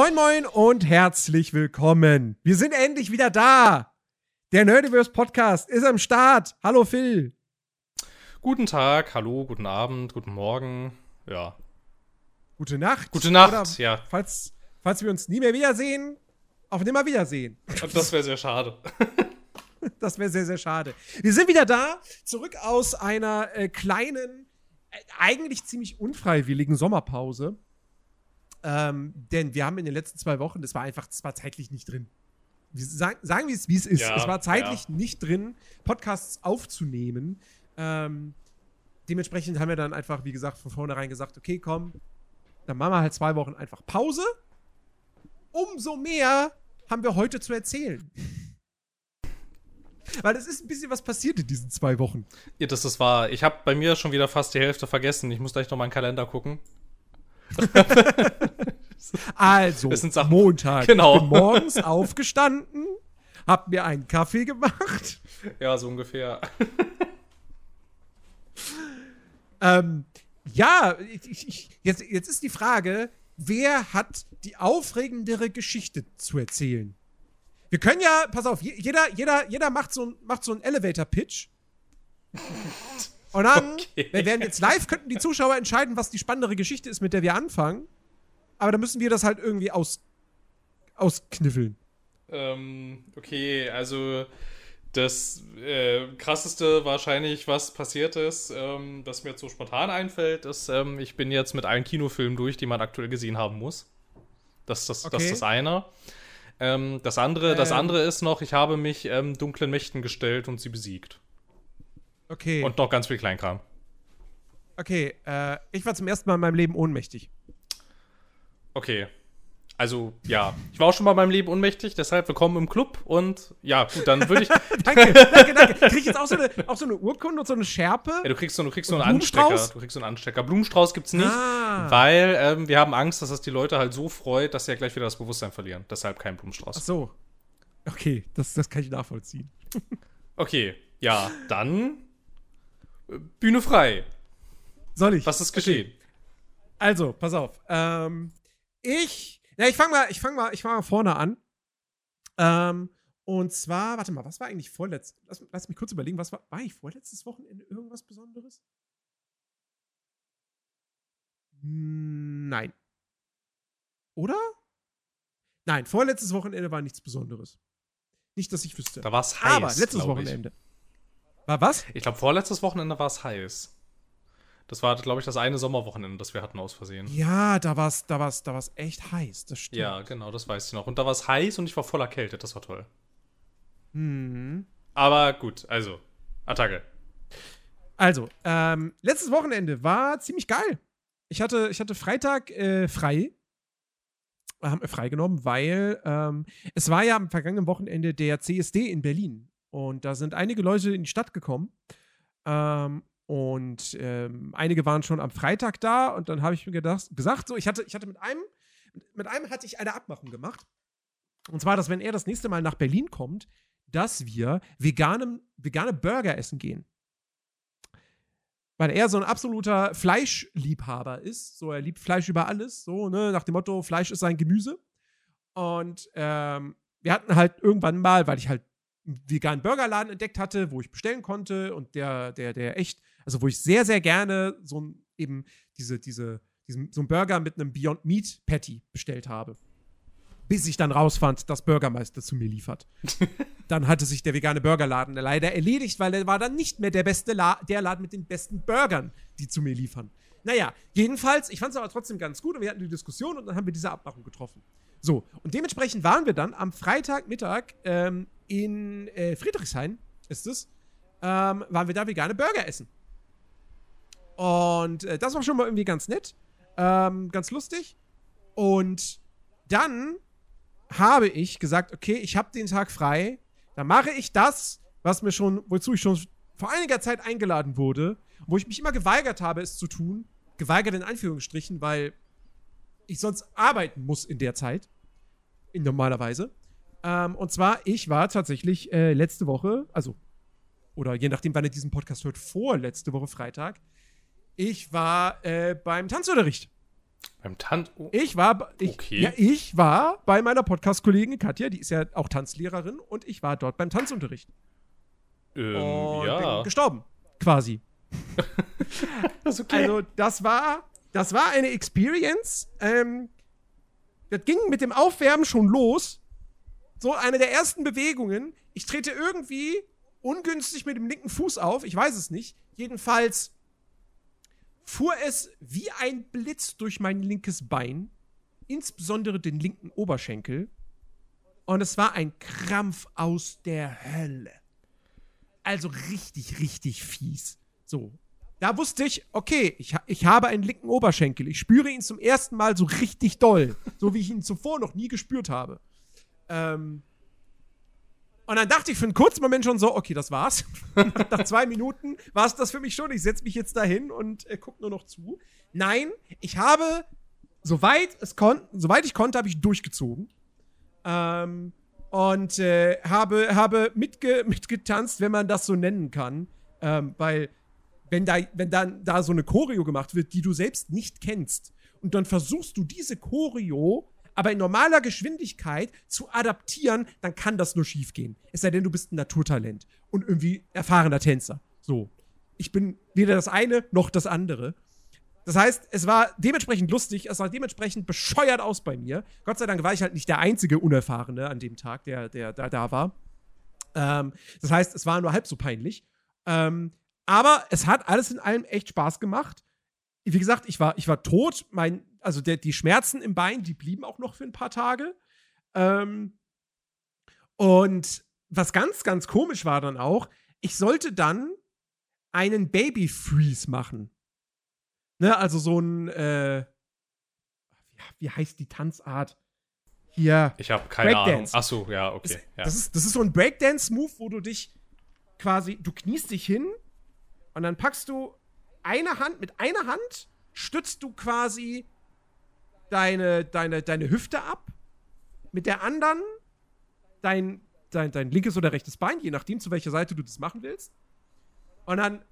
Moin, moin und herzlich willkommen. Wir sind endlich wieder da. Der Nerdiverse Podcast ist am Start. Hallo Phil. Guten Tag, hallo, guten Abend, guten Morgen. Ja. Gute Nacht. Gute Nacht, Oder ja. Falls, falls wir uns nie mehr wiedersehen, auf nimmer Wiedersehen. Das wäre sehr schade. Das wäre sehr, sehr schade. Wir sind wieder da, zurück aus einer äh, kleinen, äh, eigentlich ziemlich unfreiwilligen Sommerpause. Ähm, denn wir haben in den letzten zwei Wochen, das war einfach, das war zeitlich nicht drin. Wir sagen, sagen wir es, wie es ist. Ja, es war zeitlich ja. nicht drin, Podcasts aufzunehmen. Ähm, dementsprechend haben wir dann einfach, wie gesagt, von vornherein gesagt, okay, komm, dann machen wir halt zwei Wochen einfach Pause. Umso mehr haben wir heute zu erzählen. Weil es ist ein bisschen was passiert in diesen zwei Wochen. Ja, das ist wahr. Ich habe bei mir schon wieder fast die Hälfte vergessen. Ich muss gleich noch mal einen Kalender gucken. Also, Montag. Genau. Bin morgens aufgestanden, hab mir einen Kaffee gemacht. Ja, so ungefähr. Ähm, ja, ich, ich, jetzt, jetzt ist die Frage, wer hat die aufregendere Geschichte zu erzählen? Wir können ja, pass auf, je- jeder, jeder, jeder macht so, macht so einen Elevator-Pitch. Und dann, Okay. wir werden jetzt live, könnten die Zuschauer entscheiden, was die spannendere Geschichte ist, mit der wir anfangen. Aber da müssen wir das halt irgendwie aus, auskniffeln. ähm, okay, also das äh, krasseste wahrscheinlich, was passiert ist, ähm, das mir jetzt so spontan einfällt, ist, ähm, ich bin jetzt mit allen Kinofilmen durch, die man aktuell gesehen haben muss. Das, das, das Okay. ist das eine. Ähm, das andere, das andere ist noch, ich habe mich ähm, dunklen Mächten gestellt und sie besiegt. Okay. Und noch ganz viel Kleinkram. Okay, äh, ich war zum ersten Mal in meinem Leben ohnmächtig. Okay. Also, ja. Ich war auch schon mal in meinem Leben ohnmächtig, deshalb willkommen im Club und ja, gut, dann würde ich. ja, Danke, danke, danke. Krieg ich jetzt auch so, eine, auch so eine Urkunde und so eine Schärpe? du kriegst so, du kriegst so einen Anstecker. Du kriegst so einen Anstecker. Blumenstrauß gibt's nicht, Ah. weil ähm, wir haben Angst, dass das die Leute halt so freut, dass sie ja gleich wieder das Bewusstsein verlieren. Deshalb kein Ach Blumenstrauß. so. Okay, das, das kann ich nachvollziehen. Okay, ja, dann äh, Bühne frei. Soll ich? Was ist geschehen? Also, pass auf. Ähm, ich. Ja, ich fange mal, ich fang mal, ich fang mal vorne an. Ähm, und zwar, warte mal, was war eigentlich vorletzt? Lass, lass mich kurz überlegen, was war. War ich vorletztes Wochenende irgendwas Besonderes? Nein. Oder? Nein, vorletztes Wochenende war nichts Besonderes. Nicht, dass ich wüsste. Da war es heiß. Aber letztes glaub ich. Wochenende. War was? Ich glaube, vorletztes Wochenende war es heiß. Das war, glaube ich, das eine Sommerwochenende, das wir hatten aus Versehen. Ja, da war's, da war's, da war's echt heiß. Das stimmt. Ja, genau, das weiß ich noch. Und da war es heiß und ich war voller Kälte, das war toll. Hm. Aber gut, also, Attacke. Also, ähm, letztes Wochenende war ziemlich geil. Ich hatte, ich hatte Freitag äh, frei. Äh, Haben wir freigenommen, weil ähm, es war ja am vergangenen Wochenende der CSD in Berlin. Und da sind einige Leute in die Stadt gekommen. Ähm, und ähm, einige waren schon am Freitag da. Und dann habe ich mir gedacht, gesagt, so, ich hatte, ich hatte mit einem, mit einem hatte ich eine Abmachung gemacht. Und zwar, dass wenn er das nächste Mal nach Berlin kommt, dass wir veganem, vegane Burger essen gehen weil er so ein absoluter Fleischliebhaber ist. So, er liebt Fleisch über alles, so, ne, nach dem Motto, Fleisch ist sein Gemüse. Und ähm, wir hatten halt irgendwann mal, weil ich halt einen veganen Burgerladen entdeckt hatte, wo ich bestellen konnte und der, der, der echt, also wo ich sehr, sehr gerne so ein, eben diese, diese, diesen, so einen Burger mit einem Beyond Meat Patty bestellt habe. Bis ich dann rausfand, dass Bürgermeister zu mir liefert. dann hatte sich der vegane Burgerladen leider erledigt, weil er war dann nicht mehr der beste La der Laden mit den besten Burgern, die zu mir liefern. Naja, jedenfalls, ich fand es aber trotzdem ganz gut und wir hatten die Diskussion und dann haben wir diese Abmachung getroffen. So, und dementsprechend waren wir dann am Freitagmittag ähm, in äh, Friedrichshain, ist es, ähm, waren wir da vegane Burger essen. Und äh, das war schon mal irgendwie ganz nett, ähm, ganz lustig. Und dann habe ich gesagt, okay, ich habe den Tag frei, dann mache ich das, was mir schon, wozu ich schon vor einiger Zeit eingeladen wurde, wo ich mich immer geweigert habe, es zu tun. Geweigert in Anführungsstrichen, weil ich sonst arbeiten muss in der Zeit. In normalerweise. Ähm, und zwar, ich war tatsächlich äh, letzte Woche, also, oder je nachdem, wann ihr diesen Podcast hört, vor letzte Woche Freitag, ich war äh, beim Tanzunterricht. Beim Tanz. Oh. Ich war, ich, Okay. ja, ich war bei meiner Podcast-Kollegin Katja, die ist ja auch Tanzlehrerin, und ich war dort beim Tanzunterricht. Ähm, und ja. bin gestorben, quasi. Das okay. Also, das war, das war eine Experience. Ähm, das ging mit dem Aufwärmen schon los. So eine der ersten Bewegungen. Ich trete irgendwie ungünstig mit dem linken Fuß auf. Ich weiß es nicht. Jedenfalls fuhr es wie ein Blitz durch mein linkes Bein. Insbesondere den linken Oberschenkel. Und es war ein Krampf aus der Hölle. Also richtig, richtig fies. So. Da wusste ich, okay, ich, ich habe einen linken Oberschenkel. Ich spüre ihn zum ersten Mal so richtig doll. So wie ich ihn zuvor noch nie gespürt habe. Ähm. Und dann dachte ich für einen kurzen Moment schon so, okay, das war's. Nach zwei Minuten war es das für mich schon. Ich setze mich jetzt dahin und äh, gucke nur noch zu. Nein, ich habe, soweit es kon soweit ich konnte, habe ich durchgezogen. Ähm, und äh, habe, habe mitge mitgetanzt, wenn man das so nennen kann. Ähm, weil, wenn da, wenn dann da so eine Choreo gemacht wird, die du selbst nicht kennst, und dann versuchst du diese Choreo aber in normaler Geschwindigkeit zu adaptieren, dann kann das nur schiefgehen. Es sei denn, du bist ein Naturtalent und irgendwie erfahrener Tänzer. So. Ich bin weder das eine noch das andere. Das heißt, es war dementsprechend lustig, es sah dementsprechend bescheuert aus bei mir. Gott sei Dank war ich halt nicht der einzige Unerfahrene an dem Tag, der, der, der da war. Ähm, das heißt, es war nur halb so peinlich. Ähm, aber es hat alles in allem echt Spaß gemacht. Wie gesagt, ich war, ich war tot. Mein, also der, die Schmerzen im Bein, die blieben auch noch für ein paar Tage. Ähm, und was ganz, ganz komisch war dann auch, ich sollte dann einen Baby Freeze machen. Ne, also so ein, äh, wie heißt die Tanzart? Hier. ich habe keine Ahnung. Breakdance. Ach so, ja, okay. Das, ja. das, ist, das ist so ein Breakdance-Move, wo du dich quasi, du kniest dich hin und dann packst du eine Hand, mit einer Hand stützt du quasi deine, deine, deine Hüfte ab, mit der anderen dein, dein, dein linkes oder rechtes Bein, je nachdem, zu welcher Seite du das machen willst. Und dann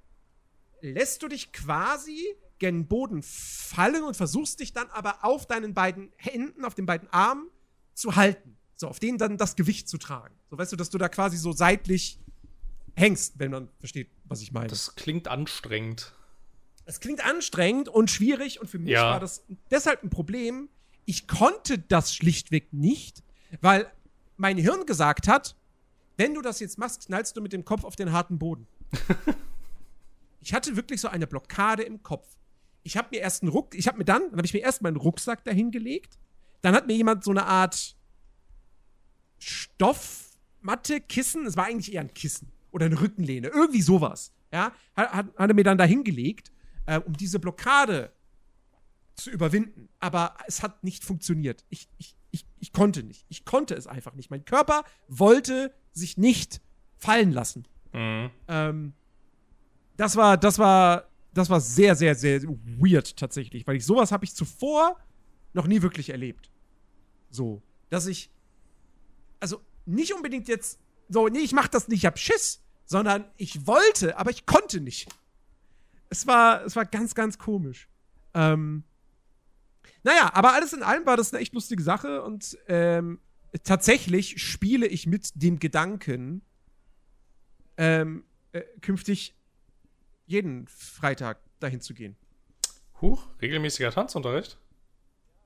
lässt du dich quasi gen Boden fallen und versuchst dich dann aber auf deinen beiden Händen, auf den beiden Armen zu halten. So, auf denen dann das Gewicht zu tragen. So, weißt du, dass du da quasi so seitlich hängst, wenn man versteht, was ich meine. das klingt anstrengend. Es klingt anstrengend und schwierig und für mich Ja. war das deshalb ein Problem. Ich konnte das schlichtweg nicht, weil mein Hirn gesagt hat, wenn du das jetzt machst, knallst du mit dem Kopf auf den harten Boden. ich hatte wirklich so eine Blockade im Kopf. Ich habe mir erst einen Ruck, ich habe mir dann, dann habe ich mir erst meinen Rucksack dahin gelegt. Dann hat mir jemand so eine Art Stoffmatte, Kissen, es war eigentlich eher ein Kissen oder eine Rückenlehne, irgendwie sowas. Ja, hat, hat, hat er mir dann dahin gelegt, äh, um diese Blockade zu überwinden. Aber es hat nicht funktioniert. Ich, ich, ich, ich konnte nicht. Ich konnte es einfach nicht. Mein Körper wollte sich nicht fallen lassen. Mhm. Ähm, das war, das war, das war sehr, sehr, sehr weird tatsächlich, weil ich sowas habe ich zuvor noch nie wirklich erlebt. So, dass ich, also nicht unbedingt jetzt so, nee, ich mach das nicht, ich hab Schiss, sondern ich wollte, aber ich konnte nicht. Es war, es war ganz, ganz komisch. Ähm, naja, aber alles in allem war das eine echt lustige Sache und ähm, tatsächlich spiele ich mit dem Gedanken, ähm, äh, künftig jeden Freitag dahin zu gehen. Huch, regelmäßiger Tanzunterricht?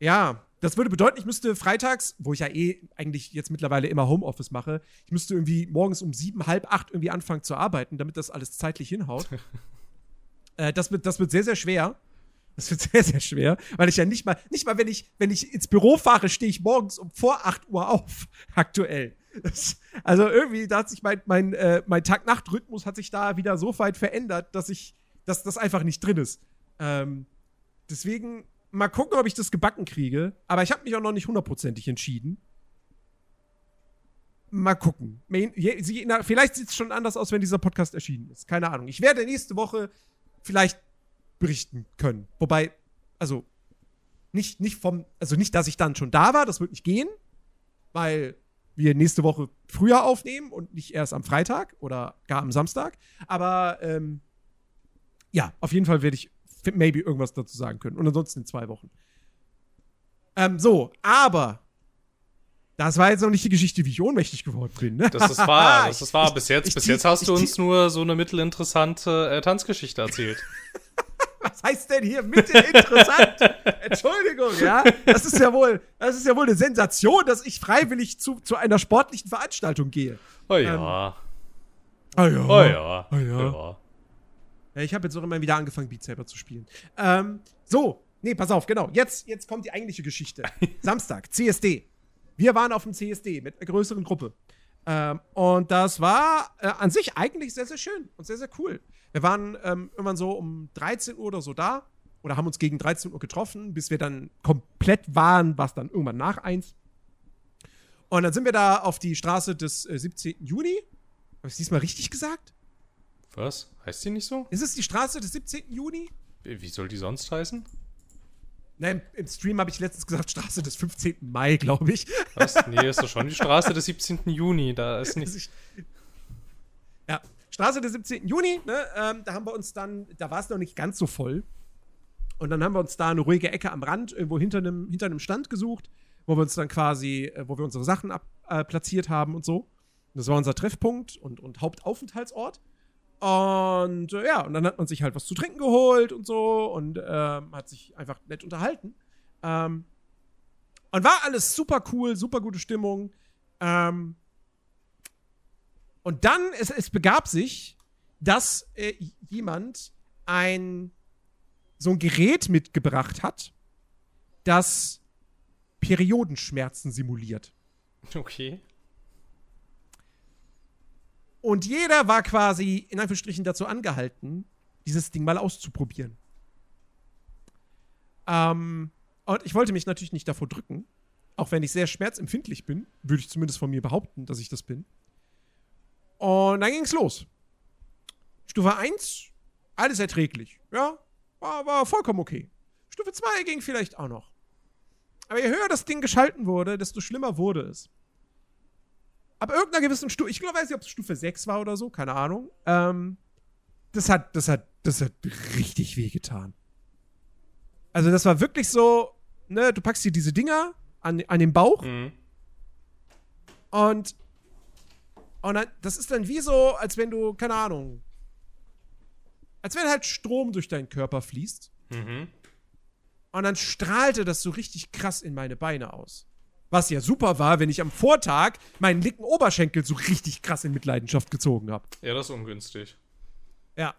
Ja, das würde bedeuten, ich müsste freitags, wo ich ja eh eigentlich jetzt mittlerweile immer Homeoffice mache, ich müsste irgendwie morgens um sieben, halb acht irgendwie anfangen zu arbeiten, damit das alles zeitlich hinhaut. äh, das, wird, das wird sehr, sehr schwer. Das wird sehr, sehr schwer, weil ich ja nicht mal, nicht mal, wenn ich, wenn ich ins Büro fahre, stehe ich morgens um vor 8 Uhr auf, aktuell. Das, also irgendwie, da hat sich mein, mein, äh, mein Tag-Nacht-Rhythmus hat sich da wieder so weit verändert, dass ich, dass das einfach nicht drin ist. Ähm, deswegen mal gucken, ob ich das gebacken kriege. Aber ich habe mich auch noch nicht hundertprozentig entschieden. Mal gucken. Vielleicht sieht es schon anders aus, wenn dieser Podcast erschienen ist. Keine Ahnung. Ich werde nächste Woche vielleicht berichten können. Wobei, also nicht, nicht vom, also nicht, dass ich dann schon da war, das wird nicht gehen, weil wir nächste Woche früher aufnehmen und nicht erst am Freitag oder gar am Samstag. Aber ähm, ja, auf jeden Fall werde ich maybe irgendwas dazu sagen können. Und ansonsten in zwei Wochen. Ähm, so, aber das war jetzt noch nicht die Geschichte, wie ich ohnmächtig geworden bin. Ne? Das ist wahr, das ist wahr. Bis jetzt, ich- bis ich- jetzt hast du ich- uns nur so eine mittelinteressante äh, Tanzgeschichte erzählt. Was heißt denn hier mittelinteressant? Entschuldigung, ja. Das ist ja wohl, das ist ja wohl eine Sensation, dass ich freiwillig zu, zu einer sportlichen Veranstaltung gehe. Oh ja, Ah oh ja. ja, oh ja. ja. Ja, ich habe jetzt auch immer wieder angefangen, Beat Saber zu spielen. Ähm, so, nee, pass auf, genau. Jetzt, jetzt kommt die eigentliche Geschichte. Samstag, CSD. Wir waren auf dem CSD mit einer größeren Gruppe. Ähm, und das war äh, an sich eigentlich sehr, sehr schön und sehr, sehr cool. Wir waren ähm, irgendwann so um 13 Uhr oder so da oder haben uns gegen 13 Uhr getroffen, bis wir dann komplett waren, was dann irgendwann nach eins. Und dann sind wir da auf die Straße des äh, 17. Juni. Habe ich diesmal richtig gesagt? Was? Heißt die nicht so? Ist es die Straße des 17. Juni? Wie soll die sonst heißen? Nein, im, im Stream habe ich letztens gesagt, Straße des 15. Mai, glaube ich. Was? Nee, ist doch schon die Straße des 17. Juni. Da ist nicht. ja, Straße des 17. Juni, ne, ähm, da haben wir uns dann, da war es noch nicht ganz so voll. Und dann haben wir uns da eine ruhige Ecke am Rand, irgendwo hinter einem, hinter einem Stand gesucht, wo wir uns dann quasi, äh, wo wir unsere Sachen ab, äh, platziert haben und so. Das war unser Treffpunkt und, und Hauptaufenthaltsort. Und äh, ja, und dann hat man sich halt was zu trinken geholt und so und ähm, hat sich einfach nett unterhalten. Ähm, und war alles super cool, super gute Stimmung. Ähm, und dann, es, es begab sich, dass äh, jemand ein so ein Gerät mitgebracht hat, das Periodenschmerzen simuliert. Okay. Und jeder war quasi in Anführungsstrichen dazu angehalten, dieses Ding mal auszuprobieren. Ähm, und ich wollte mich natürlich nicht davor drücken, auch wenn ich sehr schmerzempfindlich bin, würde ich zumindest von mir behaupten, dass ich das bin. Und dann ging's los. Stufe 1, alles erträglich. Ja, war, war vollkommen okay. Stufe 2 ging vielleicht auch noch. Aber je höher das Ding geschalten wurde, desto schlimmer wurde es. Ab irgendeiner gewissen Stufe, ich glaube, weiß nicht, ob es Stufe 6 war oder so, keine Ahnung. Ähm, das hat, das hat, das hat richtig wehgetan. Also, das war wirklich so, ne, du packst dir diese Dinger an, an den Bauch Mhm. und, und dann, das ist dann wie so, als wenn du, keine Ahnung, als wenn halt Strom durch deinen Körper fließt. Mhm. Und dann strahlte das so richtig krass in meine Beine aus. Was ja super war, wenn ich am Vortag meinen linken Oberschenkel so richtig krass in Mitleidenschaft gezogen habe. Ja, das ist ungünstig. Ja.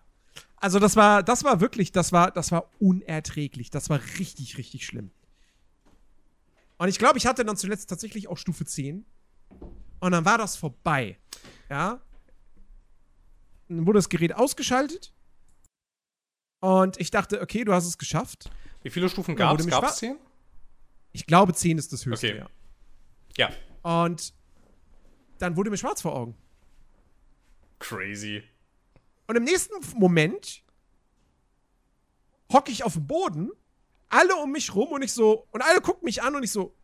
Also das war, das war wirklich, das war, das war unerträglich. Das war richtig, richtig schlimm. Und ich glaube, ich hatte dann zuletzt tatsächlich auch Stufe 10. Und dann war das vorbei. Ja. Dann wurde das Gerät ausgeschaltet. Und ich dachte, okay, du hast es geschafft. Wie viele Stufen gab es? Gab es schwa- zehn? Ich glaube, 10 ist das höchste, Okay. ja. Ja. Und dann wurde mir schwarz vor Augen. Crazy. Und im nächsten Moment hocke ich auf dem Boden, alle um mich rum und ich so, und alle gucken mich an und ich so,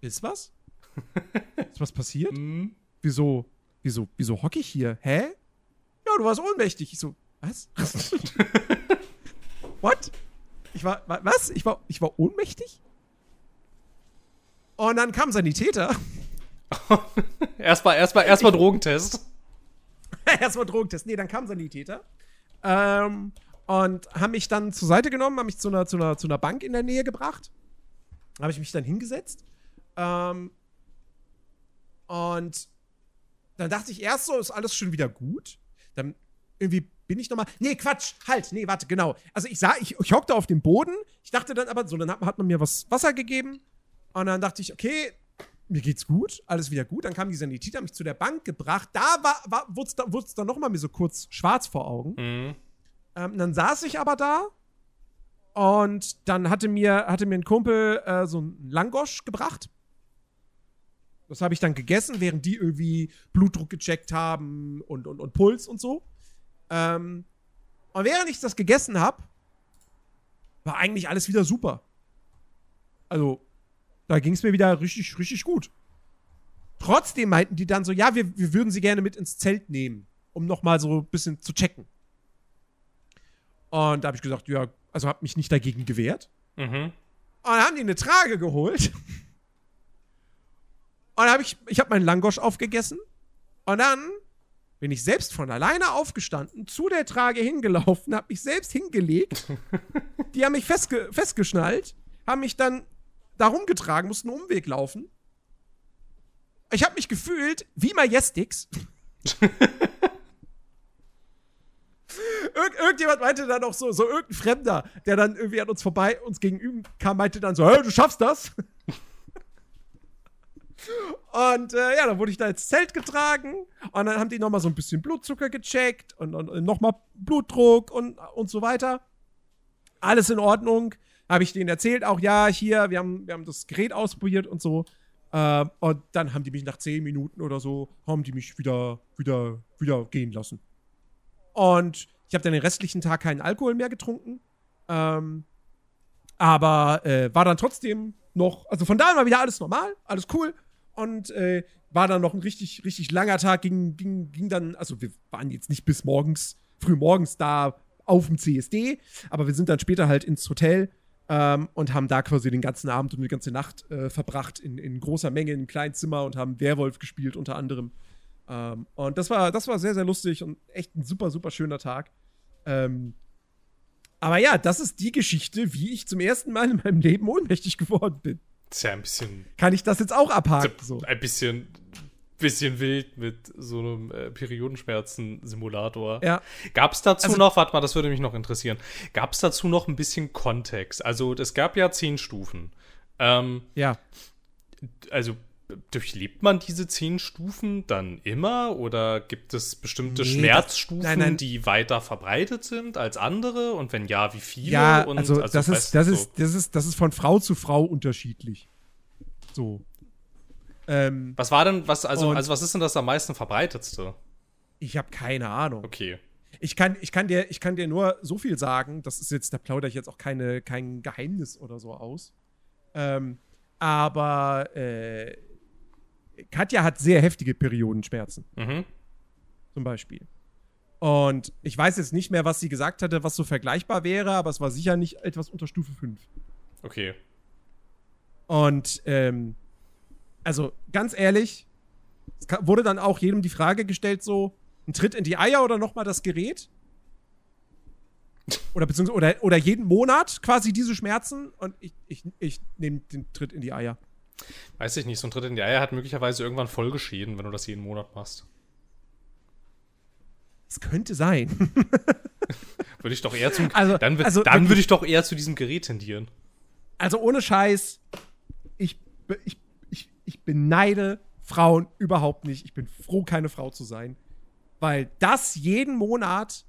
ist was? Ist was passiert? Mhm. Wieso, wieso, wieso hocke ich hier? Hä? Ja, du warst ohnmächtig. Ich so, was? What? Ich war, wa- was? Ich war, ich war ohnmächtig? Und dann kam Sanitäter. Erstmal, erstmal, erstmal Drogentest. Erstmal Drogentest. Nee, dann kam Sanitäter. Ähm, und haben mich dann zur Seite genommen, haben mich zu einer, zu einer, zu einer Bank in der Nähe gebracht. Habe ich mich dann hingesetzt. Ähm, und dann dachte ich erst so, ist alles schon wieder gut. Dann irgendwie bin ich nochmal. Nee, Quatsch, halt, nee, warte, genau. Also ich sah, ich, ich hockte auf dem Boden. Ich dachte dann aber, so, dann hat, hat man mir was Wasser gegeben. Und dann dachte ich, okay, mir geht's gut, alles wieder gut. Dann kam die Sanitäter, haben mich zu der Bank gebracht. Da war, war, wurde es da, wurd's dann nochmal mir so kurz schwarz vor Augen. Mhm. Ähm, dann saß ich aber da und dann hatte mir, hatte mir ein Kumpel äh, so einen Langosch gebracht. Das habe ich dann gegessen, während die irgendwie Blutdruck gecheckt haben und, und, und Puls und so. Ähm, und während ich das gegessen habe, war eigentlich alles wieder super. Also, da ging es mir wieder richtig, richtig gut. Trotzdem meinten die dann so, ja, wir, wir würden sie gerne mit ins Zelt nehmen, um nochmal so ein bisschen zu checken. Und da habe ich gesagt, ja, also habe mich nicht dagegen gewehrt. Mhm. Und dann haben die eine Trage geholt. Und dann habe ich, ich habe meinen Langosch aufgegessen. Und dann bin ich selbst von alleine aufgestanden, zu der Trage hingelaufen, habe mich selbst hingelegt. die haben mich festge festgeschnallt, haben mich dann darum getragen, mussten einen Umweg laufen. Ich habe mich gefühlt wie Majestix. Irg irgendjemand meinte dann auch so, so irgendein Fremder, der dann irgendwie an uns vorbei, uns gegenüber kam, meinte dann so, hey, du schaffst das. Und äh, ja, dann wurde ich da ins Zelt getragen und dann haben die nochmal so ein bisschen Blutzucker gecheckt und, und, und nochmal Blutdruck und, und so weiter. Alles in Ordnung. Habe ich denen erzählt, auch ja, hier, wir haben, wir haben das Gerät ausprobiert und so. Äh, und dann haben die mich nach zehn Minuten oder so, haben die mich wieder, wieder, wieder gehen lassen. Und ich habe dann den restlichen Tag keinen Alkohol mehr getrunken. Ähm, aber äh, war dann trotzdem noch, also von da an war wieder alles normal, alles cool. Und äh, war dann noch ein richtig, richtig langer Tag, ging, ging, ging dann, also wir waren jetzt nicht bis morgens, früh morgens da auf dem CSD, aber wir sind dann später halt ins Hotel ähm, und haben da quasi den ganzen Abend und die ganze Nacht äh, verbracht in, in großer Menge in einem kleinen Zimmer und haben Werwolf gespielt unter anderem. Ähm, und das war, das war sehr, sehr lustig und echt ein super, super schöner Tag. Ähm, aber ja, das ist die Geschichte, wie ich zum ersten Mal in meinem Leben ohnmächtig geworden bin. Das ist ja ein bisschen. Kann ich das jetzt auch abhaken? So? Ein bisschen, bisschen wild mit so einem äh, Periodenschmerzen-Simulator. Ja. Gab es dazu Also- noch, warte mal, das würde mich noch interessieren. Gab es dazu noch ein bisschen Kontext? Also, es gab ja zehn Stufen. Ähm, Ja. also durchlebt man diese zehn Stufen dann immer oder gibt es bestimmte Nee, das- Schmerzstufen, nein, nein. die weiter verbreitet sind als andere und wenn ja, wie viele? Ja, und, also, das, weißt ist, das, so. ist, das, ist, das ist von Frau zu Frau unterschiedlich. So. Ähm, Was war denn, was, also, also was ist denn das am meisten verbreitetste? ich habe keine Ahnung. Okay. Ich kann, ich, kann dir, ich kann dir nur so viel sagen, das ist jetzt, da plaudere ich jetzt auch keine, kein Geheimnis oder so aus. Ähm, aber äh, Katja hat sehr heftige Periodenschmerzen, Mhm. zum Beispiel. Und ich weiß jetzt nicht mehr, was sie gesagt hatte, was so vergleichbar wäre, aber es war sicher nicht etwas unter Stufe 5. Okay. Und ähm, also ganz ehrlich, es wurde dann auch jedem die Frage gestellt, so ein Tritt in die Eier oder nochmal das Gerät? Oder beziehungsweise oder, oder jeden Monat quasi diese Schmerzen und ich, ich, ich nehme den Tritt in die Eier. Weiß ich nicht, so ein Tritt in die Eier hat möglicherweise irgendwann Folgeschäden, wenn du das jeden Monat machst. Es könnte sein. Würde ich doch eher zum. Also- dann also dann würde ich doch eher zu diesem Gerät tendieren. Also ohne Scheiß, ich, ich, ich, beneide Frauen überhaupt nicht. Ich bin froh, keine Frau zu sein. Weil das jeden Monat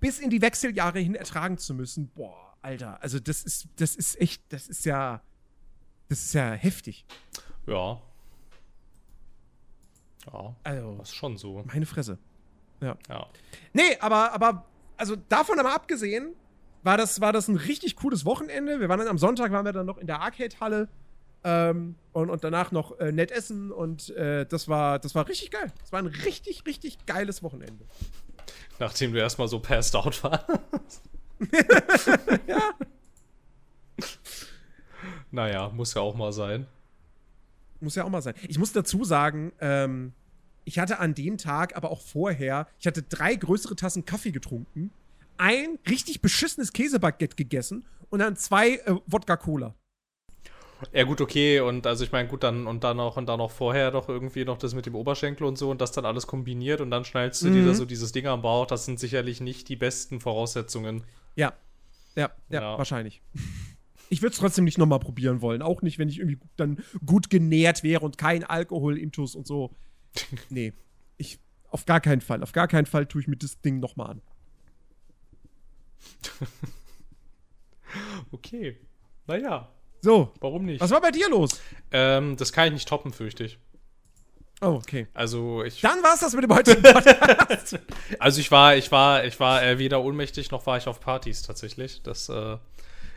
bis in die Wechseljahre hin ertragen zu müssen, boah, Alter, also das ist, das ist echt, das ist ja, das ist ja heftig. Ja. Ja, Also, das ist schon so. meine Fresse. Ja. Ja. Nee, aber, aber, also davon aber abgesehen, war das, war das ein richtig cooles Wochenende. Wir waren dann am Sonntag, waren wir dann noch in der Arcade-Halle ähm, und, und danach noch äh, nett essen und äh, das, war, das war richtig geil. Das war ein richtig, richtig geiles Wochenende. Nachdem du erstmal so passed out warst. Ja. Naja, muss ja auch mal sein. Muss ja auch mal sein. Ich muss dazu sagen, ähm, ich hatte an dem Tag, aber auch vorher, ich hatte drei größere Tassen Kaffee getrunken, ein richtig beschissenes Käsebaguette gegessen und dann zwei äh, Wodka-Cola. Ja, gut, okay. Und also ich meine, gut, dann und dann noch und dann noch vorher doch irgendwie noch das mit dem Oberschenkel und so und das dann alles kombiniert und dann schnallst du dir da so dieses Ding am Bauch. Das sind sicherlich nicht die besten Voraussetzungen. Ja. Ja, ja, Ja. wahrscheinlich. Ich würde es trotzdem nicht nochmal probieren wollen. Auch nicht, wenn ich irgendwie dann gut genährt wäre und kein Alkohol intus und so. Nee. Ich, auf gar keinen Fall. Auf gar keinen Fall tue ich mir das Ding nochmal an. Okay. Naja, So, warum nicht? was war bei dir los? Ähm, das kann ich nicht toppen, fürchte ich. Oh, okay. Also ich, Dann war es das mit dem heutigen Podcast. also ich war, ich war, ich war äh, weder ohnmächtig noch war ich auf Partys tatsächlich. Das, äh,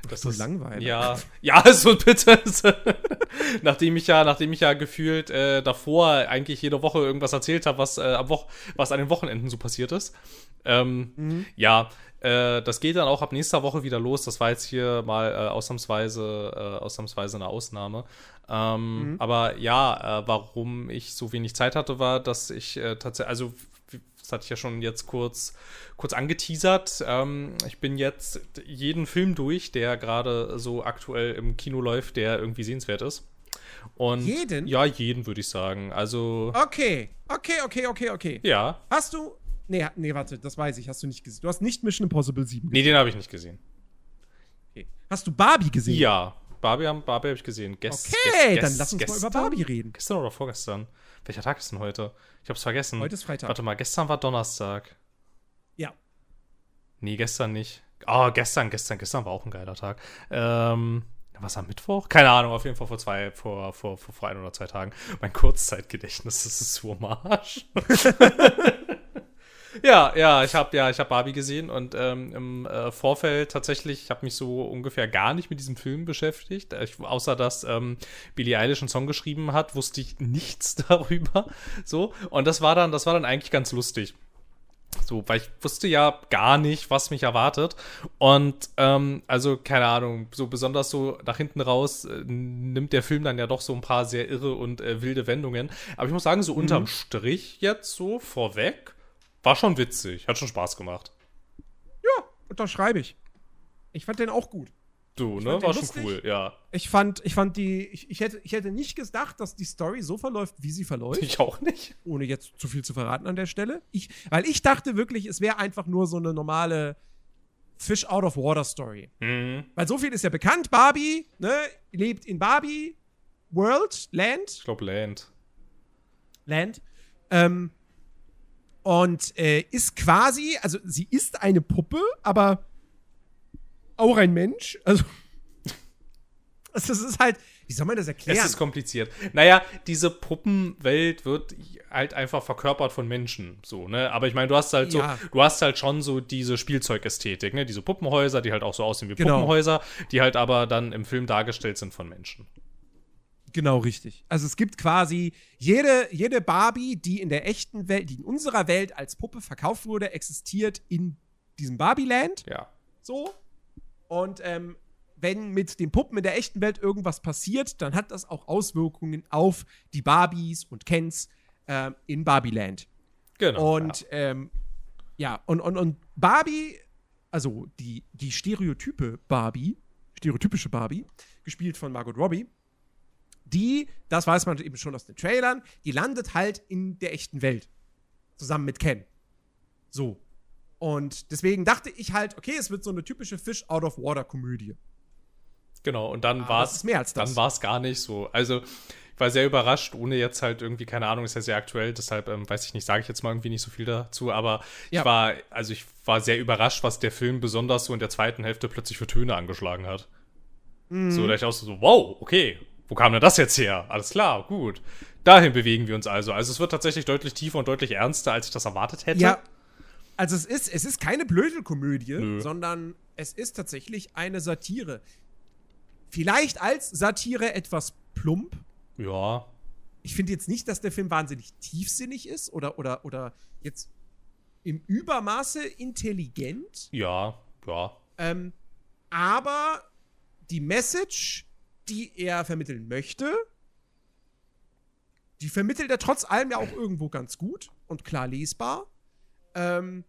das so ist langweilig. Ja, ja, so bitte. nachdem ich ja, nachdem ich ja gefühlt äh, davor eigentlich jede Woche irgendwas erzählt habe, was äh, am Woch was an den Wochenenden so passiert ist. Ähm, Mhm. Ja, Äh, das geht dann auch ab nächster Woche wieder los. Das war jetzt hier mal äh, ausnahmsweise, äh, ausnahmsweise eine Ausnahme. Ähm, mhm. Aber ja, äh, warum ich so wenig Zeit hatte, war, dass ich äh, tatsächlich, also das hatte ich ja schon jetzt kurz, kurz angeteasert. Ähm, ich bin jetzt jeden Film durch, der gerade so aktuell im Kino läuft, der irgendwie sehenswert ist. Und jeden? Ja, jeden würde ich sagen. Also. Okay, okay, okay, okay, okay. Ja. Hast du. Nee, nee, warte, das weiß ich, hast du nicht gesehen. Du hast nicht Mission Impossible 7 gesehen. Nee, den habe ich nicht gesehen. Okay. Hast du Barbie gesehen? Ja, Barbie, Barbie habe ich gesehen. Gest, okay, gest, dann lass uns gestern? mal über Barbie reden. Gestern oder vorgestern? Welcher Tag ist denn heute? Ich hab's vergessen. Heute ist Freitag. Warte mal, gestern war Donnerstag. Ja. Nee, gestern nicht. Ah, oh, gestern, gestern, gestern war auch ein geiler Tag. Ähm, was am Mittwoch? Keine Ahnung, auf jeden Fall vor zwei, vor, vor, vor, vor ein oder zwei Tagen. Mein Kurzzeitgedächtnis, das ist so am Arsch. ja, ja, ich habe ja, ich habe Barbie gesehen und ähm, im äh, Vorfeld tatsächlich, ich habe mich so ungefähr gar nicht mit diesem Film beschäftigt. Ich, außer dass ähm, Billie Eilish einen Song geschrieben hat, wusste ich nichts darüber. So und das war dann, das war dann eigentlich ganz lustig. So, weil ich wusste ja gar nicht, was mich erwartet. Und ähm, also, keine Ahnung, so besonders so nach hinten raus äh, nimmt der Film dann ja doch so ein paar sehr irre und äh, wilde Wendungen. Aber ich muss sagen, so mhm. unterm Strich jetzt so vorweg, war schon witzig, hat schon Spaß gemacht. Ja, unterschreibe ich. Ich fand den auch gut. Du, ne? War schon cool, ja. Ich fand, ich fand die, ich, ich, hätte, ich hätte nicht gedacht, dass die Story so verläuft, wie sie verläuft. Ich auch nicht. Ohne jetzt zu viel zu verraten an der Stelle. Ich, weil ich dachte wirklich, es wäre einfach nur so eine normale Fish out of water Story. Mhm. Weil so viel ist ja bekannt. Barbie, ne, lebt in Barbie World, Land. Ich glaube Land. Land. Ähm, und äh, ist quasi, also sie ist eine Puppe, aber auch ein Mensch. Also, das ist halt, wie soll man das erklären? Es ist kompliziert. Naja, diese Puppenwelt wird halt einfach verkörpert von Menschen, so, ne? Aber ich meine, du hast halt ja. so, du hast halt schon so diese Spielzeukästhetik, ne? Diese Puppenhäuser, die halt auch so aussehen wie genau. Puppenhäuser, die halt aber dann im Film dargestellt sind von Menschen. Genau, richtig. Also es gibt quasi jede, jede Barbie, die in der echten Welt, die in unserer Welt als Puppe verkauft wurde, existiert in diesem Barbie-Land. Ja. So. Und ähm, wenn mit den Puppen in der echten Welt irgendwas passiert, dann hat das auch Auswirkungen auf die Barbies und Kens äh, in Barbieland. Genau. Und ja, ähm, ja und, und, und Barbie, also die, die Stereotype Barbie, stereotypische Barbie, gespielt von Margot Robbie, die, das weiß man eben schon aus den Trailern, die landet halt in der echten Welt. Zusammen mit Ken. So. Und deswegen dachte ich halt, okay, es wird so eine typische Fish out of water Komödie. Genau, und dann war es mehr als das. Dann war es gar nicht so. Also, ich war sehr überrascht, ohne jetzt halt irgendwie, keine Ahnung, ist ja sehr aktuell, deshalb ähm, weiß ich nicht, sage ich jetzt mal irgendwie nicht so viel dazu, aber ja. ich war, also ich war sehr überrascht, was der Film besonders so in der zweiten Hälfte plötzlich für Töne angeschlagen hat. Mhm. So, da ich auch so, wow, okay, wo kam denn das jetzt her? Alles klar, gut. Dahin bewegen wir uns also. Also es wird tatsächlich deutlich tiefer und deutlich ernster, als ich das erwartet hätte. Ja, also es ist, es ist keine blöde Komödie, Nö. sondern es ist tatsächlich eine Satire. Vielleicht als Satire etwas plump. Ja. Ich finde jetzt nicht, dass der Film wahnsinnig tiefsinnig ist oder, oder, oder jetzt im Übermaße intelligent. Ja, ja. Ähm, aber die Message, die er vermitteln möchte, die vermittelt er trotz allem ja auch irgendwo ganz gut und klar lesbar. Ähm,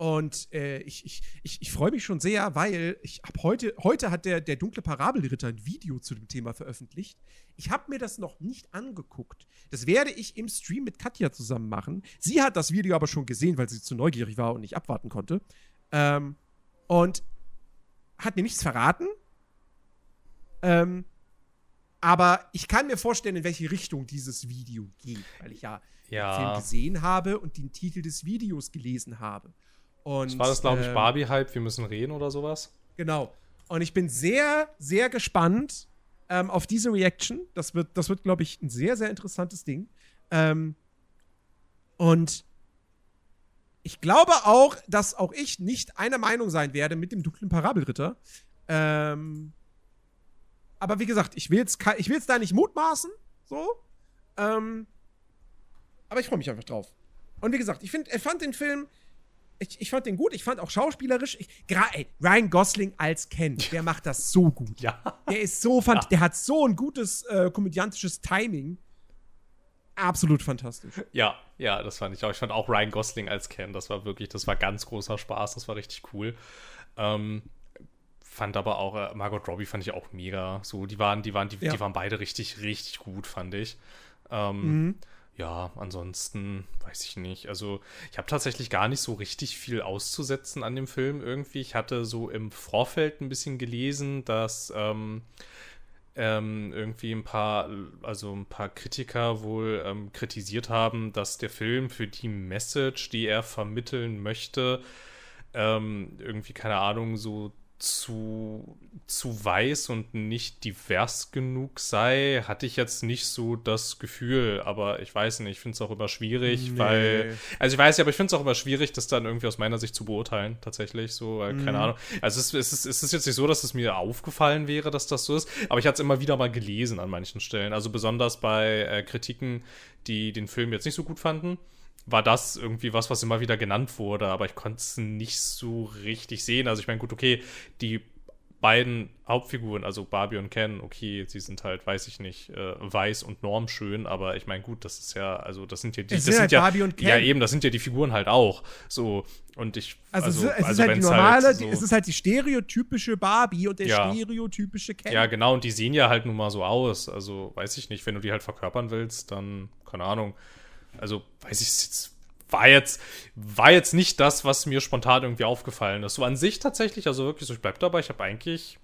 und äh, ich, ich, ich, ich freue mich schon sehr, weil ich habe heute, heute hat der, der dunkle Parabelritter ein Video zu dem Thema veröffentlicht. Ich habe mir das noch nicht angeguckt. Das werde ich im Stream mit Katja zusammen machen. Sie hat das Video aber schon gesehen, weil sie zu neugierig war und nicht abwarten konnte. Ähm, und hat mir nichts verraten. Ähm, aber ich kann mir vorstellen, in welche Richtung dieses Video geht, weil ich ja, ja. den Film gesehen habe und den Titel des Videos gelesen habe. Und, das war das, glaube ich, ähm, Barbie-Hype, wir müssen reden oder sowas. Genau. Und ich bin sehr, sehr gespannt ähm, auf diese Reaction. Das wird, das wird glaube ich, ein sehr, sehr interessantes Ding. Ähm, und ich glaube auch, dass auch ich nicht einer Meinung sein werde mit dem dunklen Parabelritter. Ähm, aber wie gesagt, ich will jetzt, ich will jetzt da nicht mutmaßen, so. Ähm, aber ich freue mich einfach drauf. Und wie gesagt, ich, find, ich fand den Film ich, ich fand den gut. Ich fand auch schauspielerisch. Ich, ey, Ryan Gosling als Ken, der macht das so gut. Ja. Der ist so fand, ja. der hat so ein gutes äh, komödiantisches Timing. Absolut fantastisch. Ja, ja, das fand ich auch. Ich fand auch Ryan Gosling als Ken, das war wirklich, das war ganz großer Spaß, das war richtig cool. Ähm, fand aber auch äh, Margot Robbie fand ich auch mega. So, die waren, die waren, die, ja. die waren beide richtig, richtig gut, fand ich. Ähm, mhm. Ja, ansonsten weiß ich nicht. Also ich habe tatsächlich gar nicht so richtig viel auszusetzen an dem Film irgendwie. Ich hatte so im Vorfeld ein bisschen gelesen, dass ähm, ähm, irgendwie ein paar, also ein paar Kritiker wohl ähm, kritisiert haben, dass der Film für die Message, die er vermitteln möchte, ähm, irgendwie, keine Ahnung, so zu, zu weiß und nicht divers genug sei, hatte ich jetzt nicht so das Gefühl. Aber ich weiß nicht, ich finde es auch immer schwierig, nee. weil. Also ich weiß ja, aber ich finde es auch immer schwierig, das dann irgendwie aus meiner Sicht zu beurteilen, tatsächlich. So, weil, mhm. keine Ahnung. Also es, es, ist, es ist jetzt nicht so, dass es mir aufgefallen wäre, dass das so ist, aber ich hatte es immer wieder mal gelesen an manchen Stellen. Also besonders bei äh, Kritiken, die den Film jetzt nicht so gut fanden war das irgendwie was, was immer wieder genannt wurde, aber ich konnte es nicht so richtig sehen. Also ich meine, gut, okay, die beiden Hauptfiguren, also Barbie und Ken, okay, sie sind halt, weiß ich nicht, äh, weiß und normschön, aber ich meine, gut, das ist ja, also das sind ja die, es das sind, halt ja, Barbie und Ken. ja eben, das sind ja die Figuren halt auch, so und ich, also, also es, ist, es also ist halt die normale, halt so, es ist halt die stereotypische Barbie und der ja, stereotypische Ken. Ja, genau, und die sehen ja halt nun mal so aus, also weiß ich nicht, wenn du die halt verkörpern willst, dann keine Ahnung, also weiß ich jetzt war jetzt, war jetzt nicht das, was mir spontan irgendwie aufgefallen ist. So an sich tatsächlich, also wirklich so, ich bleib dabei, ich habe eigentlich,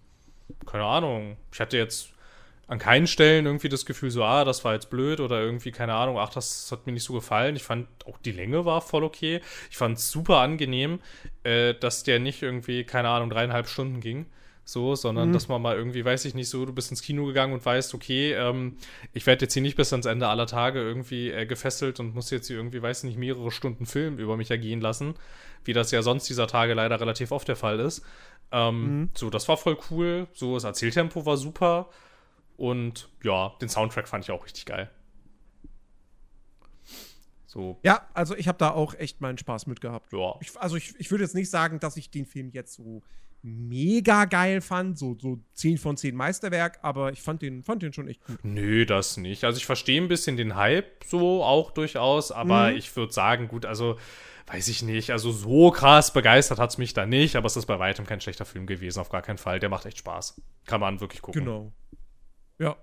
keine Ahnung, ich hatte jetzt an keinen Stellen irgendwie das Gefühl so, ah, das war jetzt blöd oder irgendwie, keine Ahnung, ach, das hat mir nicht so gefallen. Ich fand auch die Länge war voll okay. Ich fand es super angenehm, äh, dass der nicht irgendwie, keine Ahnung, dreieinhalb Stunden ging so, sondern mhm. dass man mal irgendwie, weiß ich nicht, so, du bist ins Kino gegangen und weißt, okay, ähm, ich werde jetzt hier nicht bis ans Ende aller Tage irgendwie äh, gefesselt und muss jetzt hier irgendwie, weiß ich nicht, mehrere Stunden Film über mich ergehen lassen, wie das ja sonst dieser Tage leider relativ oft der Fall ist. Ähm, mhm. So, das war voll cool, so, das Erzähltempo war super und ja, den Soundtrack fand ich auch richtig geil. So. Ja, also ich habe da auch echt meinen Spaß mit gehabt. Ja. Ich, also ich, ich würde jetzt nicht sagen, dass ich den Film jetzt so mega geil fand, so, so 10 von 10 Meisterwerk, aber ich fand den, fand den schon echt gut. Nö, das nicht. Also ich verstehe ein bisschen den Hype so auch durchaus, aber mhm. ich würde sagen, gut, also weiß ich nicht, also so krass begeistert hat es mich da nicht, aber es ist bei weitem kein schlechter Film gewesen, auf gar keinen Fall. Der macht echt Spaß. Kann man wirklich gucken. Genau. Ja.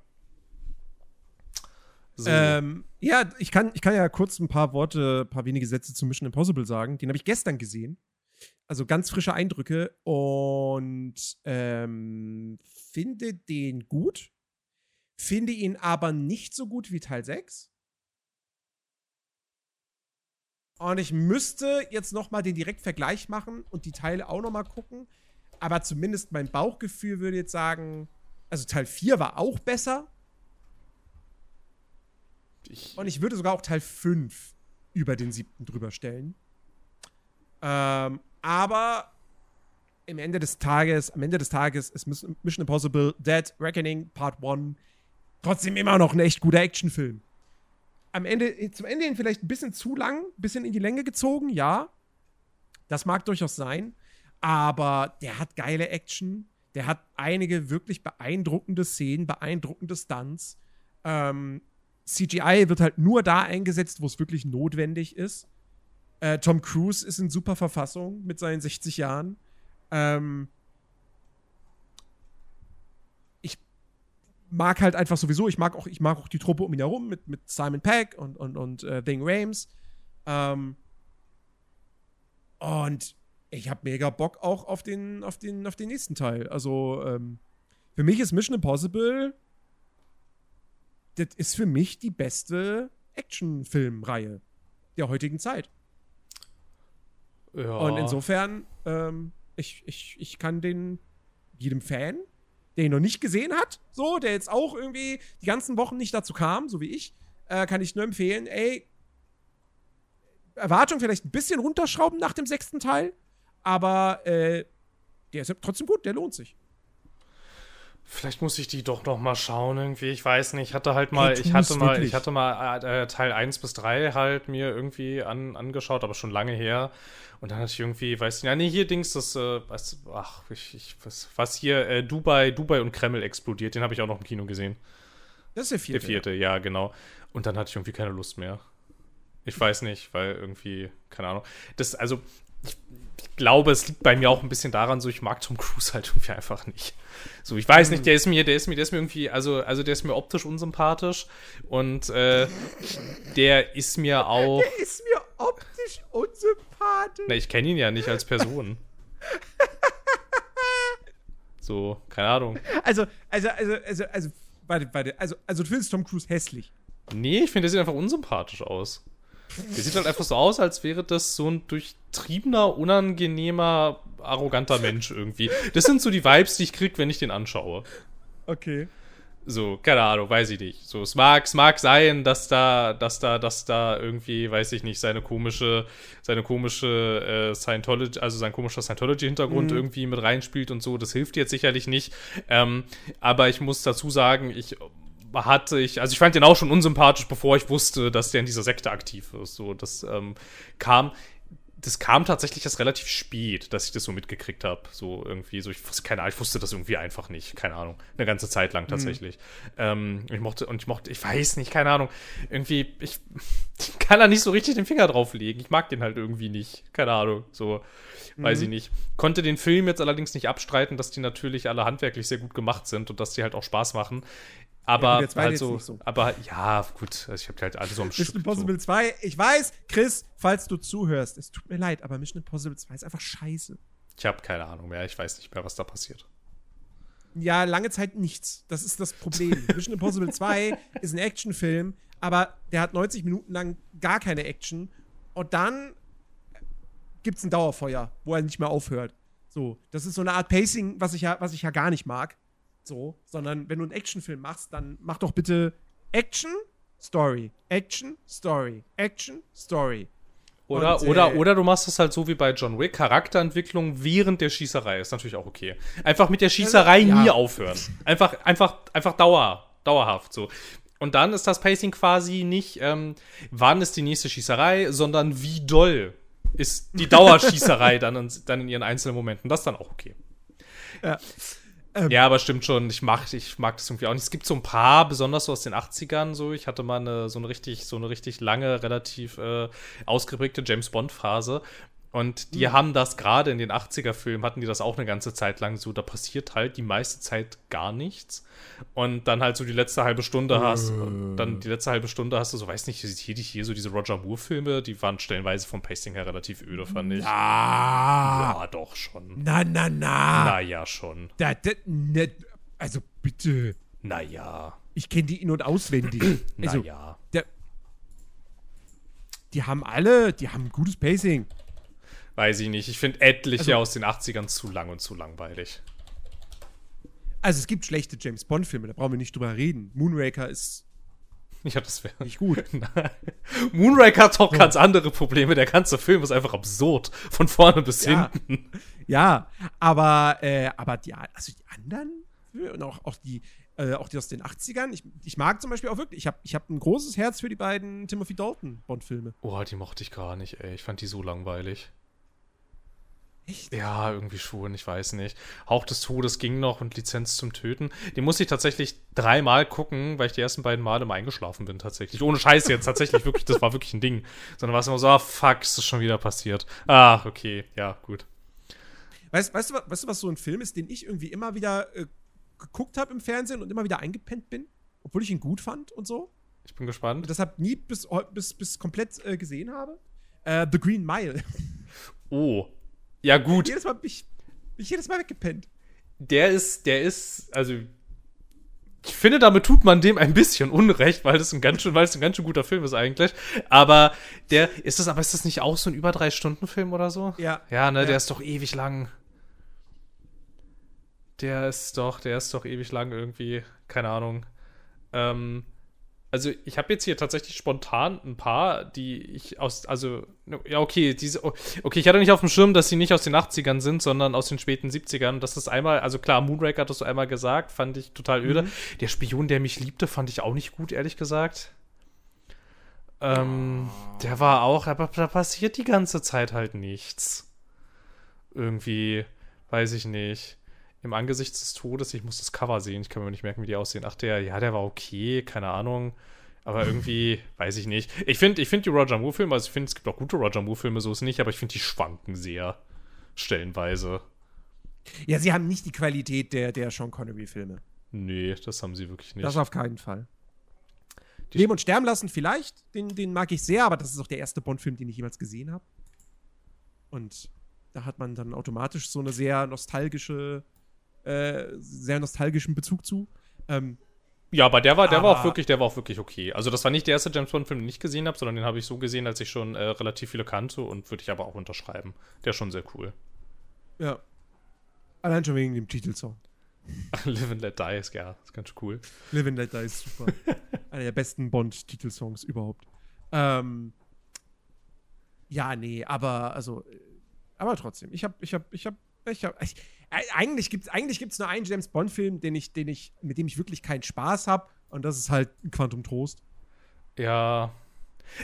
So. Ähm, ja, ich kann, ich kann ja kurz ein paar Worte, ein paar wenige Sätze zu Mission Impossible sagen. Den habe ich gestern gesehen also ganz frische Eindrücke und ähm, finde den gut, finde ihn aber nicht so gut wie Teil 6. Und ich müsste jetzt noch mal den Direktvergleich machen und die Teile auch noch mal gucken. Aber zumindest mein Bauchgefühl würde jetzt sagen, also Teil 4 war auch besser. Ich und ich würde sogar auch Teil 5 über den siebten drüber stellen. Ähm, aber im Ende des Tages, am Ende des Tages ist Mission Impossible Dead Reckoning Part 1 trotzdem immer noch ein echt guter Actionfilm. Am Ende, zum Ende hin vielleicht ein bisschen zu lang, ein bisschen in die Länge gezogen, ja. Das mag durchaus sein. Aber der hat geile Action. Der hat einige wirklich beeindruckende Szenen, beeindruckende Stunts. Ähm, CGI wird halt nur da eingesetzt, wo es wirklich notwendig ist. Äh, Tom Cruise ist in super Verfassung mit seinen 60 Jahren. Ähm, ich mag halt einfach sowieso, ich mag auch, ich mag auch die Truppe um ihn herum mit, mit Simon Peck und, und, und äh, Bing Rames. Ähm, und ich habe mega Bock auch auf den, auf den, auf den nächsten Teil. Also, ähm, für mich ist Mission Impossible, das ist für mich die beste Actionfilmreihe der heutigen Zeit. Ja. Und insofern, ähm, ich, ich, ich kann den jedem Fan, der ihn noch nicht gesehen hat, so, der jetzt auch irgendwie die ganzen Wochen nicht dazu kam, so wie ich, äh, kann ich nur empfehlen, ey, Erwartung vielleicht ein bisschen runterschrauben nach dem sechsten Teil, aber äh, der ist trotzdem gut, der lohnt sich. Vielleicht muss ich die doch noch mal schauen irgendwie. Ich weiß nicht. Ich hatte halt mal, ich hatte mal, ich hatte mal äh, Teil 1 bis 3 halt mir irgendwie an, angeschaut, aber schon lange her. Und dann hatte ich irgendwie, weiß nicht, ja, nee, hier Dings, das, äh, was, ach, ich, ich, was, was hier, äh, Dubai, Dubai und Kreml explodiert, den habe ich auch noch im Kino gesehen. Das ist der vierte. Der vierte, ja, genau. Und dann hatte ich irgendwie keine Lust mehr. Ich weiß nicht, weil irgendwie, keine Ahnung. Das, also, ich, ich glaube, es liegt bei mir auch ein bisschen daran, so ich mag Tom Cruise halt irgendwie einfach nicht. So, ich weiß nicht, der ist mir, der ist mir, der ist mir irgendwie, also, also der ist mir optisch unsympathisch und äh, der ist mir auch. Der ist mir optisch unsympathisch. Na, ich kenne ihn ja nicht als Person. So, keine Ahnung. Also, also, also, also, also, warte, warte, also, also du findest Tom Cruise hässlich. Nee, ich finde, der sieht einfach unsympathisch aus. Der sieht halt einfach so aus, als wäre das so ein durchtriebener, unangenehmer, arroganter Mensch irgendwie. Das sind so die Vibes, die ich krieg, wenn ich den anschaue. Okay. So, keine Ahnung, weiß ich nicht. So, es mag, es mag sein, dass da, dass da, dass da irgendwie, weiß ich nicht, seine komische, seine komische äh, Scientology, also sein komischer Scientology-Hintergrund Mhm. irgendwie mit reinspielt und so. Das hilft jetzt sicherlich nicht. Ähm, aber ich muss dazu sagen, ich hatte ich, also ich fand den auch schon unsympathisch, bevor ich wusste, dass der in dieser Sekte aktiv ist. So, das ähm, kam, das kam tatsächlich erst relativ spät, dass ich das so mitgekriegt habe. So irgendwie, so ich wusste, keine Ahnung, ich wusste das irgendwie einfach nicht, keine Ahnung. Eine ganze Zeit lang tatsächlich. Ähm, ich mochte, und ich mochte, ich weiß nicht, keine Ahnung. Irgendwie, ich, ich kann da nicht so richtig den Finger drauf legen. Ich mag den halt irgendwie nicht. Keine Ahnung. So, weiß ich nicht. Konnte den Film jetzt allerdings nicht abstreiten, dass die natürlich alle handwerklich sehr gut gemacht sind und dass die halt auch Spaß machen. Aber zweite halt so, so. aber ja, gut, also ich habe halt alle so am Stück. Mission Impossible 2, ich weiß, Chris, falls du zuhörst, es tut mir leid, aber Mission Impossible 2 ist einfach scheiße. So. Ich habe keine Ahnung mehr, ich weiß nicht mehr, was da passiert. Ja, lange Zeit nichts. Das ist das Problem. Mission Impossible 2 ist ein Actionfilm, aber der hat 90 Minuten lang gar keine Action. Und dann gibt es ein Dauerfeuer, wo er nicht mehr aufhört. So, das ist so eine Art Pacing, was ich ja, was ich ja gar nicht mag. So, sondern wenn du einen Actionfilm machst, dann mach doch bitte Action, Story, Action, Story, Action, Story. Oder, Und, oder, äh, oder du machst es halt so wie bei John Wick, Charakterentwicklung während der Schießerei ist natürlich auch okay. Einfach mit der Schießerei Ja. nie aufhören. Einfach, einfach, einfach dauer, dauerhaft so. Und dann ist das Pacing quasi nicht, ähm, wann ist die nächste Schießerei, sondern wie doll ist die Dauerschießerei dann, in, dann in ihren einzelnen Momenten. Das ist dann auch okay. Ja. Ähm. ja, aber stimmt schon. Ich mag, ich mag das irgendwie auch nicht. Es gibt so ein paar, besonders so aus den 80ern, so. Ich hatte mal eine, so eine richtig, so eine richtig lange, relativ äh, ausgeprägte James Bond-Phase. Und die haben das gerade in den 80er-Filmen, hatten die das auch eine ganze Zeit lang so. Da passiert halt die meiste Zeit gar nichts. Und dann halt so die letzte halbe Stunde hast, und dann die letzte halbe Stunde hast du so, weiß nicht, hier, hier so diese Roger Moore-Filme, die waren stellenweise vom Pacing her relativ öde, fand ich. Ah, Ja, doch schon. na, na, na. Naja, schon. Da, da, ne, also bitte. Naja. Ich kenne die in- und auswendig. Also, Naja. der, die haben alle, die haben ein gutes Pacing. Weiß ich nicht. Ich finde etliche Also- aus den 80ern zu lang und zu langweilig. Also es gibt schlechte James Bond-Filme, da brauchen wir nicht drüber reden. Moonraker ist Ja, das wäre. nicht gut. Moonraker hat doch ganz andere Probleme. Der ganze Film ist einfach absurd. Von vorne bis Ja. hinten. ja, aber, äh, aber die, also die anderen und auch, auch die, äh, auch die aus den 80ern, ich, ich mag zum Beispiel auch wirklich, ich habe ich hab ein großes Herz für die beiden Timothy Dalton Bond-Filme. Oh, die mochte ich gar nicht, ey. Ich fand die so langweilig. Echt? Ja, irgendwie schon, ich weiß nicht. Hauch des Todes ging noch und Lizenz zum Töten. Die musste ich tatsächlich dreimal gucken, weil ich die ersten beiden Male mal eingeschlafen bin, tatsächlich. Ohne Scheiß jetzt, tatsächlich, wirklich, das war wirklich ein Ding. Sondern war es immer so, ah, fuck, ist das schon wieder passiert. Ah, okay, ja, gut. Weißt, weißt, du, weißt du, was so ein Film ist, den ich irgendwie immer wieder äh, geguckt habe im Fernsehen und immer wieder eingepennt bin? Obwohl ich ihn gut fand und so? Ich bin gespannt. Und deshalb nie bis, bis, bis komplett äh, gesehen habe? Äh, The Green Mile. Oh. Ja, gut. jedes Mal bin ich, bin ich jedes Mal weggepennt. der ist, der ist, also ich finde, damit tut man dem ein bisschen Unrecht, weil das ein ganz schön, weil es ein ganz schön guter Film ist eigentlich. Aber der, ist das, aber ist das nicht auch so ein über drei Stunden Film oder so? Ja. Ja, ne, Ja. der ist doch ewig lang. Der ist doch, der ist doch ewig lang irgendwie, keine Ahnung. Ähm, also ich habe jetzt hier tatsächlich spontan ein paar, die ich aus, also, ja, okay, diese, okay, ich hatte nicht auf dem Schirm, dass sie nicht aus den 80ern sind, sondern aus den späten 70ern. Das ist einmal, also klar, Moonraker hattest du einmal gesagt, fand ich total öde. Mhm. Der Spion, der mich liebte, fand ich auch nicht gut, ehrlich gesagt. Ähm, oh. der war auch, aber da passiert die ganze Zeit halt nichts. Irgendwie, weiß ich nicht im Angesicht des Todes, ich muss das Cover sehen, ich kann mir nicht merken, wie die aussehen. Ach, der, ja, der war okay, keine Ahnung. Aber irgendwie, weiß ich nicht. Ich finde ich find die Roger Moore-Filme, also ich finde, es gibt auch gute Roger Moore-Filme, so ist es nicht, aber ich finde, die schwanken sehr. Stellenweise. Ja, sie haben nicht die Qualität der, der Sean Connery-Filme. Nee, das haben sie wirklich nicht. Das auf keinen Fall. Die Leben und Sterben lassen vielleicht, den, den mag ich sehr, aber das ist auch der erste Bond-Film, den ich jemals gesehen habe. Und da hat man dann automatisch so eine sehr nostalgische äh, sehr nostalgischen Bezug zu. Ähm, ja, aber der war, der aber war auch wirklich, der war auch wirklich okay. Also das war nicht der erste James Bond-Film, den ich gesehen habe, sondern den habe ich so gesehen, als ich schon äh, relativ viele kannte und würde ich aber auch unterschreiben. Der ist schon sehr cool. Ja. Allein schon wegen dem Titelsong. Live and Let Die ist ja, ist ganz cool. Live and Let Die ist super. Einer der besten Bond-Titelsongs überhaupt. Ähm, ja, nee, aber also, aber trotzdem, ich habe, ich habe, ich habe, ich habe, ich, eigentlich gibt es eigentlich gibt's nur einen James Bond-Film, den ich, den ich, mit dem ich wirklich keinen Spaß habe. Und das ist halt Quantum Trost. Ja.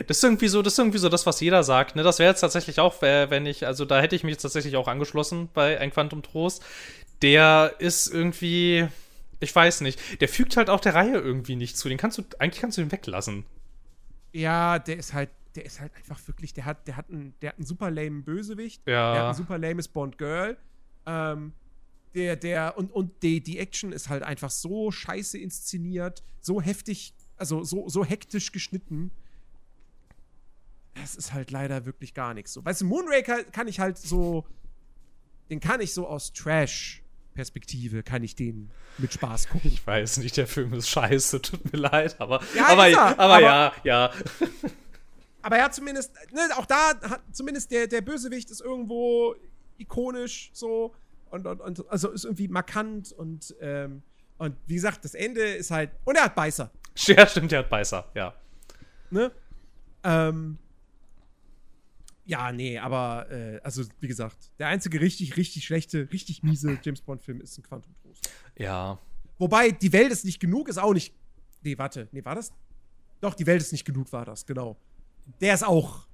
Das ist irgendwie so, das ist irgendwie so das, was jeder sagt. Ne? Das wäre jetzt tatsächlich auch, wenn ich, also da hätte ich mich jetzt tatsächlich auch angeschlossen bei ein Quantum Trost. Der ist irgendwie, ich weiß nicht, der fügt halt auch der Reihe irgendwie nicht zu. Den kannst du, eigentlich kannst du ihn weglassen. Ja, der ist halt, der ist halt einfach wirklich, der hat, der hat einen, der hat einen super lame Bösewicht. Ja. Der hat ein super lames Bond Girl. Ähm, der, der, und, und die, die Action ist halt einfach so scheiße inszeniert, so heftig, also so, so hektisch geschnitten. Das ist halt leider wirklich gar nichts so. Weißt du, Moonraker kann ich halt so, den kann ich so aus Trash Perspektive kann ich den mit Spaß gucken. Ich weiß nicht, der Film ist scheiße, tut mir leid, aber ja, aber, aber, aber, ja, ja. Aber er hat zumindest, ne, auch da hat zumindest der, der Bösewicht ist irgendwo ikonisch so und, und, und also ist irgendwie markant und, ähm, und wie gesagt, das Ende ist halt. Und er hat Beißer. Ja, stimmt, er hat Beißer, ja. Ne? Ähm, ja, nee, aber äh, also wie gesagt, der einzige richtig, richtig schlechte, richtig miese James Bond-Film ist ein Quantum Trost. Ja. Wobei, die Welt ist nicht genug, ist auch nicht. Nee, warte, nee, war das? Doch, die Welt ist nicht genug, war das, genau. Der ist auch.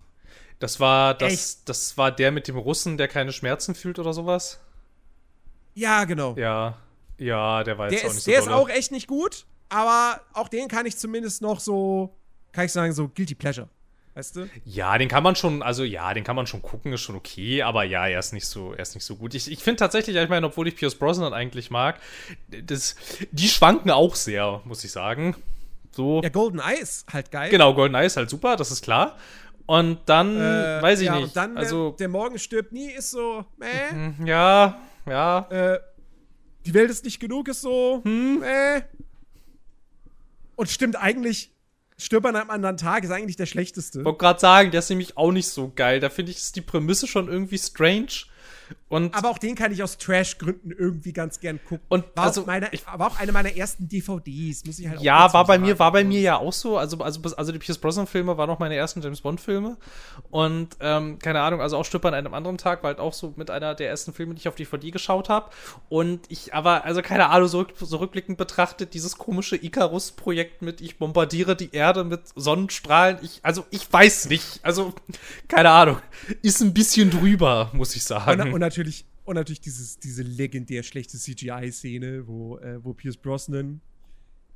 Das war das, das war der mit dem Russen, der keine Schmerzen fühlt oder sowas? Ja, genau. Ja, ja, der war jetzt der auch ist, nicht so Der dolle. ist auch echt nicht gut, aber auch den kann ich zumindest noch so, kann ich sagen, so Guilty Pleasure. Weißt du? Ja, den kann man schon, also ja, den kann man schon gucken, ist schon okay, aber ja, er ist nicht so, er ist nicht so gut. Ich, ich finde tatsächlich, ich meine, obwohl ich Pierce Brosnan eigentlich mag, das, die schwanken auch sehr, muss ich sagen. So. Ja, Golden Eye ist halt geil. Genau, Golden Eye ist halt super, das ist klar. Und dann, äh, weiß ich ja, nicht. Dann, also, der, der Morgen stirbt nie, ist so. Mhm, ja, ja. Äh, die Welt ist nicht genug, ist so, hm, äh. Und stimmt eigentlich, stirbt an einem anderen Tag, ist eigentlich der schlechteste. Ich wollte gerade sagen, der ist nämlich auch nicht so geil. Da finde ich, ist die Prämisse schon irgendwie strange. Und aber auch den kann ich aus Trash-Gründen irgendwie ganz gern gucken. Und war also, auch meine, ich, war auch eine meiner ersten DVDs, muss ich halt auch Ja, war bei sagen. mir, war bei mir ja auch so. Also, also, also die Pierce Brosnan-Filme waren noch meine ersten James Bond-Filme. Und ähm, keine Ahnung, also auch Stück an einem anderen Tag, war halt auch so mit einer der ersten Filme, die ich auf DVD geschaut habe. Und ich, aber, also keine Ahnung, so, so rückblickend betrachtet, dieses komische Icarus-Projekt mit ich bombardiere die Erde mit Sonnenstrahlen. Ich, also ich weiß nicht. Also, keine Ahnung. Ist ein bisschen drüber, muss ich sagen. Und, und natürlich und natürlich dieses, diese legendär schlechte CGI-Szene, wo, äh, wo Pierce Brosnan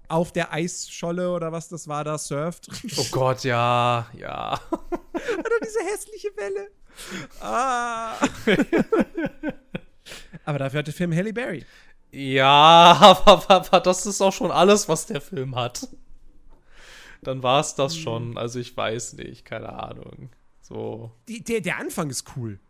auf der Eisscholle oder was das war, da surft. Oh Gott, ja, ja. Oder diese hässliche Welle. Ah. aber dafür hat der Film Halle Berry. Ja, aber, aber, das ist auch schon alles, was der Film hat. Dann war es das hm. schon. Also ich weiß nicht, keine Ahnung. So. Die, der, der Anfang ist cool.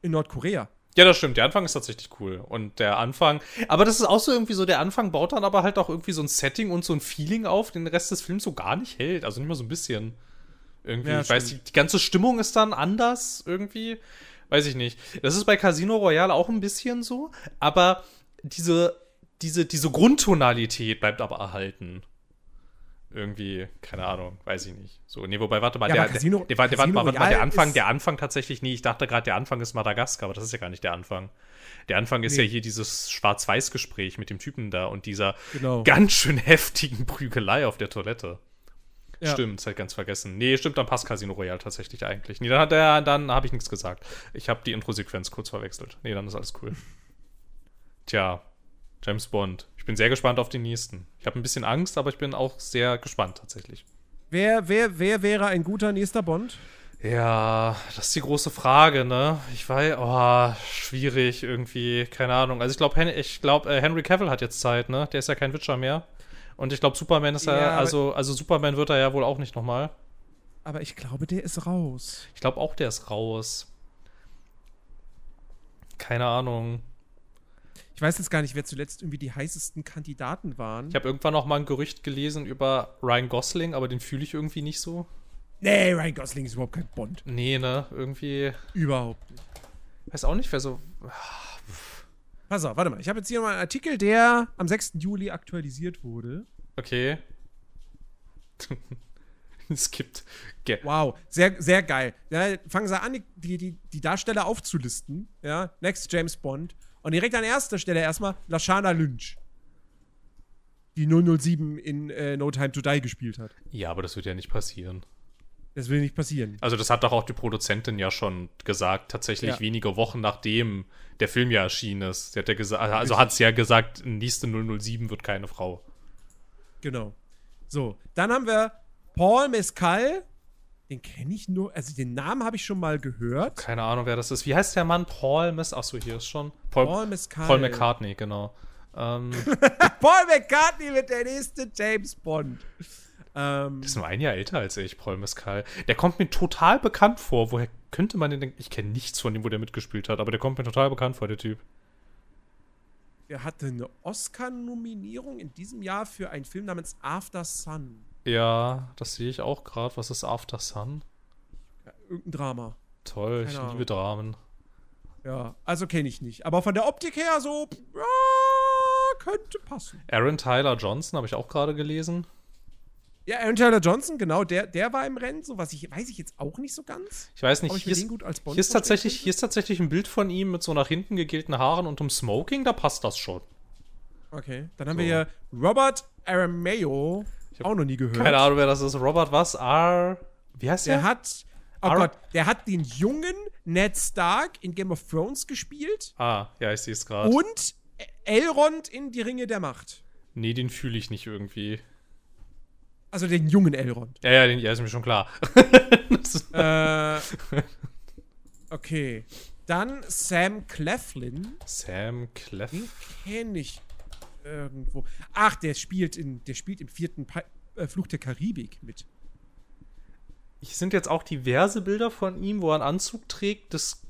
In Nordkorea. Ja, das stimmt. Der Anfang ist tatsächlich cool. Und der Anfang, aber das ist auch so irgendwie so, der Anfang baut dann aber halt auch irgendwie so ein Setting und so ein Feeling auf, den der Rest des Films so gar nicht hält. Also nicht mal so ein bisschen. Irgendwie, ja, ich weiß, die, die ganze Stimmung ist dann anders irgendwie. Weiß ich nicht. Das ist bei Casino Royale auch ein bisschen so, aber diese, diese, diese Grundtonalität bleibt aber erhalten. Irgendwie, keine Ahnung, weiß ich nicht. So, nee, wobei, warte mal, Ja, der, Casino- der, der, warte, Casino warte mal, der Anfang, der Anfang tatsächlich, nee, ich dachte gerade, der Anfang ist Madagaskar, aber das ist ja gar nicht der Anfang. Der Anfang ist Nee. ja hier dieses Schwarz-Weiß-Gespräch mit dem Typen da und dieser Genau. ganz schön heftigen Prügelei auf der Toilette. Ja. Stimmt, ich ganz vergessen. Nee, stimmt, dann passt Casino Royale tatsächlich eigentlich. Nee, dann, hat der, dann habe ich nichts gesagt. Ich habe die Intro-Sequenz kurz verwechselt. Nee, dann ist alles cool. Tja, James Bond. Ich bin sehr gespannt auf den nächsten. Ich habe ein bisschen Angst, aber ich bin auch sehr gespannt tatsächlich. Wer, wer, wer wäre ein guter nächster Bond? Ja, das ist die große Frage, ne? Ich weiß, oh, schwierig irgendwie, keine Ahnung. Also ich glaube, ich glaub, äh, Henry Cavill hat jetzt Zeit, ne? Der ist ja kein Witcher mehr. Und ich glaube, Superman ist ja, aber- also, also Superman wird er ja wohl auch nicht nochmal. Aber ich glaube, der ist raus. Ich glaube auch, der ist raus. Keine Ahnung. Ich weiß jetzt gar nicht, wer zuletzt irgendwie die heißesten Kandidaten waren. Ich habe irgendwann noch mal ein Gerücht gelesen über Ryan Gosling, aber den fühle ich irgendwie nicht so. nee, Ryan Gosling ist überhaupt kein Bond. Nee, ne? Irgendwie. Überhaupt nicht. Weiß auch nicht, wer so. Pass auf, warte mal. Ich habe jetzt hier mal einen Artikel, der am 6. Juli aktualisiert wurde. Okay. es gibt. Ge Wow, sehr, sehr geil. Ja, fangen sie an, die- die, die, die Darsteller aufzulisten. Ja, Next James Bond. Und direkt an erster Stelle erstmal Lashana Lynch. Die 007 in äh, No Time to Die gespielt hat. ja, aber das wird ja nicht passieren. Das will nicht passieren. Also, das hat doch auch die Produzentin ja schon gesagt, tatsächlich Ja. wenige Wochen nachdem der Film ja erschienen ist. Sie hat ja gesagt, also hat sie ja gesagt, nächste 007 wird keine Frau. Genau. So, dann haben wir Paul Mescal. Den kenne ich nur, also den Namen habe ich schon mal gehört. Keine Ahnung, wer das ist. Wie heißt der Mann? Paul Miss. Achso, hier ist schon. Paul, Paul Mescal. Paul McCartney, genau. Ähm, Paul McCartney wird der nächste James Bond. Ähm, ist nur ein Jahr älter als ich, Paul Mescal. Der kommt mir total bekannt vor. Woher könnte man den denken? Ich kenne nichts von dem, wo der mitgespielt hat, aber der kommt mir total bekannt vor, der Typ. er hatte eine Oscar-Nominierung in diesem Jahr für einen Film namens After Sun. Ja, das sehe ich auch gerade. Was ist After Sun? Ja, irgendein Drama. Toll, ich Keine Ahnung. liebe Dramen. Ja, also kenne ich nicht. Aber von der Optik her so, ja, könnte passen. Aaron Tyler Johnson habe ich auch gerade gelesen. Ja, Aaron Taylor Johnson, genau, der, der war im Rennen. So was ich weiß ich jetzt auch nicht so ganz. Ich weiß nicht, ich hier ist, hier, ist tatsächlich, hier ist tatsächlich ein Bild von ihm mit so nach hinten gegelten Haaren und einem Smoking, da passt das schon. Okay, dann haben So. wir hier Robert Aramayo. hab Auch noch nie gehört. Keine Ahnung, wer das ist. Robert was? R. Wie heißt der? Der hat, oh Ar- Gott, der hat den jungen Ned Stark in Game of Thrones gespielt ah, ja, ich sehe es gerade. und Elrond in Die Ringe der Macht. Nee, den fühle ich nicht irgendwie. Also den jungen Elrond. Ja, ja, den, ja, ist mir schon klar. Äh, okay. Dann Sam Cleflin. Sam Clef. Den kenne ich irgendwo. Ach, der spielt, in, der spielt im vierten pa äh, Fluch der Karibik mit. Hier sind jetzt auch diverse Bilder von ihm, wo er einen Anzug trägt. Das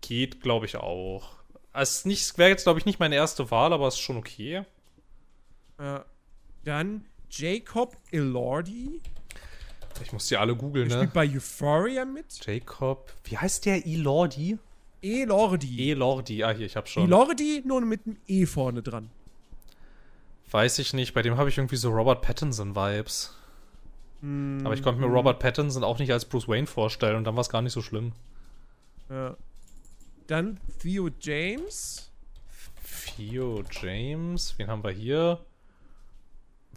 geht, glaube ich, auch. Es wäre jetzt, glaube ich, nicht meine erste Wahl, aber es ist schon okay. Äh, dann Jacob Elordi. Ich muss die alle googeln, Der ne? spielt bei Euphoria mit. Jacob. Wie heißt der? Elordi? Elordi. Elordi. Ah, hier, ich hab schon. Elordi, nur mit einem E vorne dran. Weiß ich nicht. Bei dem habe ich irgendwie so Robert Pattinson-Vibes. Aber ich konnte mir Robert Pattinson auch nicht als Bruce Wayne vorstellen und dann war es gar nicht so schlimm. Ja. Dann Theo James. Theo James. Wen haben wir hier?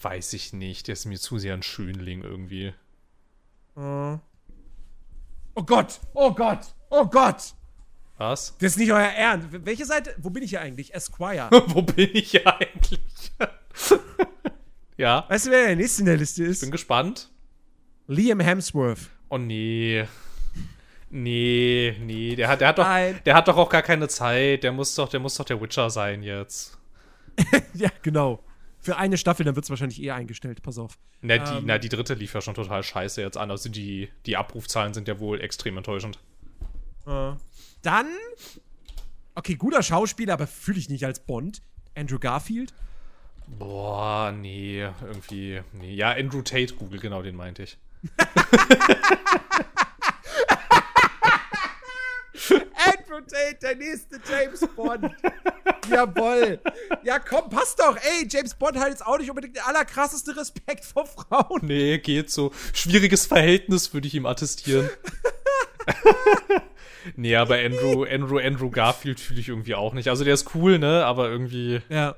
Weiß ich nicht. Der ist mir zu sehr ein Schönling irgendwie. Äh. Oh Gott, oh Gott, oh Gott. Was? Das ist nicht euer Ernst. Welche Seite? Wo bin ich hier eigentlich? Esquire. Wo bin ich hier eigentlich? ja, weißt du, wer der nächste in der Liste ist? bin gespannt. Liam Hemsworth. Oh nee. Nee, nee, der hat, der hat doch, Nein. der hat doch auch gar keine Zeit. Der muss doch, der muss doch der Witcher sein jetzt. ja, genau. Für eine Staffel, dann wird es wahrscheinlich eher eingestellt. Pass auf. Na die, Ähm. na, die dritte lief ja schon total scheiße jetzt an. Also die, die Abrufzahlen sind ja wohl extrem enttäuschend. Äh. Dann. Okay, guter Schauspieler, aber fühle ich nicht als Bond. Andrew Garfield. Boah, nee, irgendwie. Nee. Ja, Andrew Tate, Google, genau, den meinte ich. Andrew Tate, der nächste James Bond. Jawoll. Ja, komm, passt doch. Ey, James Bond hat jetzt auch nicht unbedingt der allerkrasseste Respekt vor Frauen. Nee, geht so. Schwieriges Verhältnis würde ich ihm attestieren. nee, aber Andrew, Andrew, Andrew Garfield fühle ich irgendwie auch nicht. Also der ist cool, ne? Aber irgendwie. Ja.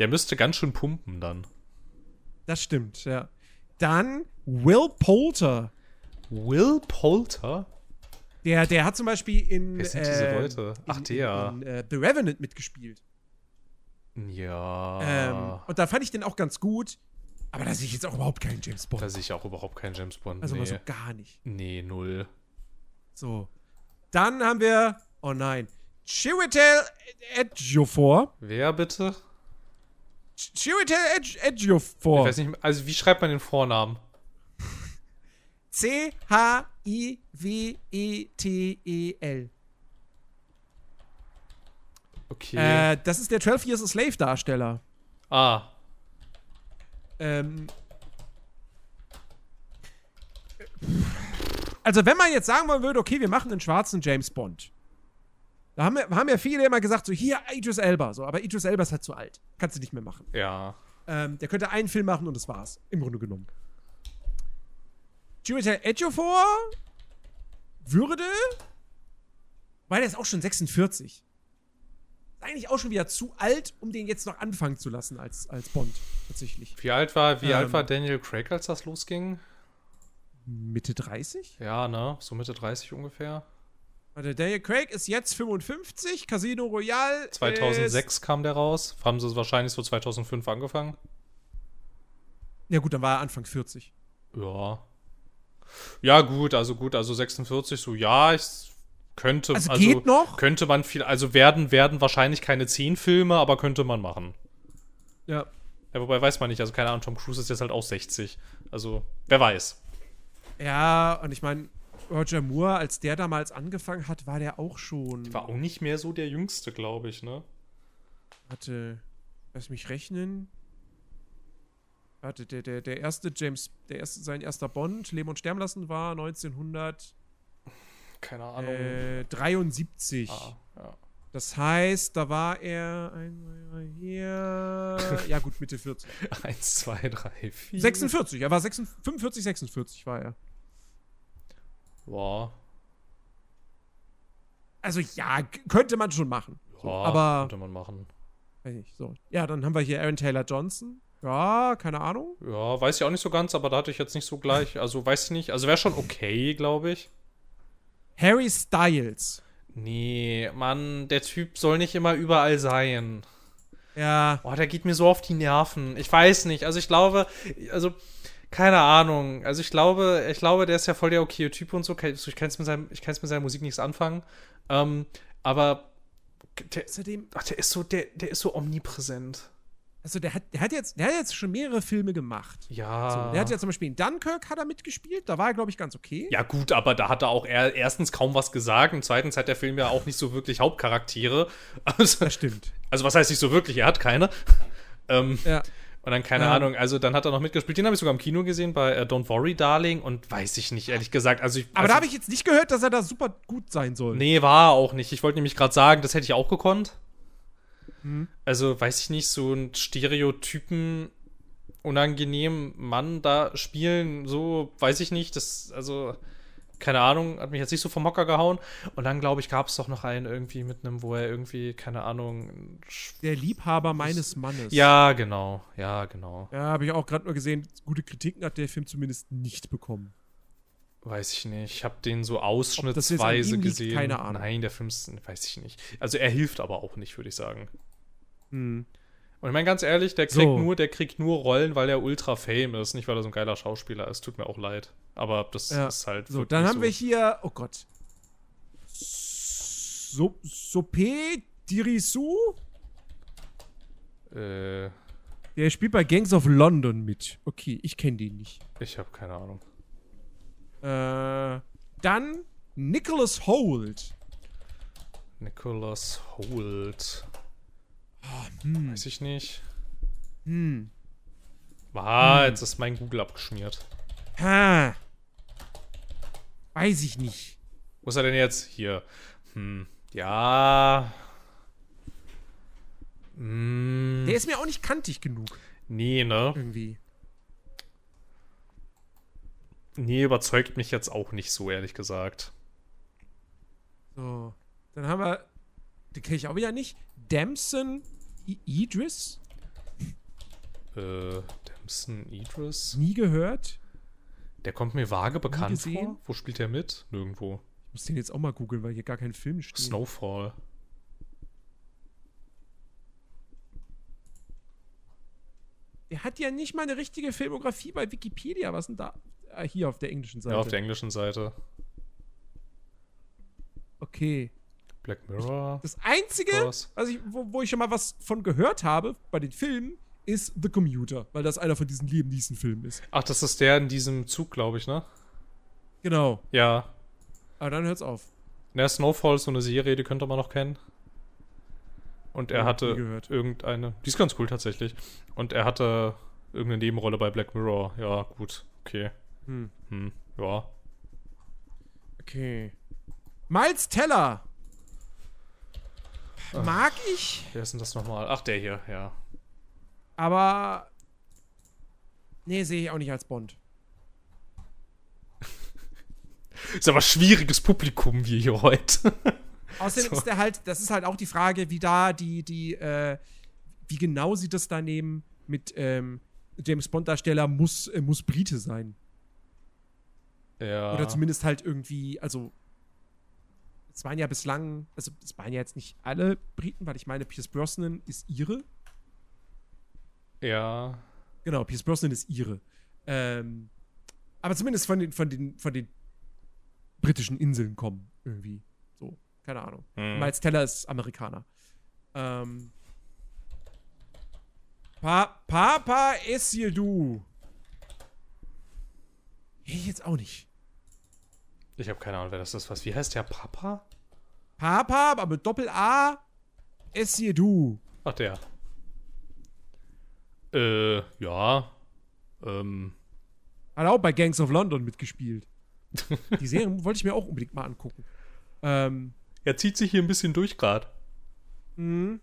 Der müsste ganz schön pumpen dann. Das stimmt, ja. Dann Will Poulter. Will Poulter? Der, der hat zum Beispiel in. Wer sind diese Leute? Ach, in, der. In, in, äh, The Revenant mitgespielt. Ja. Ähm, und da fand ich den auch ganz gut. Aber da sehe ich jetzt auch überhaupt keinen James Bond. Da sehe ich auch überhaupt keinen James Bond. Also nee. mal so gar nicht. Nee, null. So. Dann haben wir. Oh nein. Chiwetel Ejiofor. Wer bitte? Chiwetel Ejiofor. Ich weiß nicht, also wie schreibt man den Vornamen? C-H-I-W-E-T-E-L. Okay. Äh, das ist der 12 Years a Slave Darsteller. ah. Ähm. Also, wenn man jetzt sagen wollen würde, okay, wir machen einen schwarzen James Bond. Da haben, wir, haben ja viele immer gesagt, so hier Idris Elba, so, aber Idris Elba ist halt zu alt. Kannst du nicht mehr machen. Ja. Ähm, der könnte einen Film machen und das war's. Im Grunde genommen. Chiwetel Ejiofor würde, weil der ist auch schon 46. Ist eigentlich auch schon wieder zu alt, um den jetzt noch anfangen zu lassen als, als Bond, tatsächlich. Wie alt war, wie Ähm. alt war Daniel Craig, als das losging? Mitte 30? Ja, ne? So Mitte 30 ungefähr. Warte, Daniel Craig ist jetzt 55, Casino Royale 2006 kam der raus. Haben sie wahrscheinlich so 2005 angefangen. Ja gut, dann war er Anfang 40. Ja. Ja, gut, also gut, also 46, so ja, ich könnte, Also, also, geht noch? könnte man viel, also werden, werden wahrscheinlich keine 10 Filme, aber könnte man machen. Ja. Ja, wobei weiß man nicht, also keine Ahnung, Tom Cruise ist jetzt halt auch 60. Also, wer weiß. Ja, und ich meine, Roger Moore, als der damals angefangen hat, war der auch schon. War auch nicht mehr so der Jüngste, glaube ich, ne? Warte, lass mich rechnen. Warte, der, der, der erste James, der erste, sein erster Bond, Leben und Sterben lassen, war 1973. Keine Ahnung. Äh, ah, ja. Das heißt, da war er ein, hier. ja, gut, Mitte 40. 1, 2, 3, 4. 46, er war 46, 45, 46 war er. Boah. Also ja, könnte man schon machen. So, Ja, aber, könnte man machen. weiß nicht, so. Ja, dann haben wir hier Aaron Taylor Johnson. Ja, keine Ahnung. Ja, weiß ich auch nicht so ganz, aber da hatte ich jetzt nicht so gleich. Also, weiß ich nicht. Also, wäre schon okay, glaube ich. Harry Styles. Nee, Mann, der Typ soll nicht immer überall sein. Ja, Boah, der geht mir so auf die Nerven. Ich weiß nicht. Also, ich glaube, also, keine Ahnung. Also, ich glaube, ich glaube, der ist ja voll der okaye Typ und so. Ich kann es mit, seinem- ich mit seiner Musik nichts anfangen. Ähm, aber der, ach, der ist so, der, der ist so omnipräsent. also der hat, der hat jetzt, der hat jetzt schon mehrere Filme gemacht. Ja. So, der hat ja zum Beispiel in Dunkirk hat er mitgespielt, da war er, glaube ich, ganz okay. Ja, gut, aber da hat er auch er, erstens kaum was gesagt und zweitens hat der Film ja auch nicht so wirklich Hauptcharaktere. Also, Das stimmt. also was heißt nicht so wirklich? Er hat keine. Ähm, Ja. Und dann, keine Ähm. Ahnung, also dann hat er noch mitgespielt. Den habe ich sogar im Kino gesehen bei äh, Don't Worry, Darling. Und weiß ich nicht, ehrlich gesagt. Also ich, Aber also, da habe ich jetzt nicht gehört, dass er da super gut sein soll. Nee, war er auch nicht. Ich wollte nämlich gerade sagen, das hätte ich auch gekonnt. Hm. Also, weiß ich nicht, so ein Stereotypen unangenehm Mann da spielen, so, weiß ich nicht. Das, also, keine Ahnung, hat mich jetzt nicht so vom Hocker gehauen. Und dann, glaube ich, gab es doch noch einen irgendwie mit einem, wo er irgendwie, keine Ahnung. Der Liebhaber meines Mannes. Ja, genau. Ja, genau. Ja, habe ich auch gerade nur gesehen, gute Kritiken hat der Film zumindest nicht bekommen. Weiß ich nicht. Ich habe den so ausschnittsweise ihm liegt, gesehen. keine Ahnung. Nein, der Film ist, weiß ich nicht. Also er hilft aber auch nicht, würde ich sagen. Hm. Und ich meine ganz ehrlich, der kriegt So. nur, der kriegt nur Rollen, weil er ultra fame ist, nicht weil er so ein geiler Schauspieler ist. Tut mir auch leid. Aber das Ja. ist halt. So, dann haben so. wir hier, oh Gott. So, Sope Dirisu? Äh, Der spielt bei Gangs of London mit. Okay, ich kenne den nicht. ich habe keine Ahnung. Äh, dann Nicholas Holt. Nicholas Holt. Hm. Weiß ich nicht. Hm. Ah, jetzt ist mein Google abgeschmiert. Ha. Weiß ich nicht. Wo ist er denn jetzt? Hier. Hm. Ja. Mm, Der ist mir auch nicht kantig genug, nee, ne? irgendwie. Nee, überzeugt mich jetzt auch nicht so, ehrlich gesagt. So. Dann haben wir. Den kenne ich auch wieder nicht. Damson I Idris? Äh, Damson Idris? Nie gehört. Der kommt mir vage bekannt vor. Wo spielt der mit? Nirgendwo. Ich muss den jetzt auch mal googeln, weil hier gar kein Film steht. Snowfall. Der hat ja nicht mal eine richtige Filmografie bei Wikipedia. Was denn da? Ah, hier auf der englischen Seite. Ja, auf der englischen Seite. okay. Black Mirror. Das Einzige, Was? was ich, wo, wo ich schon mal was von gehört habe bei den Filmen, ist The Commuter, weil das einer von diesen Liam Neeson-Filmen ist. Ach, das ist der in diesem Zug, glaube ich, ne? Genau. Ja. Aber dann hört's auf. Na, Snowfall ist so eine Serie, die könnte man noch kennen. Und er Ja, hatte gehört. irgendeine. Die ist ganz cool tatsächlich. Und er hatte irgendeine Nebenrolle bei Black Mirror. Ja, gut. Okay. Hm. Hm. Ja. Okay. Miles Teller. Mag ich, Wer ist denn das nochmal? Ach, der hier, ja. Aber. Nee, sehe ich auch nicht als Bond. Ist aber schwieriges Publikum wie hier heute. Außerdem So. ist der halt, das ist halt auch die Frage, wie da die, die, äh, wie genau sie das da nehmen mit ähm, James Bond-Darsteller muss, äh, muss Brite sein. ja. Oder zumindest halt irgendwie, also es waren ja bislang, also es waren ja jetzt nicht alle Briten, weil ich meine, Pierce Brosnan ist ihre. Ja. Genau, Pierce Brosnan ist ihre. Ähm, aber zumindest von den, von den, von den britischen Inseln kommen, irgendwie. So, keine Ahnung. Hm. Miles Teller ist Amerikaner. Ähm. Pa Papa du. Ich jetzt auch nicht. Ich habe keine Ahnung, wer das ist. Was? Wie heißt der Papa? Papa, aber mit Doppel-A, du. Ach, der. Äh, ja. Ähm. Hat auch bei Gangs of London mitgespielt. Die Serie wollte ich mir auch unbedingt mal angucken. Ähm, Er zieht sich hier ein bisschen durch gerade. mh.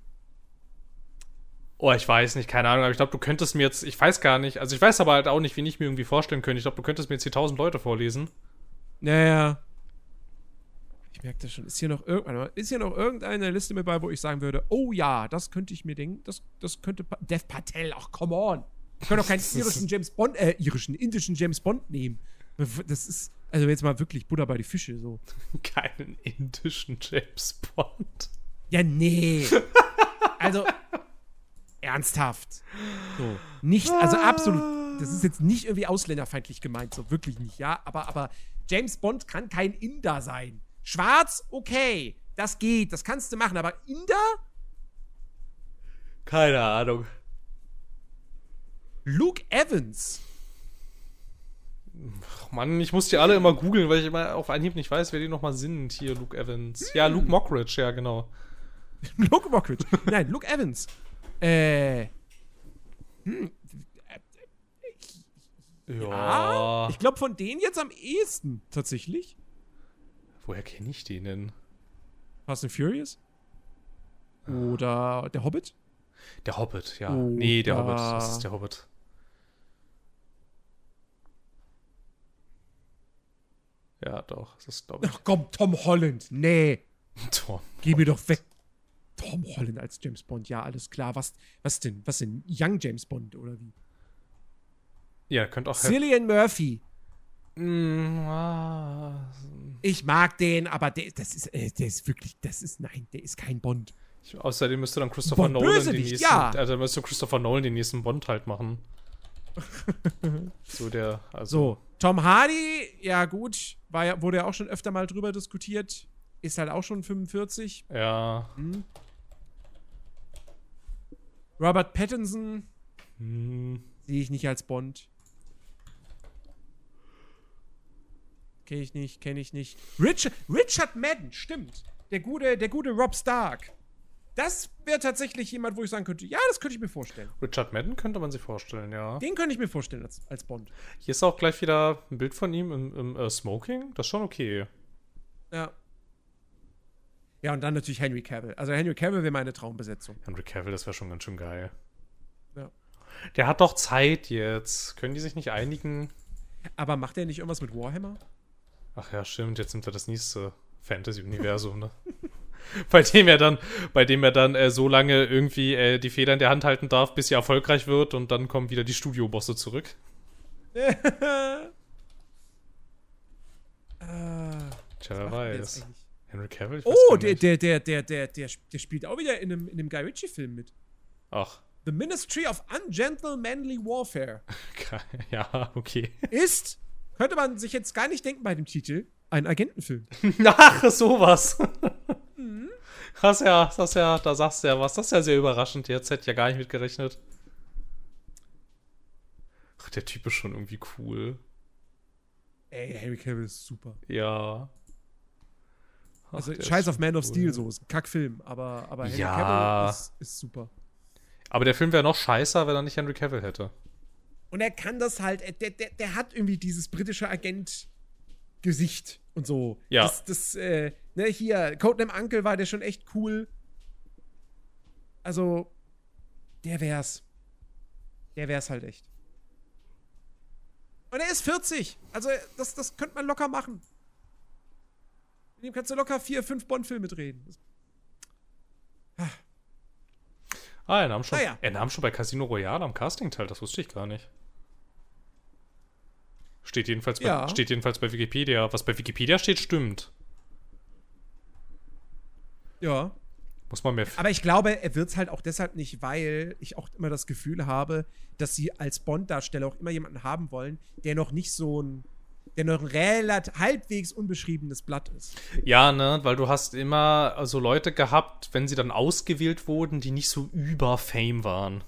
Oh, ich weiß nicht, keine Ahnung, aber ich glaube, du könntest mir jetzt, ich weiß gar nicht, also ich weiß aber halt auch nicht, wie ich mir irgendwie vorstellen könnte. Ich glaube, du könntest mir jetzt hier tausend Leute vorlesen. Naja. Ich merke das schon. Ist hier noch irgendwann ist hier noch irgendeine Liste mit bei, wo ich sagen würde, oh ja, das könnte ich mir denken. Das, das könnte pa Dev Patel, ach come on. Wir können doch keinen irischen James Bond, äh, irischen, indischen James Bond nehmen. Das ist, also jetzt mal wirklich Butter bei die Fische, so. Keinen indischen James Bond. Ja, nee. Also, ernsthaft. So. Nicht, also absolut. Das ist jetzt nicht irgendwie ausländerfeindlich gemeint, so wirklich nicht, ja. Aber, aber James Bond kann kein Inder sein. Schwarz, okay. Das geht, das kannst du machen, aber Inder? Keine Ahnung. Luke Evans. Ach Mann, ich muss die alle immer googeln, weil ich immer auf Anhieb nicht weiß, wer die nochmal sind. Hier, Luke Evans. Ja, Luke Mockridge, ja, genau. Luke Mockridge. Nein, Luke Evans. Äh. Ja. Ich glaube, von denen jetzt am ehesten, tatsächlich. Woher kenne ich den denn? Fast and Furious? Oder der Hobbit? Der Hobbit, ja. Oh, nee, der Hobbit. Das ist der Hobbit. Ja, doch. Das ist, ich. Ach komm, Tom Holland. Nee. Tom. Geh mir doch weg. Tom Holland als James Bond, ja, alles klar. Was, was denn? Was denn? Young James Bond oder wie? Ja, könnte auch. Cillian Murphy. Ich mag den, aber der, das ist, äh, der ist wirklich, das ist, nein, der ist kein Bond. ich, außerdem müsste dann Christopher Bond Nolan den nächsten. ja. Also müsste Christopher Nolan den nächsten Bond halt machen. so der. Also, So, Tom Hardy, ja gut, war ja, wurde ja auch schon öfter mal drüber diskutiert. Ist halt auch schon 45. Ja. Robert Pattinson Hm, sehe ich nicht als Bond. Kenne ich nicht, kenne ich nicht. Richard, Richard Madden, stimmt. Der gute, der gute Rob Stark. Das wäre tatsächlich jemand, wo ich sagen könnte, ja, das könnte ich mir vorstellen. Richard Madden könnte man sich vorstellen, ja. Den könnte ich mir vorstellen als, als Bond. Hier ist auch gleich wieder ein Bild von ihm im, im äh, Smoking. Das ist schon okay. Ja. Ja, und dann natürlich Henry Cavill. Also Henry Cavill wäre meine Traumbesetzung. Henry Cavill, das wäre schon ganz schön geil. Ja. Der hat doch Zeit jetzt. Können die sich nicht einigen? Aber macht er nicht irgendwas mit Warhammer? Ach ja, stimmt. Jetzt nimmt er das nächste Fantasy-Universum, ne? bei dem er dann, bei dem er dann äh, so lange irgendwie äh, die Feder in der Hand halten darf, bis sie erfolgreich wird und dann kommen wieder die Studiobosse zurück. äh, Tja, wer weiß. Henry Cavill? Oh, der, der, der, der, der, der, der spielt auch wieder in einem, in einem Guy Ritchie-Film mit. Ach, The Ministry of Ungentlemanly Warfare ja, okay. ist, könnte man sich jetzt gar nicht denken bei dem Titel, ein Agentenfilm. Ach, sowas. Das ist ja, das ja, da sagst du ja was. Das ist ja sehr überraschend jetzt. Hätte ich ja gar nicht mitgerechnet. Ach, der Typ ist schon irgendwie cool. Ey, Henry Cavill ist super. Ja. Ach, Also scheiß auf Man of cool. Steel so, ist ein Kackfilm, aber, aber Henry Ja. Cavill ist, ist super. Aber der Film wäre noch scheißer, wenn er nicht Henry Cavill hätte. Und er kann das halt, er- der, der, der hat irgendwie dieses britische Agent-Gesicht und so. Ja. Das, das äh, ne, hier, Codename Uncle war der schon echt cool. Also, der wär's. Der wär's halt echt. Und er ist 40. Also, das, das könnte man locker machen. Mit dem kannst du locker vier, fünf Bond-Filme drehen. Ah, er nahm schon, Ah, ja. er nahm schon bei Casino Royale am Casting teil. Das wusste ich gar nicht. Steht jedenfalls, bei, Ja. steht jedenfalls bei Wikipedia. Was bei Wikipedia steht, stimmt. ja. Muss man mehr. Aber ich glaube, er wird es halt auch deshalb nicht, weil ich auch immer das Gefühl habe, dass sie als Bond-Darsteller auch immer jemanden haben wollen, der noch nicht so ein, der noch ein relativ halbwegs unbeschriebenes Blatt ist. Ja, ne, weil du hast immer so Leute gehabt, wenn sie dann ausgewählt wurden, die nicht so über Fame waren.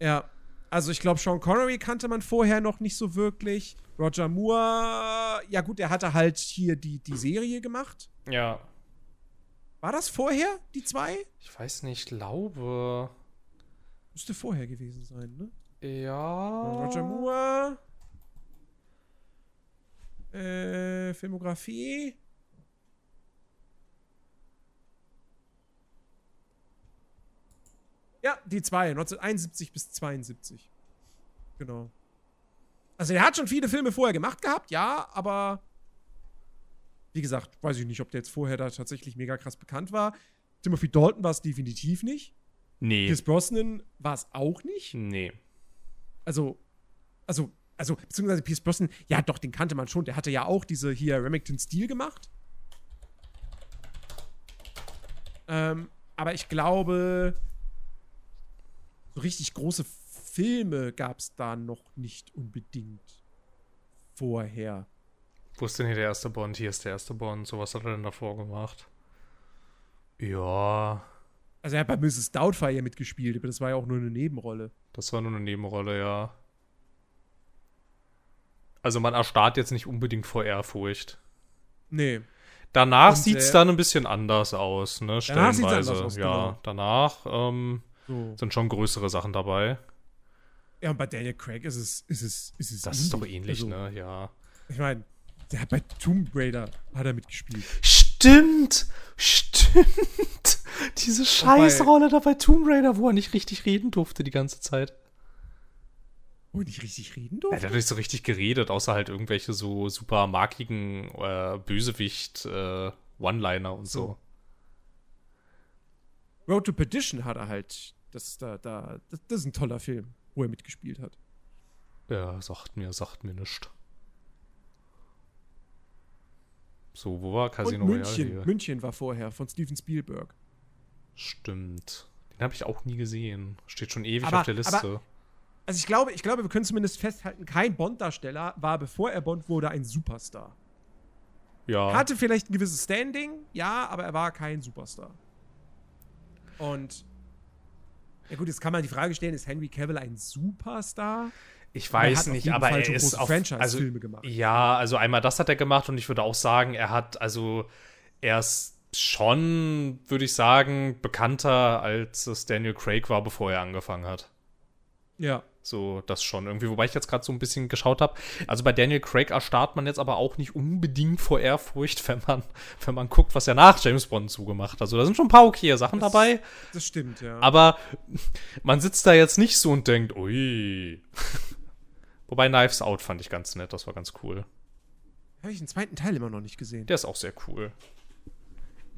Ja. Also ich glaube, Sean Connery kannte man vorher noch nicht so wirklich. Roger Moore, ja gut, der hatte halt hier die, die Serie gemacht. Ja. War das vorher, die zwei? Ich weiß nicht, ich glaube. Müsste vorher gewesen sein, ne? Ja. Roger Moore. Äh, Filmografie. Ja, die zwei, 1971 bis 72. Genau. Also er hat schon viele Filme vorher gemacht gehabt, ja, aber wie gesagt, weiß ich nicht, ob der jetzt vorher da tatsächlich mega krass bekannt war. Timothy Dalton war es definitiv nicht. Nee. Pierce Brosnan war es auch nicht Nee. also, also, also, beziehungsweise Pierce Brosnan, ja doch, den kannte man schon. Der hatte ja auch diese hier Remington Steel gemacht. Ähm, aber ich glaube, so richtig große Filme gab es da noch nicht unbedingt vorher. Wo ist denn hier der erste Bond? Hier ist der erste Bond. So was hat er denn davor gemacht? Ja. Also er hat bei Mrs. Doubtfire mitgespielt, aber das war ja auch nur eine Nebenrolle. Das war nur eine Nebenrolle, ja. Also man erstarrt jetzt nicht unbedingt vor Ehrfurcht. Nee. Danach sieht es äh, dann ein bisschen anders aus, ne? Stellenweise. aus, ja, genau. danach ähm, So. sind schon größere Sachen dabei. Ja, und bei Daniel Craig ist es, ist es, ist es Das ist doch ähnlich. ähnlich, Also, ne? Ja. Ich meine, der hat bei Tomb Raider hat er mitgespielt. Stimmt! Stimmt! Diese Scheißrolle da bei Tomb Raider, wo er nicht richtig reden durfte die ganze Zeit. Wo er nicht richtig reden Er durfte. hat nicht so richtig geredet, außer halt irgendwelche so super markigen äh, Bösewicht äh, One-Liner und so. Road to Perdition hat er halt. Das ist da, da, das, das ist ein toller Film, wo er mitgespielt hat. Ja, sagt mir, sagt mir nichts. So, wo war Casino Und Royale München. hier? München war vorher von Steven Spielberg. Stimmt. Den habe ich auch nie gesehen. Steht schon ewig Aber- auf der Liste. aber- Also ich glaube, ich glaube, wir können zumindest festhalten, kein Bond-Darsteller war, bevor er Bond wurde, ein Superstar. ja. Hatte vielleicht ein gewisses Standing, ja, aber er war kein Superstar. Und ja gut, jetzt kann man die Frage stellen, ist Henry Cavill ein Superstar? Ich weiß nicht, aber Fall er ist auf Franchise-Filme also, gemacht. Ja, also einmal das hat er gemacht und ich würde auch sagen, er hat also er ist schon, würde ich sagen, bekannter als es Daniel Craig war, bevor er angefangen hat. Ja. So, das schon irgendwie. Wobei ich jetzt gerade so ein bisschen geschaut habe. Also bei Daniel Craig erstarrt man jetzt aber auch nicht unbedingt vor Ehrfurcht, wenn man, wenn man guckt, was er nach James Bond zugemacht. Also da sind schon ein paar okay Sachen Das- dabei. Das stimmt, ja. Aber man sitzt da jetzt nicht so und denkt, ui. Wobei Knives Out fand ich ganz nett, das war ganz cool. Habe ich den zweiten Teil immer noch nicht gesehen. Der ist auch sehr cool.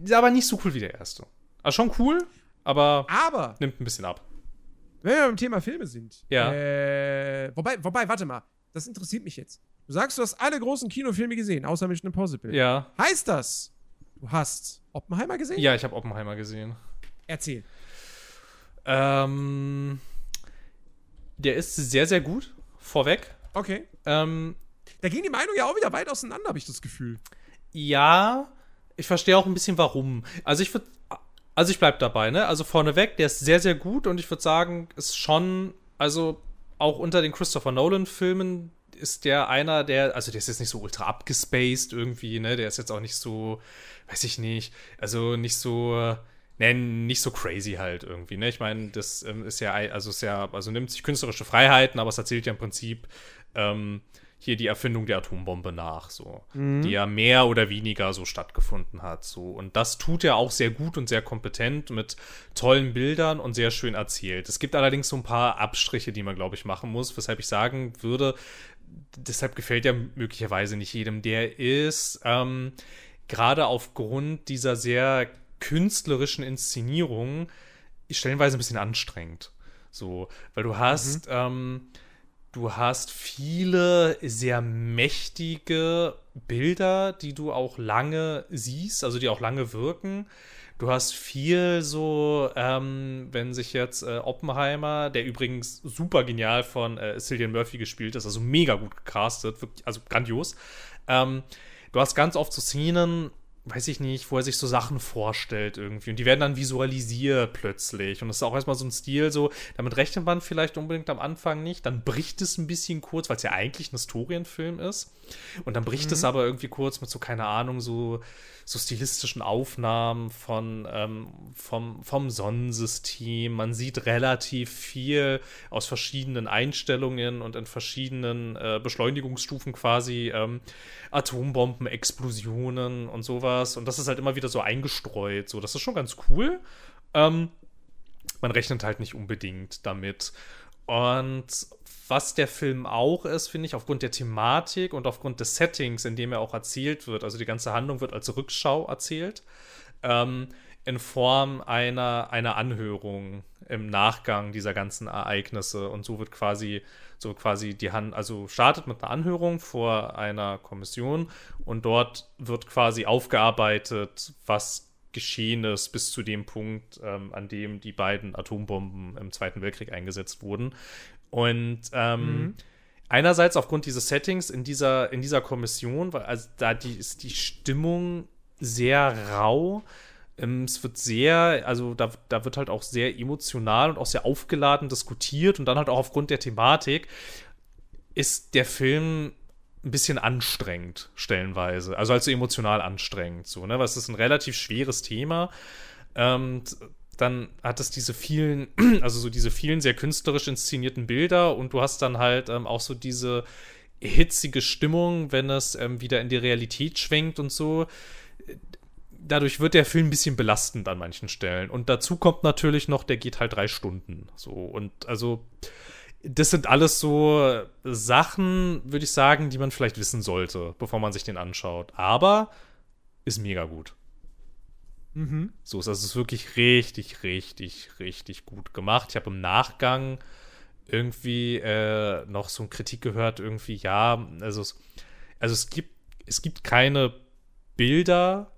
Ist aber nicht so cool wie der erste. Also schon cool, aber Aber, nimmt ein bisschen ab. Wenn wir beim Thema Filme sind. Ja. Äh, wobei, wobei, warte mal. Das interessiert mich jetzt. Du sagst, du hast alle großen Kinofilme gesehen, außer Mission Impossible. Ja. Heißt das, du hast Oppenheimer gesehen? Ja, ich habe Oppenheimer gesehen. Erzähl. Ähm, der ist sehr, sehr gut. Vorweg. Okay. Ähm, Da gehen die Meinungen ja auch wieder weit auseinander, habe ich das Gefühl. ja, ich verstehe auch ein bisschen warum. Also ich würde, also ich bleib dabei, ne? Also vorneweg, der ist sehr, sehr gut und ich würde sagen, ist schon, also auch unter den Christopher Nolan-Filmen ist der einer, der, also der ist jetzt nicht so ultra abgespaced irgendwie, ne? Der ist jetzt auch nicht so, weiß ich nicht, also nicht so, ne, nicht so crazy halt irgendwie, ne? Ich meine, das ähm, ist ja, also ist ja, also nimmt sich künstlerische Freiheiten, aber es erzählt ja im Prinzip ähm, hier die Erfindung der Atombombe nach, so, die ja mehr oder weniger so stattgefunden hat, so. Und das tut er auch sehr gut und sehr kompetent mit tollen Bildern und sehr schön erzählt. Es gibt allerdings so ein paar Abstriche, die man, glaube ich, machen muss, weshalb ich sagen würde, deshalb gefällt er möglicherweise nicht jedem. Der ist ähm, gerade aufgrund dieser sehr künstlerischen Inszenierung stellenweise ein bisschen anstrengend. So, weil du hast, ähm, du hast viele sehr mächtige Bilder, die du auch lange siehst, also die auch lange wirken. Du hast viel so, ähm, wenn sich jetzt äh, Oppenheimer, der übrigens super genial von äh, Cillian Murphy gespielt ist, also mega gut gecastet, wirklich, also grandios. Ähm, du hast ganz oft so Szenen, weiß ich nicht, wo er sich so Sachen vorstellt irgendwie. Und die werden dann visualisiert plötzlich. Und das ist auch erstmal so ein Stil, so, damit rechnet man vielleicht unbedingt am Anfang nicht. Dann bricht es ein bisschen kurz, weil es ja eigentlich ein Historienfilm ist. Und dann bricht es aber irgendwie kurz mit so, keine Ahnung, so, so stilistischen Aufnahmen von, ähm, vom, vom Sonnensystem. Man sieht relativ viel aus verschiedenen Einstellungen und in verschiedenen äh, Beschleunigungsstufen quasi ähm, Atombomben-Explosionen und sowas. Und das ist halt immer wieder so eingestreut. So, das ist schon ganz cool. Ähm, man rechnet halt nicht unbedingt damit. Und was der Film auch ist, finde ich, aufgrund der Thematik und aufgrund des Settings, in dem er auch erzählt wird, also die ganze Handlung wird als Rückschau erzählt, ähm, in Form einer, einer Anhörung im Nachgang dieser ganzen Ereignisse. Und so wird quasi, so quasi die Hand, also startet mit einer Anhörung vor einer Kommission und dort wird quasi aufgearbeitet, was geschehen ist bis zu dem Punkt, ähm, an dem die beiden Atombomben im Zweiten Weltkrieg eingesetzt wurden. Und ähm, einerseits aufgrund dieses Settings in dieser, in dieser Kommission, weil also da die, ist die Stimmung sehr rau. Ähm, es wird sehr, also da, da wird halt auch sehr emotional und auch sehr aufgeladen diskutiert und dann halt auch aufgrund der Thematik ist der Film ein bisschen anstrengend, stellenweise. Also halt so emotional anstrengend, so, ne? Weil es ist ein relativ schweres Thema. Ähm, dann hat es diese vielen, also so diese vielen sehr künstlerisch inszenierten Bilder und du hast dann halt ähm, auch so diese hitzige Stimmung, wenn es ähm, wieder in die Realität schwenkt und so. Dadurch wird der Film ein bisschen belastend an manchen Stellen. Und dazu kommt natürlich noch, der geht halt drei Stunden. So, und also, das sind alles so Sachen, würde ich sagen, die man vielleicht wissen sollte, bevor man sich den anschaut. Aber ist mega gut. Mhm. So ist also es ist wirklich richtig, richtig, richtig gut gemacht. Ich habe im Nachgang irgendwie äh, noch so eine Kritik gehört, irgendwie, ja, also es, also es gibt, es gibt keine Bilder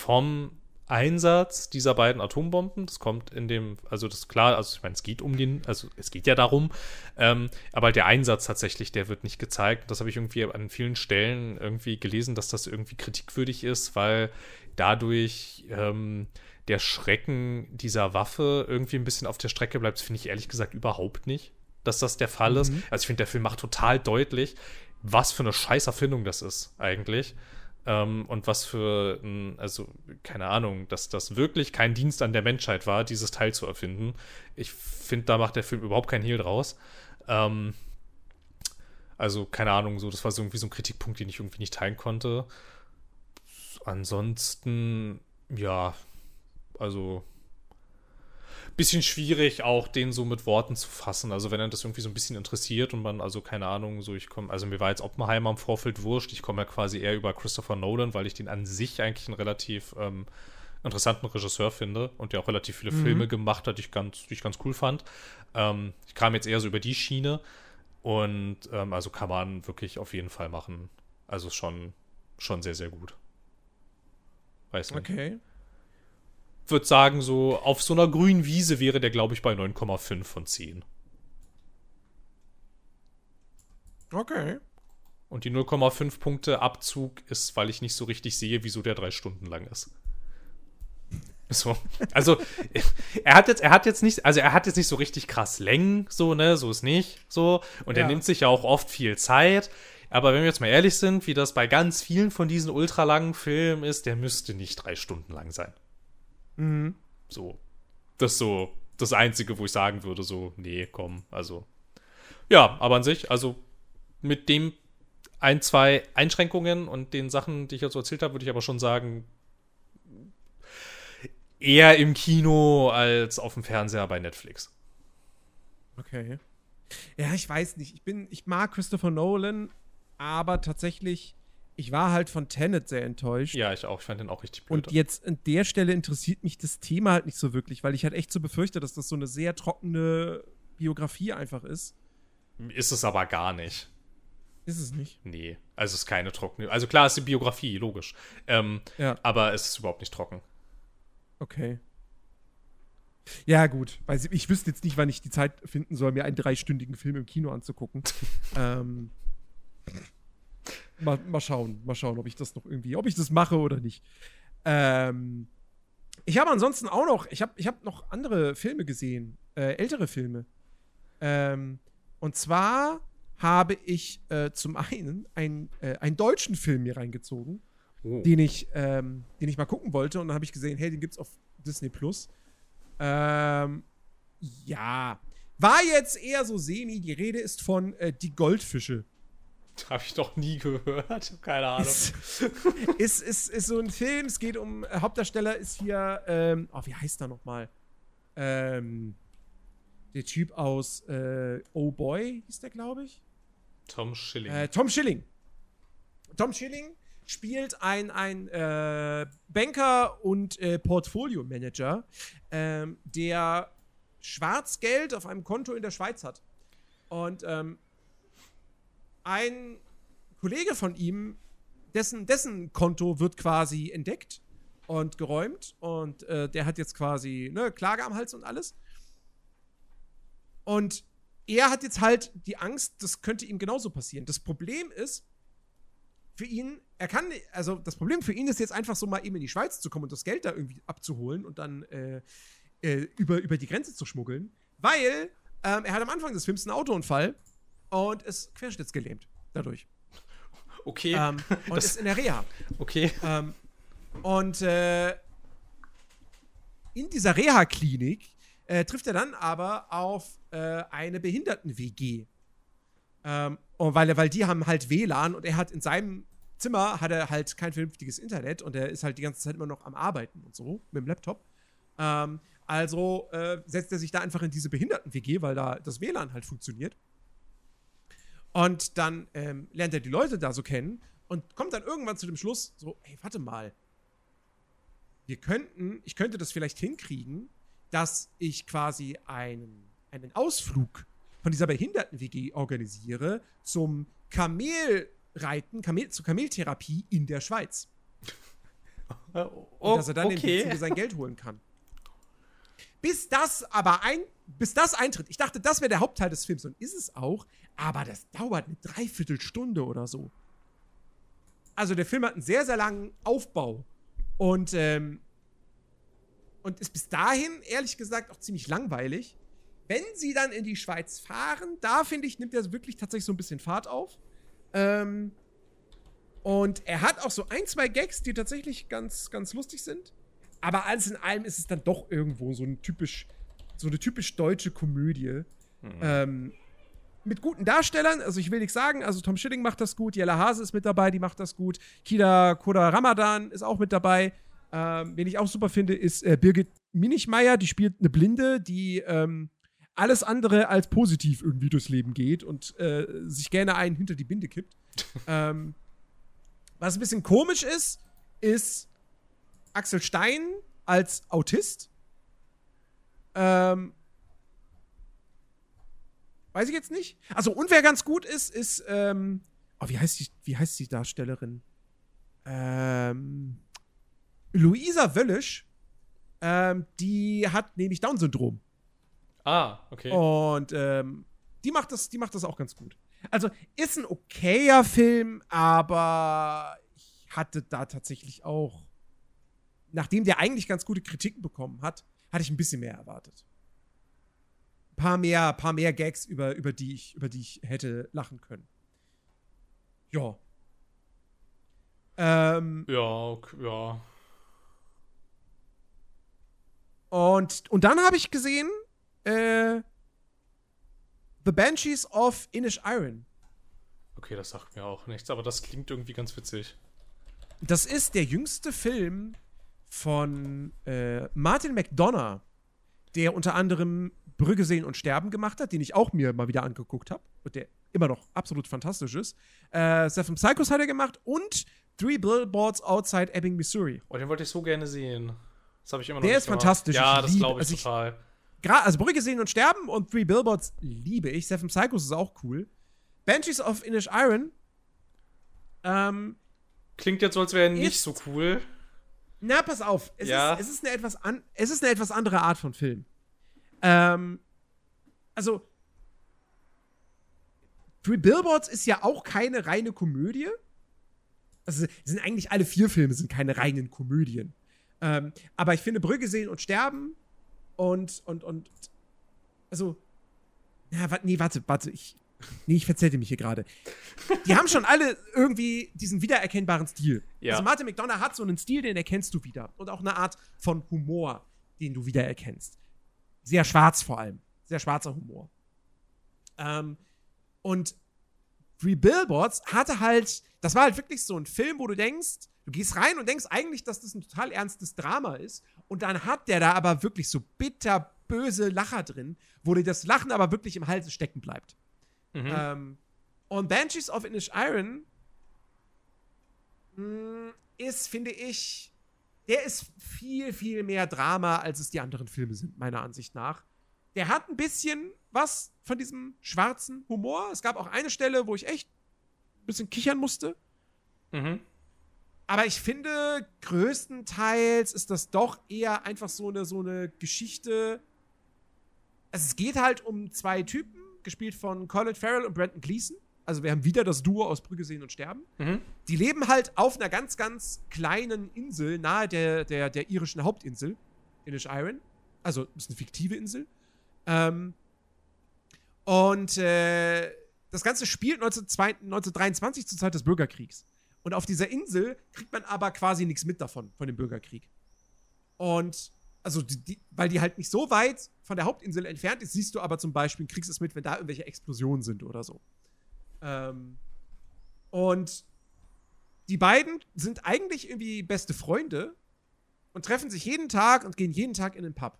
vom Einsatz dieser beiden Atombomben. Das kommt in dem, also das ist klar, also ich meine, es geht um den, also es geht ja darum, ähm, aber der Einsatz tatsächlich, der wird nicht gezeigt. Das habe ich irgendwie an vielen Stellen irgendwie gelesen, dass das irgendwie kritikwürdig ist, weil dadurch ähm, der Schrecken dieser Waffe irgendwie ein bisschen auf der Strecke bleibt, Das finde ich ehrlich gesagt überhaupt nicht, dass das der Fall ist. Also ich finde, der Film macht total deutlich, was für eine scheiß Erfindung das ist eigentlich. Ähm, und was für, ein, also keine Ahnung, dass das wirklich kein Dienst an der Menschheit war, dieses Teil zu erfinden. Ich finde, da macht der Film überhaupt keinen Hehl draus. Ähm, also, keine Ahnung, so, das war so irgendwie so ein Kritikpunkt, den ich irgendwie nicht teilen konnte. Ansonsten, ja, also bisschen schwierig, auch den so mit Worten zu fassen. Also wenn er das irgendwie so ein bisschen interessiert und man, also keine Ahnung, so ich komme, also mir war jetzt Oppenheimer im Vorfeld wurscht. Ich komme ja quasi eher über Christopher Nolan, weil ich den an sich eigentlich einen relativ ähm, interessanten Regisseur finde und der auch relativ viele mhm. Filme gemacht hat, die ich ganz, die ich ganz cool fand. Ähm, ich kam jetzt eher so über die Schiene und ähm, also kann man wirklich auf jeden Fall machen. Also schon, schon sehr, sehr gut. Weiß nicht. Okay würde sagen, so auf so einer grünen Wiese wäre der, glaube ich, bei 9,5 von 10. Okay. Und die 0,5 Punkte Abzug ist, weil ich nicht so richtig sehe, wieso der drei Stunden lang ist. So. Also, er hat jetzt, er hat jetzt nicht, also er hat jetzt nicht so richtig krass Längen, so, ne, so ist nicht, so. Und ja. er nimmt sich ja auch oft viel Zeit. Aber wenn wir jetzt mal ehrlich sind, wie das bei ganz vielen von diesen ultralangen Filmen ist, der müsste nicht drei Stunden lang sein. Mhm. So. Das ist so das Einzige, wo ich sagen würde, so, nee, komm, also. Ja, aber an sich, also mit dem ein, zwei Einschränkungen und den Sachen, die ich jetzt so erzählt habe, würde ich aber schon sagen, eher im Kino als auf dem Fernseher bei Netflix. Okay. Ja, ich weiß nicht. Ich bin, ich mag Christopher Nolan, aber tatsächlich ich war halt von Tenet sehr enttäuscht. Ja, ich auch. Ich fand den auch richtig blöd. Und jetzt an der Stelle interessiert mich das Thema halt nicht so wirklich, weil ich halt echt so befürchte, dass das so eine sehr trockene Biografie einfach ist. Ist es aber gar nicht. Ist es nicht? Nee. Also es ist keine trockene. Also klar, es ist die Biografie, logisch. Ähm, ja. Aber es ist überhaupt nicht trocken. Okay. Ja, gut. Weil ich wüsste jetzt nicht, wann ich die Zeit finden soll, mir einen dreistündigen Film im Kino anzugucken. ähm mal, mal schauen, mal schauen, ob ich das noch irgendwie, ob ich das mache oder nicht. Ähm, ich habe ansonsten auch noch, ich habe ich hab noch andere Filme gesehen, äh, ältere Filme. Ähm, und zwar habe ich äh, zum einen ein, äh, einen deutschen Film mir reingezogen, oh. den, ich, ähm, den ich mal gucken wollte. Und dann habe ich gesehen, hey, den gibt's auf Disney Plus. Ähm, ja. War jetzt eher so semi. Die Rede ist von äh, Die Goldfische. Habe ich doch nie gehört. Keine Ahnung. Ist, ist, ist, ist, so ein Film. Es geht um. Äh, Hauptdarsteller ist hier. Ähm, oh, wie heißt er nochmal? Ähm, der Typ aus äh, Oh Boy hieß der, glaube ich. Tom Schilling. Äh, Tom Schilling. Tom Schilling spielt ein, ein äh, Banker und äh, Portfolio-Manager, ähm, der Schwarzgeld auf einem Konto in der Schweiz hat. Und ähm, ein Kollege von ihm, dessen, dessen Konto wird quasi entdeckt und geräumt und äh, der hat jetzt quasi ne, Klage am Hals und alles. Und er hat jetzt halt die Angst, das könnte ihm genauso passieren. Das Problem ist, für ihn, er kann, also das Problem für ihn ist jetzt einfach so mal eben in die Schweiz zu kommen und das Geld da irgendwie abzuholen und dann äh, äh, über, über die Grenze zu schmuggeln, weil ähm, er hat am Anfang des Films einen Autounfall und ist querschnittsgelähmt dadurch. Okay. Ähm, und das, ist in der Reha. Okay. Ähm, und äh, in dieser Reha-Klinik äh, trifft er dann aber auf äh, eine Behinderten-WG. Ähm, und weil, weil die haben halt WLAN und er hat in seinem Zimmer hat er halt kein vernünftiges Internet und er ist halt die ganze Zeit immer noch am Arbeiten und so mit dem Laptop. Ähm, also äh, setzt er sich da einfach in diese Behinderten-WG, weil da das WLAN halt funktioniert. Und dann ähm, lernt er die Leute da so kennen und kommt dann irgendwann zu dem Schluss, so, hey, warte mal. Wir könnten, ich könnte das vielleicht hinkriegen, dass ich quasi einen, einen Ausflug von dieser Behinderten-WG organisiere zum Kamelreiten, Kamel, zur Kameltherapie in der Schweiz. Und dass er dann okay. im sein Geld holen kann. Bis das aber ein, bis das eintritt. Ich dachte, das wäre der Hauptteil des Films und ist es auch, aber das dauert eine Dreiviertelstunde oder so. Also der Film hat einen sehr, sehr langen Aufbau und, ähm, und ist bis dahin, ehrlich gesagt, auch ziemlich langweilig. Wenn sie dann in die Schweiz fahren, da finde ich, nimmt er wirklich tatsächlich so ein bisschen Fahrt auf. Ähm, und er hat auch so ein, zwei Gags, die tatsächlich ganz, ganz lustig sind. Aber alles in allem ist es dann doch irgendwo so ein typisch, so eine typisch deutsche Komödie. Mhm. Ähm, mit guten Darstellern, also ich will nichts sagen, also Tom Schilling macht das gut, Jella Hase ist mit dabei, die macht das gut, Kida Koda Ramadan ist auch mit dabei. Ähm, wen ich auch super finde, ist äh, Birgit Minichmeier, die spielt eine Blinde, die ähm, alles andere als positiv irgendwie durchs Leben geht und äh, sich gerne einen hinter die Binde kippt. ähm, was ein bisschen komisch ist, ist Axel Stein als Autist. Ähm, weiß ich jetzt nicht. Also, und wer ganz gut ist, ist, ähm, oh, wie heißt die, wie heißt die Darstellerin? Ähm, Luisa Wöllisch, ähm, die hat nämlich Down-Syndrom. Ah, okay. Und ähm, die, macht das, die macht das auch ganz gut. Also ist ein okayer Film, aber ich hatte da tatsächlich auch, nachdem der eigentlich ganz gute Kritiken bekommen hat, hatte ich ein bisschen mehr erwartet. Ein paar mehr, paar mehr Gags, über, über, die ich, über die ich hätte lachen können. Ja. Ähm, ja, okay, ja. Und, und dann habe ich gesehen, äh, The Banshees of Inish Iron. Okay, das sagt mir auch nichts, aber das klingt irgendwie ganz witzig. Das ist der jüngste Film von äh, Martin McDonough, der unter anderem Brügge sehen und sterben gemacht hat, den ich auch mir mal wieder angeguckt habe und der immer noch absolut fantastisch ist. Äh, Seven Psychos hat er gemacht und Three Billboards Outside Ebbing, Missouri. Oh, den wollte ich so gerne sehen. Das habe ich immer noch Der ist gemacht. fantastisch. Ja, Ich das glaube ich also total. Also Brügge sehen und sterben und Three Billboards liebe ich. Seven Psychos ist auch cool. Banshees of Inish Iron. Ähm, Klingt jetzt so, als wäre er nicht so cool. Na, pass auf. Es, Ja. ist, es, ist eine etwas an, es ist eine etwas andere Art von Film. Ähm, also, Three Billboards ist ja auch keine reine Komödie. Also, es sind eigentlich alle vier Filme sind keine reinen Komödien. Ähm, aber ich finde Brügge sehen und sterben und, und, und, also, ja, warte, nee, warte, warte, ich, nee, ich verzählte mich hier gerade. Die haben schon alle irgendwie diesen wiedererkennbaren Stil. Ja. Also Martin McDonough hat so einen Stil, den erkennst du wieder. Und auch eine Art von Humor, den du wiedererkennst. Sehr schwarz vor allem. Sehr schwarzer Humor. Ähm, und Three Billboards hatte halt, das war halt wirklich so ein Film, wo du denkst, du gehst rein und denkst eigentlich, dass das ein total ernstes Drama ist. Und dann hat der da aber wirklich so bitterböse Lacher drin, wo dir das Lachen aber wirklich im Halse stecken bleibt. Mhm. Ähm, und Banshees of Inish Iron mh, ist, finde ich, der ist viel, viel mehr Drama, als es die anderen Filme sind, meiner Ansicht nach. Der hat ein bisschen was von diesem schwarzen Humor. Es gab auch eine Stelle, wo ich echt ein bisschen kichern musste. Mhm. Aber ich finde, größtenteils ist das doch eher einfach so eine, so eine Geschichte. Also es geht halt um zwei Typen, gespielt von Colin Farrell und Brandon Gleason. Also wir haben wieder das Duo aus Brügge sehen und sterben. Mhm. Die leben halt auf einer ganz, ganz kleinen Insel nahe der, der, der irischen Hauptinsel, Inish Iron. Also ist eine fiktive Insel. Ähm, und äh, das Ganze spielt 1902 1923 zur Zeit des Bürgerkriegs. Und auf dieser Insel kriegt man aber quasi nichts mit davon, von dem Bürgerkrieg. Und, also, die, die, weil die halt nicht so weit von der Hauptinsel entfernt ist, siehst du aber zum Beispiel, kriegst es mit, wenn da irgendwelche Explosionen sind oder so. Ähm, und die beiden sind eigentlich irgendwie beste Freunde und treffen sich jeden Tag und gehen jeden Tag in den Pub.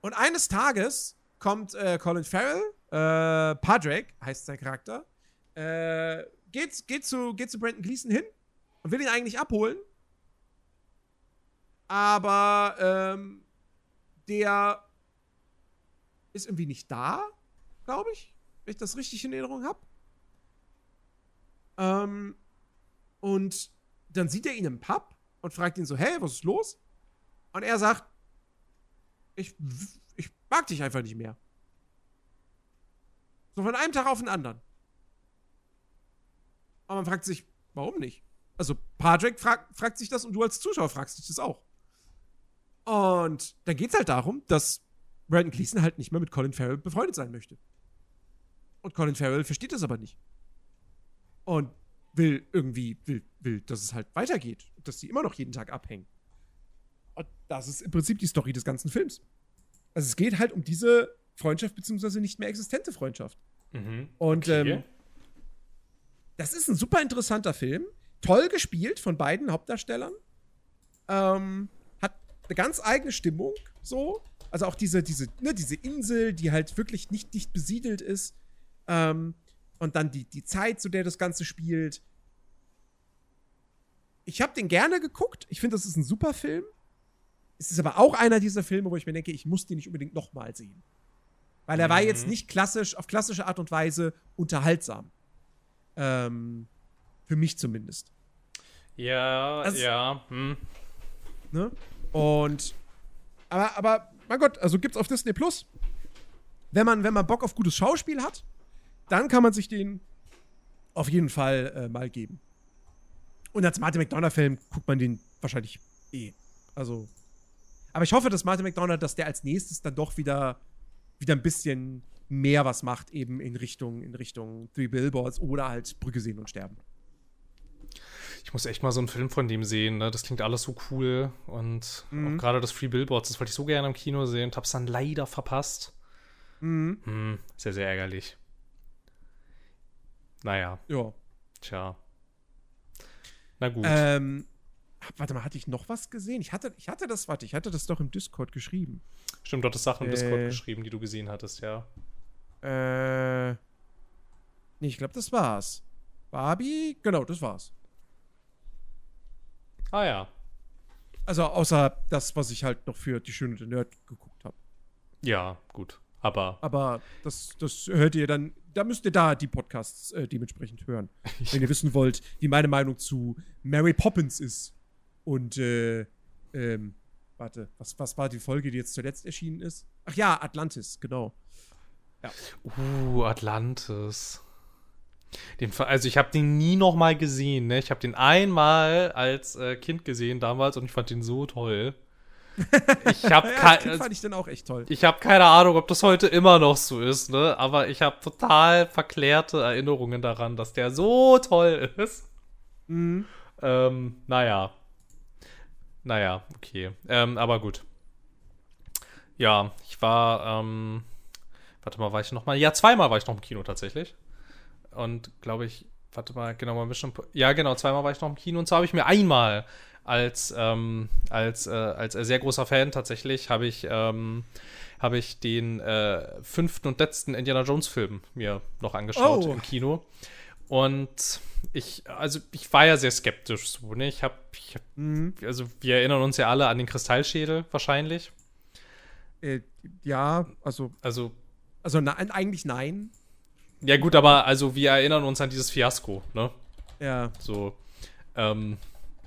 Und eines Tages kommt äh, Colin Farrell, äh, Padraig heißt sein Charakter, äh, geht, geht, zu, geht zu Brandon Gleason hin und will ihn eigentlich abholen. Aber ähm, der ist irgendwie nicht da, glaube ich, wenn ich das richtig in Erinnerung habe. Ähm, und dann sieht er ihn im Pub und fragt ihn so, hey, was ist los? Und er sagt, ich, ich mag dich einfach nicht mehr. So von einem Tag auf den anderen. Und man fragt sich, warum nicht? Also Patrick frag, fragt sich das und du als Zuschauer fragst dich das auch. Und dann geht's halt darum, dass Brandon Gleason halt nicht mehr mit Colin Farrell befreundet sein möchte. Und Colin Farrell versteht das aber nicht. Und will irgendwie, will, will, dass es halt weitergeht. Dass sie immer noch jeden Tag abhängen. Und das ist im Prinzip die Story des ganzen Films. Also es geht halt um diese Freundschaft, beziehungsweise nicht mehr existente Freundschaft. Mhm. Und Okay. ähm, das ist ein super interessanter Film. Toll gespielt von beiden Hauptdarstellern. Ähm, eine ganz eigene Stimmung, so. Also auch diese, diese, ne, diese Insel, die halt wirklich nicht dicht besiedelt ist. Ähm, und dann die, die Zeit, zu der das Ganze spielt. Ich habe den gerne geguckt. Ich finde, das ist ein super Film. Es ist aber auch einer dieser Filme, wo ich mir denke, ich muss den nicht unbedingt nochmal sehen. Weil er war Mhm. jetzt nicht klassisch, auf klassische Art und Weise unterhaltsam. Ähm, für mich zumindest. Ja, Also- ja. Hm. Ne? Und aber, aber, mein Gott, also gibt's auf Disney Plus. Wenn man, wenn man Bock auf gutes Schauspiel hat, dann kann man sich den auf jeden Fall äh, mal geben. Und als Martin McDonough-Film guckt man den wahrscheinlich eh. Also. Aber ich hoffe, dass Martin McDonough, dass der als nächstes dann doch wieder, wieder ein bisschen mehr was macht, eben in Richtung, in Richtung Three Billboards oder halt Brücke sehen und sterben. Ich muss echt mal so einen Film von dem sehen, ne? Das klingt alles so cool. Und Mhm. auch gerade das Free Billboards, das wollte ich so gerne im Kino sehen und hab's dann leider verpasst. Mhm. Hm, sehr, sehr ärgerlich. Naja, Ja. tja. Na gut. Ähm, warte mal, hatte ich noch was gesehen? Ich hatte, ich hatte das, warte, ich hatte das doch im Discord geschrieben. Stimmt, du hattest Sachen im Discord äh, geschrieben, die du gesehen hattest, ja. Äh. Nee, ich glaube, das war's. Barbie? Genau, das war's. Ah ja. Also, außer das, was ich halt noch für Die Schöne und der Nerd geguckt habe. Ja, gut. Aber Aber das, das hört ihr dann, da müsst ihr da die Podcasts äh, dementsprechend hören. wenn ihr wissen wollt, wie meine Meinung zu Mary Poppins ist. Und, äh, ähm, warte, was, was war die Folge, die jetzt zuletzt erschienen ist? Ach ja, Atlantis, genau. Uh, Atlantis. Den, also ich habe den nie noch mal gesehen. Ne? Ich habe den einmal als äh, Kind gesehen damals und ich fand den so toll. Ich habe Ja, als Kind fand ich den auch echt toll. ich habe keine Ahnung, ob das heute immer noch so ist, ne? Aber ich habe total verklärte Erinnerungen daran, dass der so toll ist. Mhm. Ähm, naja. Naja, okay. Ähm, aber gut. Ja, ich war, ähm, warte mal, war ich noch mal? Ja, zweimal war ich noch im Kino tatsächlich. Und glaube ich, warte mal, genau, mal Mission, ja, genau, zweimal war ich noch im Kino und zwar habe ich mir einmal als, ähm, als, äh, als sehr großer Fan tatsächlich, habe ich, ähm, habe ich den äh, fünften und letzten Indiana Jones Film mir noch angeschaut Oh. im Kino. Und ich, also ich war ja sehr skeptisch so, ne? Ich habe, ich hab, Mhm. also wir erinnern uns ja alle an den Kristallschädel wahrscheinlich. Äh, ja, also, Also, also nein, eigentlich nein. Ja gut, aber also wir erinnern uns an dieses Fiasko, ne? Ja. So, ähm,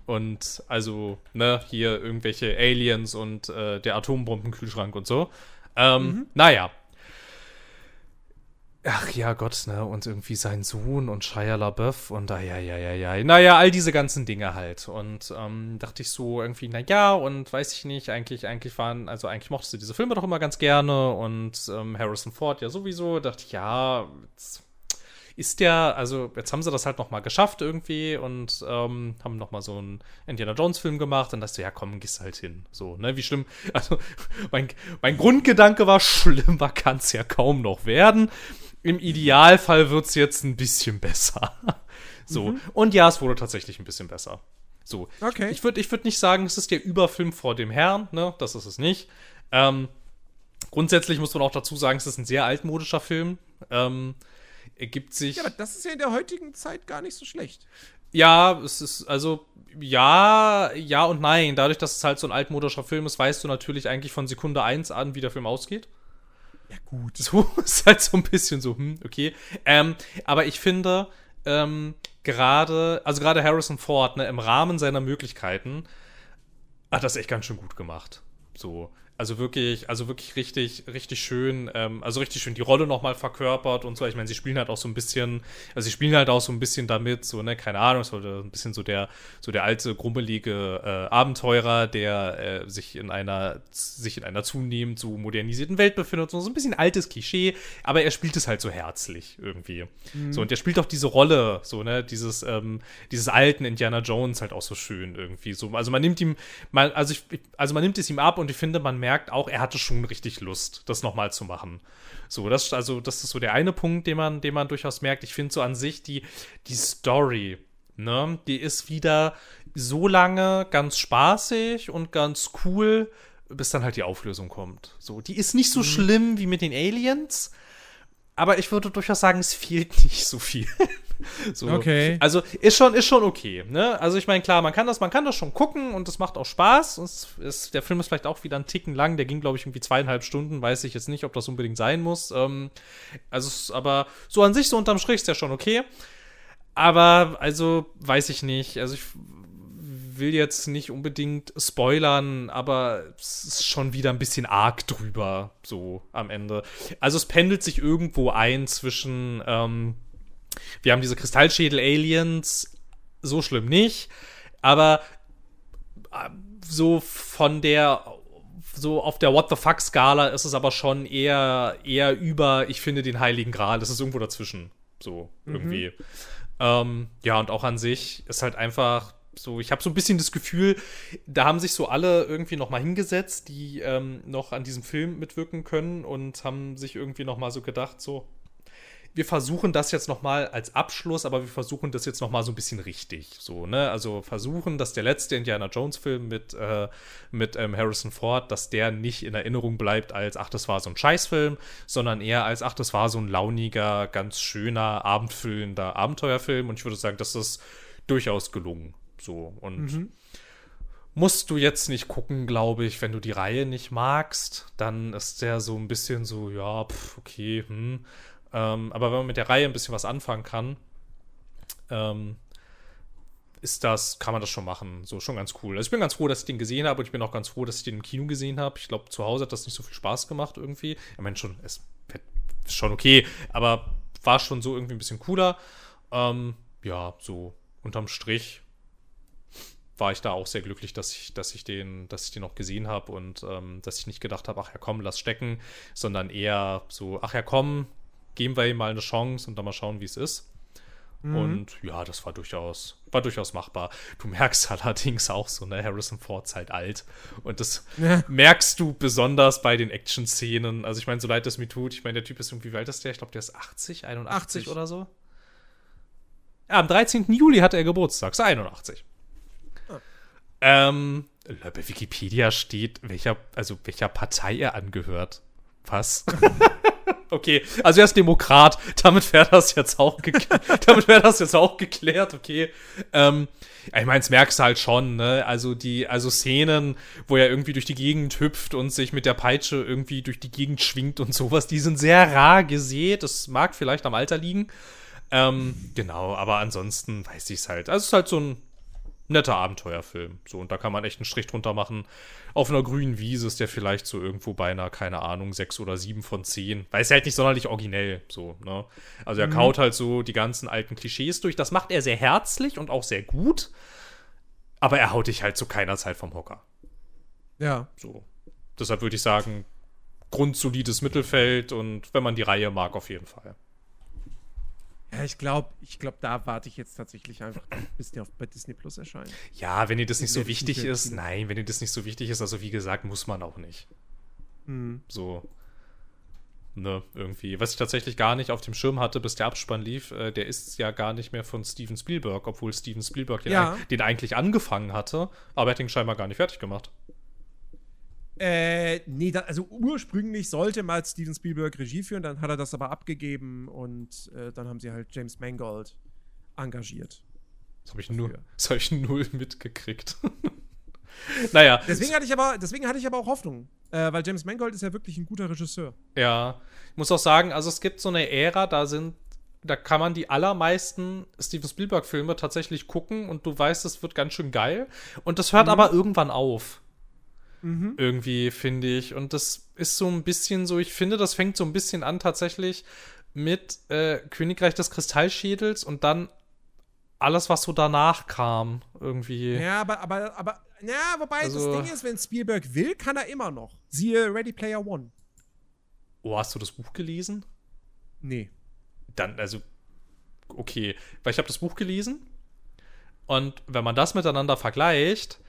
und also, ne, hier irgendwelche Aliens und äh, der Atombombenkühlschrank und so. Ähm, naja. Ach ja, Gott, ne, und irgendwie sein Sohn und Shia LaBeouf und ah, ja, ja, ja, ja, naja, all diese ganzen Dinge halt. Und ähm, dachte ich so irgendwie, na ja, und weiß ich nicht, eigentlich, eigentlich waren, also eigentlich mochtest du diese Filme doch immer ganz gerne und ähm, Harrison Ford ja sowieso. Dachte ich, ja, ist der, also jetzt haben sie das halt noch mal geschafft irgendwie und ähm, haben noch mal so einen Indiana Jones Film gemacht und dachte, ja komm, gehst halt hin. So, ne, wie schlimm, also mein, mein Grundgedanke war, schlimmer kann es ja kaum noch werden. Im Idealfall wird es jetzt ein bisschen besser. so, und ja, es wurde tatsächlich ein bisschen besser. So, Okay. ich würde ich würd nicht sagen, es ist der Überfilm vor dem Herrn, ne, das ist es nicht. Ähm, grundsätzlich muss man auch dazu sagen, es ist ein sehr altmodischer Film. Ähm, er gibt sich. Ja, aber das ist ja in der heutigen Zeit gar nicht so schlecht. Ja, es ist, also, ja, ja und nein. Dadurch, dass es halt so ein altmodischer Film ist, weißt du natürlich eigentlich von Sekunde 1 an, wie der Film ausgeht. Ja, gut. So ist halt so ein bisschen so, hm, okay. Ähm, aber ich finde, ähm, gerade, also gerade Harrison Ford, ne, im Rahmen seiner Möglichkeiten, hat das echt ganz schön gut gemacht. So. Also wirklich, also wirklich richtig, richtig schön, ähm, also richtig schön die Rolle nochmal verkörpert und so. Ich meine, sie spielen halt auch so ein bisschen, also sie spielen halt auch so ein bisschen damit, so, ne, keine Ahnung, so ein bisschen so der, so der alte, grummelige äh, Abenteurer, der äh, sich in einer, sich in einer zunehmend so modernisierten Welt befindet, so, so ein bisschen altes Klischee, aber er spielt es halt so herzlich irgendwie. So, und er spielt auch diese Rolle, so, ne, dieses, ähm, dieses alten Indiana Jones halt auch so schön irgendwie. So, also man nimmt ihm, man, also ich, also man nimmt es ihm ab und ich finde, man gemerkt, auch er hatte schon richtig Lust, das nochmal zu machen. So, das, also, das ist so der eine Punkt, den man, den man durchaus merkt. Ich finde so an sich die, die Story, ne, die ist wieder so lange ganz spaßig und ganz cool, bis dann halt die Auflösung kommt. So, die ist nicht so mhm. schlimm wie mit den Aliens, aber ich würde durchaus sagen, es fehlt nicht so viel. so. Okay. Also ist schon, ist schon okay. Ne? Also ich meine, klar, man kann das, man kann das schon gucken und es macht auch Spaß. Es ist, der Film ist vielleicht auch wieder ein Ticken lang. Der ging, glaube ich, irgendwie zweieinhalb Stunden. Weiß ich jetzt nicht, ob das unbedingt sein muss. Ähm, also, aber so an sich, so unterm Strich ist der schon okay. Aber, also, weiß ich nicht. Also ich will jetzt nicht unbedingt spoilern, aber es ist schon wieder ein bisschen arg drüber, so am Ende. Also es pendelt sich irgendwo ein zwischen, ähm, wir haben diese Kristallschädel-Aliens, so schlimm nicht, aber äh, so von der so auf der What the fuck Skala ist es aber schon eher eher über ich finde den heiligen Gral, das ist irgendwo dazwischen, so mhm. irgendwie. Ähm, ja, und auch an sich ist halt einfach so, ich habe so ein bisschen das Gefühl, da haben sich so alle irgendwie noch mal hingesetzt, die ähm, noch an diesem Film mitwirken können und haben sich irgendwie noch mal so gedacht, so, wir versuchen das jetzt noch mal als Abschluss, aber wir versuchen das jetzt noch mal so ein bisschen richtig, so ne, also versuchen, dass der letzte Indiana Jones Film mit äh, mit ähm, Harrison Ford, dass der nicht in Erinnerung bleibt als ach das war so ein Scheißfilm, sondern eher als ach das war so ein launiger, ganz schöner, abendfüllender Abenteuerfilm und ich würde sagen, das ist durchaus gelungen. So, und mhm. musst du jetzt nicht gucken, glaube ich, wenn du die Reihe nicht magst, dann ist der so ein bisschen so, ja, pf, okay, hm. Ähm, aber wenn man mit der Reihe ein bisschen was anfangen kann, ähm, ist das, kann man das schon machen. So, schon ganz cool. Also ich bin ganz froh, dass ich den gesehen habe und ich bin auch ganz froh, dass ich den im Kino gesehen habe. Ich glaube, zu Hause hat das nicht so viel Spaß gemacht irgendwie. Ich meine, schon, es ist schon okay, aber war schon so irgendwie ein bisschen cooler. Ähm, ja, so unterm Strich war ich da auch sehr glücklich, dass ich, dass ich den, dass ich den noch gesehen habe und ähm, dass ich nicht gedacht habe, ach ja komm, lass stecken, sondern eher so, ach ja komm, geben wir ihm mal eine Chance und dann mal schauen, wie es ist. Mhm. Und ja, das war durchaus, war durchaus machbar. Du merkst allerdings auch so, ne, Harrison Ford ist halt alt. Und das ja. merkst du besonders bei den Action-Szenen. Also ich meine, so leid es mir tut, ich meine, der Typ ist irgendwie, wie alt ist der? Ich glaube, der ist 80, 81 80. oder so. Ja, am 13. Juli hatte er Geburtstag, ist 81. Ähm, bei Wikipedia steht, welcher, also welcher Partei er angehört. Was? okay, also er ist Demokrat. Damit wäre das jetzt auch damit wäre das jetzt auch geklärt. Okay. Ähm, ich meine, es merkst du halt schon, ne? Also die, also Szenen, wo er irgendwie durch die Gegend hüpft und sich mit der Peitsche irgendwie durch die Gegend schwingt und sowas, die sind sehr rar gesät. Das mag vielleicht am Alter liegen. Ähm, genau, aber ansonsten weiß ich es halt. Also es ist halt so ein netter Abenteuerfilm. So, und da kann man echt einen Strich drunter machen. Auf einer grünen Wiese ist der vielleicht so irgendwo bei einer, keine Ahnung, 6 oder 7 von 10. Weil es halt nicht sonderlich originell, so, ne? Also er mhm. kaut halt so die ganzen alten Klischees durch. Das macht er sehr herzlich und auch sehr gut. Aber er haut dich halt zu keiner Zeit vom Hocker. Ja. So. Deshalb würde ich sagen, grundsolides Mittelfeld und wenn man die Reihe mag, auf jeden Fall. Ja, ich glaube, ich glaub, da warte ich jetzt tatsächlich einfach, bis der auf, bei Disney Plus erscheint. Ja, wenn dir das nicht so wichtig ist, nein, wenn dir das nicht so wichtig ist, also wie gesagt, muss man auch nicht. Mhm. So. Ne, irgendwie. Was ich tatsächlich gar nicht auf dem Schirm hatte, bis der Abspann lief, äh, der ist ja gar nicht mehr von Steven Spielberg, obwohl Steven Spielberg den, ja. den eigentlich angefangen hatte, aber er hat ihn scheinbar gar nicht fertig gemacht. Äh, nee, da, also ursprünglich sollte mal Steven Spielberg Regie führen, dann hat er das aber abgegeben und äh, dann haben sie halt James Mangold engagiert. Das habe ich, nur, hab ich null mitgekriegt. naja. Deswegen hatte ich aber, deswegen hatte ich aber auch Hoffnung, äh, weil James Mangold ist ja wirklich ein guter Regisseur. Ja, ich muss auch sagen, also es gibt so eine Ära, da sind da kann man die allermeisten Steven Spielberg-Filme tatsächlich gucken und du weißt, es wird ganz schön geil. Und das hört mhm. aber irgendwann auf. Mhm. Irgendwie, finde ich. Und das ist so ein bisschen so, ich finde, das fängt so ein bisschen an tatsächlich mit äh, Königreich des Kristallschädels und dann alles, was so danach kam, irgendwie. Ja, aber, aber, aber, ja, wobei also, das Ding ist, wenn Spielberg will, kann er immer noch. Siehe Ready Player One. Oh, hast du das Buch gelesen? Nee. Dann, also, okay. Weil ich habe das Buch gelesen und wenn man das miteinander vergleicht,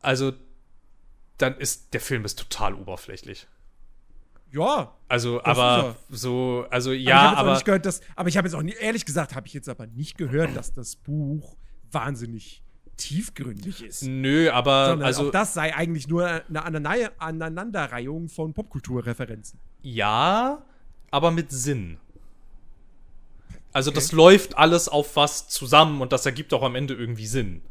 also dann ist der Film ist total oberflächlich. Ja. Also, aber so, also aber ich ja, habe jetzt auch aber nicht gehört, dass, aber ich habe jetzt auch nie, ehrlich gesagt, habe ich jetzt aber nicht gehört, dass das Buch wahnsinnig tiefgründig ist. nö, aber sondern also auch das sei eigentlich nur eine Aneinanderreihung Aneinanderreihung von Popkulturreferenzen. ja, aber mit Sinn. Also das läuft alles auf was zusammen und das ergibt auch am Ende irgendwie Sinn.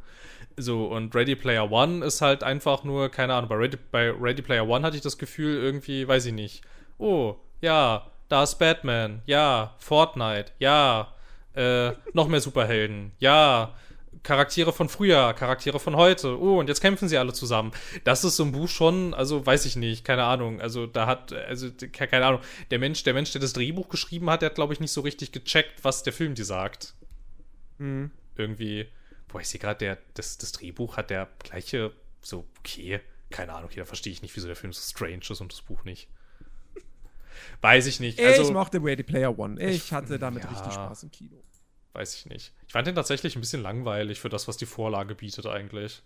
So, und Ready Player One ist halt einfach nur, keine Ahnung, bei Ready, bei Ready Player One hatte ich das Gefühl, irgendwie, weiß ich nicht. Oh, ja, da ist Batman, ja, Fortnite, ja, äh, noch mehr Superhelden, ja, Charaktere von früher, Charaktere von heute, oh, und jetzt kämpfen sie alle zusammen. Das ist so ein Buch schon, also weiß ich nicht, keine Ahnung. Also da hat, also ke- keine Ahnung, der Mensch, der Mensch, der das Drehbuch geschrieben hat, der hat, glaube ich, nicht so richtig gecheckt, was der Film dir sagt Mhm. irgendwie, boah, ich sehe gerade, der, das, das Drehbuch hat der gleiche, so, okay, keine Ahnung, okay, da verstehe ich nicht, wieso der Film so strange ist und das Buch nicht. Weiß ich nicht. ich Also, mochte Ready Player One. Ich Ich- hatte damit ja. richtig Spaß im Kino. weiß ich nicht. Ich fand den tatsächlich ein bisschen langweilig für das, was die Vorlage bietet, eigentlich.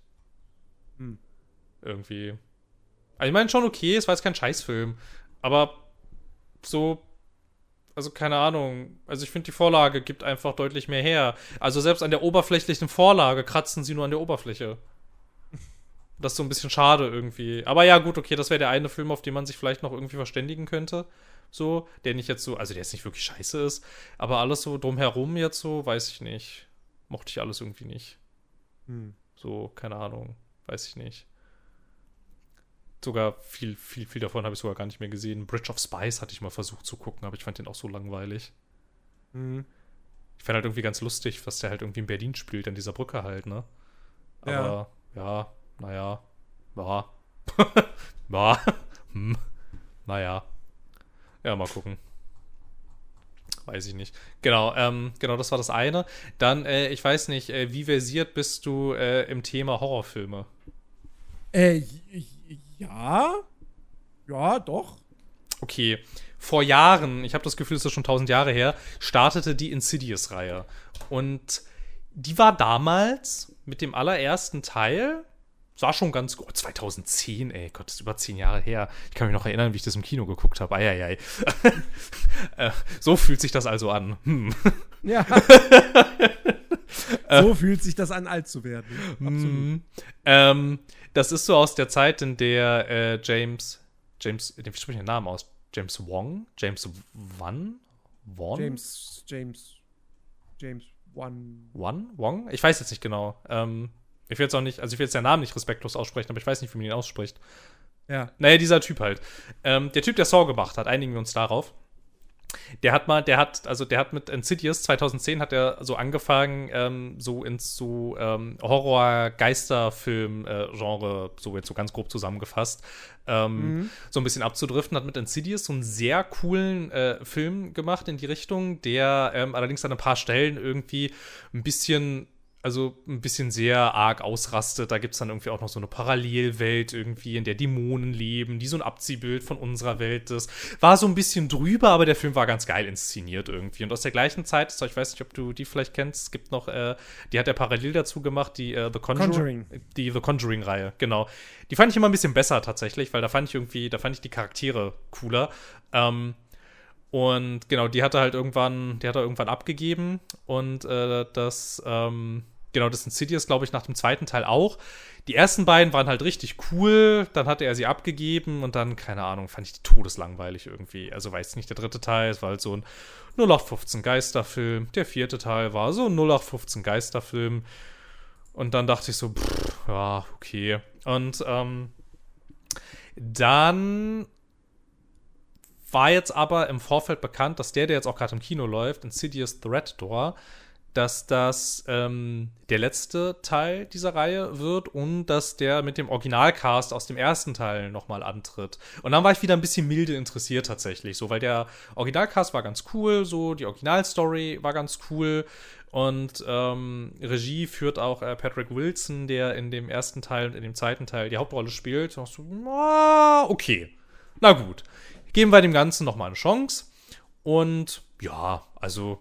Hm. Irgendwie. Also ich meine schon okay, es war jetzt kein Scheißfilm, aber so, also keine Ahnung. Also ich finde, die Vorlage gibt einfach deutlich mehr her. Also selbst an der oberflächlichen Vorlage kratzen sie nur an der Oberfläche. Das ist so ein bisschen schade irgendwie. Aber ja, gut, okay, das wäre der eine Film, auf den man sich vielleicht noch irgendwie verständigen könnte. So, der nicht jetzt so, also der jetzt nicht wirklich scheiße ist, aber alles so drumherum jetzt so, weiß ich nicht. Mochte ich alles irgendwie nicht. Hm. So, keine Ahnung, weiß ich nicht. Sogar viel, viel, viel davon habe ich sogar gar nicht mehr gesehen. Bridge of Spies hatte ich mal versucht zu gucken, aber ich fand den auch so langweilig. Mhm. Ich fand halt irgendwie ganz lustig, was der halt irgendwie in Berlin spielt, an dieser Brücke halt, ne? Aber, ja, naja, ja. ja. hm. Naja. Ja, mal gucken. Weiß ich nicht. Genau, ähm, genau, das war das eine. Dann, äh, ich weiß nicht, äh, wie versiert bist du äh, im Thema Horrorfilme? Äh, ja. Ja, doch. Okay, vor Jahren, ich habe das Gefühl, es ist schon tausend Jahre her, startete die Insidious-Reihe. Und die war damals mit dem allerersten Teil, war schon ganz gut. 2010, ey, Gott, das ist über zehn Jahre her. Ich kann mich noch erinnern, wie ich das im Kino geguckt habe. Eieiei. äh, so fühlt sich das also an. Hm. Ja. so fühlt sich das an, alt zu werden. Absolut. Mhm. Ähm, das ist so aus der Zeit, in der äh, James, James, wie spricht ich den Namen aus? James Wong? James Wan? Wong? James, James, James One. Wan? Wong? Ich weiß jetzt nicht genau. Ähm, ich will jetzt auch nicht, also ich will jetzt seinen Namen nicht respektlos aussprechen, aber ich weiß nicht, wie man ihn ausspricht. Ja. Naja, dieser Typ halt. Ähm, der Typ, der Saw gemacht hat, einigen wir uns darauf. Der hat mal, der hat, also der hat mit Insidious 2010 hat er so angefangen, ähm, so ins so ähm, Horror-Geisterfilm-Genre, so jetzt so ganz grob zusammengefasst, ähm, so ein bisschen abzudriften, hat mit Insidious so einen sehr coolen äh, Film gemacht in die Richtung, der ähm, allerdings an ein paar Stellen irgendwie ein bisschen also ein bisschen sehr arg ausrastet. Da gibt es dann irgendwie auch noch so eine Parallelwelt irgendwie, in der Dämonen leben, die so ein Abziehbild von unserer Welt ist. War so ein bisschen drüber, aber der Film war ganz geil inszeniert irgendwie. Und aus der gleichen Zeit, ich weiß nicht, ob du die vielleicht kennst, es gibt noch, äh, die hat er parallel dazu gemacht, die äh, The Conjuring. Conjuring. Die The Conjuring-Reihe, genau. Die fand ich immer ein bisschen besser tatsächlich, weil da fand ich irgendwie, da fand ich die Charaktere cooler. Ähm, und genau, die hat er halt irgendwann, die hat er irgendwann abgegeben. Und äh, das, ähm, genau, das Insidious, glaube ich, nach dem zweiten Teil auch. Die ersten beiden waren halt richtig cool, dann hatte er sie abgegeben und dann, keine Ahnung, fand ich die todeslangweilig irgendwie. Also weiß nicht, der dritte Teil, es war halt so ein 0815 Geisterfilm. Der vierte Teil war so ein 0815 Geisterfilm. Und dann dachte ich so, pff, ja, okay. Und ähm, dann war jetzt aber im Vorfeld bekannt, dass der, der jetzt auch gerade im Kino läuft, Insidious Threat Door, dass das ähm, der letzte Teil dieser Reihe wird und dass der mit dem Originalcast aus dem ersten Teil nochmal antritt. Und dann war ich wieder ein bisschen milde interessiert tatsächlich, so, weil der Originalcast war ganz cool, so, die Originalstory war ganz cool und ähm, Regie führt auch äh, Patrick Wilson, der in dem ersten Teil und in dem zweiten Teil die Hauptrolle spielt. Und so, ah, okay, na gut, geben wir dem Ganzen nochmal eine Chance und ja, also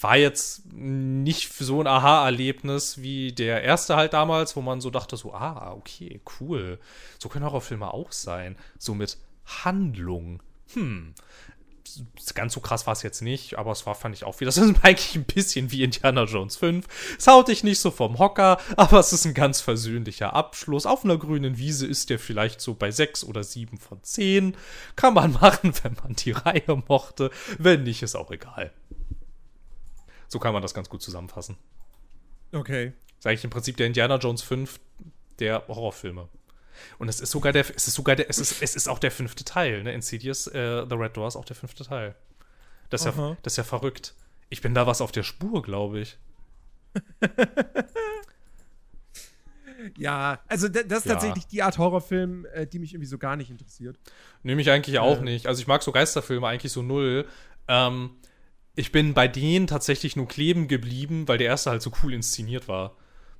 war jetzt nicht so ein Aha-Erlebnis wie der erste halt damals, wo man so dachte, so, ah, okay, cool. So können Horrorfilme auch sein. So mit Handlung. Hm. Ganz so krass war es jetzt nicht, aber es war, fand ich auch wieder, das ist eigentlich ein bisschen wie Indiana Jones 5. Es haut dich nicht so vom Hocker, aber es ist ein ganz versöhnlicher Abschluss. Auf einer grünen Wiese ist der vielleicht so bei 6 oder 7 von 10. Kann man machen, wenn man die Reihe mochte. Wenn nicht, ist auch egal. So kann man das ganz gut zusammenfassen. Okay. Das ist eigentlich im Prinzip der Indiana Jones 5 der Horrorfilme. Und es ist sogar der, es ist sogar der, es ist, es ist auch der fünfte Teil, ne? Insidious, äh, The Red Door ist auch der fünfte Teil. Das ist, ja, das ist ja verrückt. Ich bin da was auf der Spur, glaube ich. ja, also das ist ja. tatsächlich die Art Horrorfilm, äh, die mich irgendwie so gar nicht interessiert. Nehme ich eigentlich auch äh. nicht. Also ich mag so Geisterfilme eigentlich so null. Ähm, ich bin bei denen tatsächlich nur kleben geblieben, weil der erste halt so cool inszeniert war.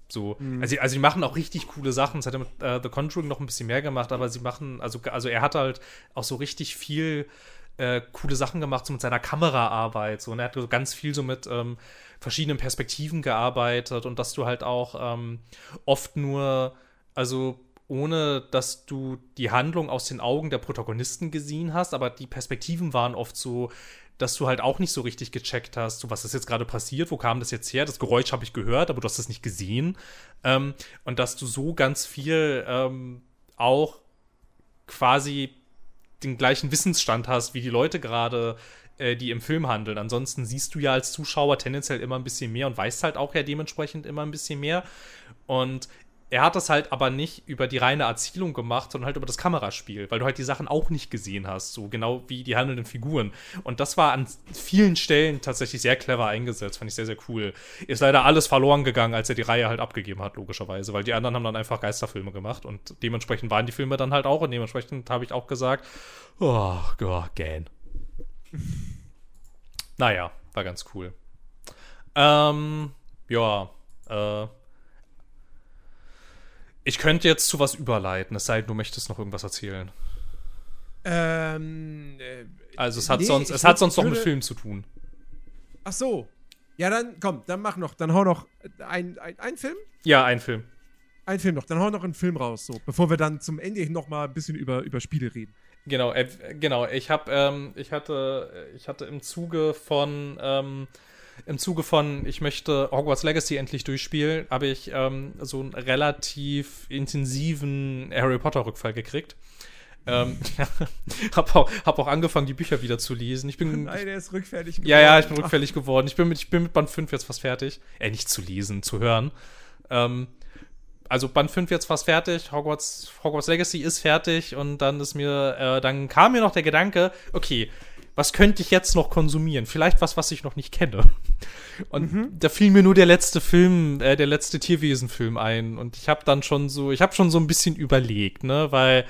So, mhm. also, also, die machen auch richtig coole Sachen. Das hat er mit äh, The Conjuring noch ein bisschen mehr gemacht, aber sie machen, also, also er hat halt auch so richtig viel äh, coole Sachen gemacht, so mit seiner Kameraarbeit. So, und er hat so ganz viel so mit ähm, verschiedenen Perspektiven gearbeitet und dass du halt auch ähm, oft nur, also ohne dass du die Handlung aus den Augen der Protagonisten gesehen hast, aber die Perspektiven waren oft so dass du halt auch nicht so richtig gecheckt hast, so was ist jetzt gerade passiert, wo kam das jetzt her? Das Geräusch habe ich gehört, aber du hast es nicht gesehen. Ähm, und dass du so ganz viel ähm, auch quasi den gleichen Wissensstand hast, wie die Leute gerade, äh, die im Film handeln. Ansonsten siehst du ja als Zuschauer tendenziell immer ein bisschen mehr und weißt halt auch ja dementsprechend immer ein bisschen mehr. Und er hat das halt aber nicht über die reine Erzählung gemacht, sondern halt über das Kameraspiel, weil du halt die Sachen auch nicht gesehen hast, so genau wie die handelnden Figuren. Und das war an vielen Stellen tatsächlich sehr clever eingesetzt, fand ich sehr, sehr cool. Ist leider alles verloren gegangen, als er die Reihe halt abgegeben hat, logischerweise, weil die anderen haben dann einfach Geisterfilme gemacht und dementsprechend waren die Filme dann halt auch und dementsprechend habe ich auch gesagt, oh, Gott, gähn. naja, war ganz cool. Ähm, ja, äh, ich könnte jetzt zu was überleiten, es sei denn, du möchtest noch irgendwas erzählen. Ähm, äh, also es hat nee, sonst, es hat sonst noch mit Film zu tun. Ach so. Ja, dann komm, dann mach noch, dann hau noch ein, ein, ein Film? Ja, ein Film. Ein Film noch, dann hau noch einen Film raus, so, bevor wir dann zum Ende hin noch mal ein bisschen über, über Spiele reden. Genau, äh, genau. Ich habe, ähm, ich hatte, ich hatte im Zuge von ähm, im Zuge von, ich möchte Hogwarts Legacy endlich durchspielen, habe ich ähm, so einen relativ intensiven Harry Potter-Rückfall gekriegt. Ähm, ja, hab, auch, hab auch angefangen, die Bücher wieder zu lesen. Ich bin, Nein, der ist rückfällig geworden. Ja, ja, ich bin rückfällig geworden. Ich bin mit, ich bin mit Band 5 jetzt fast fertig. Äh, nicht zu lesen, zu hören. Ähm, also Band 5 jetzt fast fertig, Hogwarts, Hogwarts Legacy ist fertig und dann ist mir, äh, dann kam mir noch der Gedanke, okay, was könnte ich jetzt noch konsumieren? Vielleicht was, was ich noch nicht kenne. Und mhm. da fiel mir nur der letzte Film, äh, der letzte Tierwesenfilm ein. Und ich habe dann schon so, ich habe schon so ein bisschen überlegt, ne, weil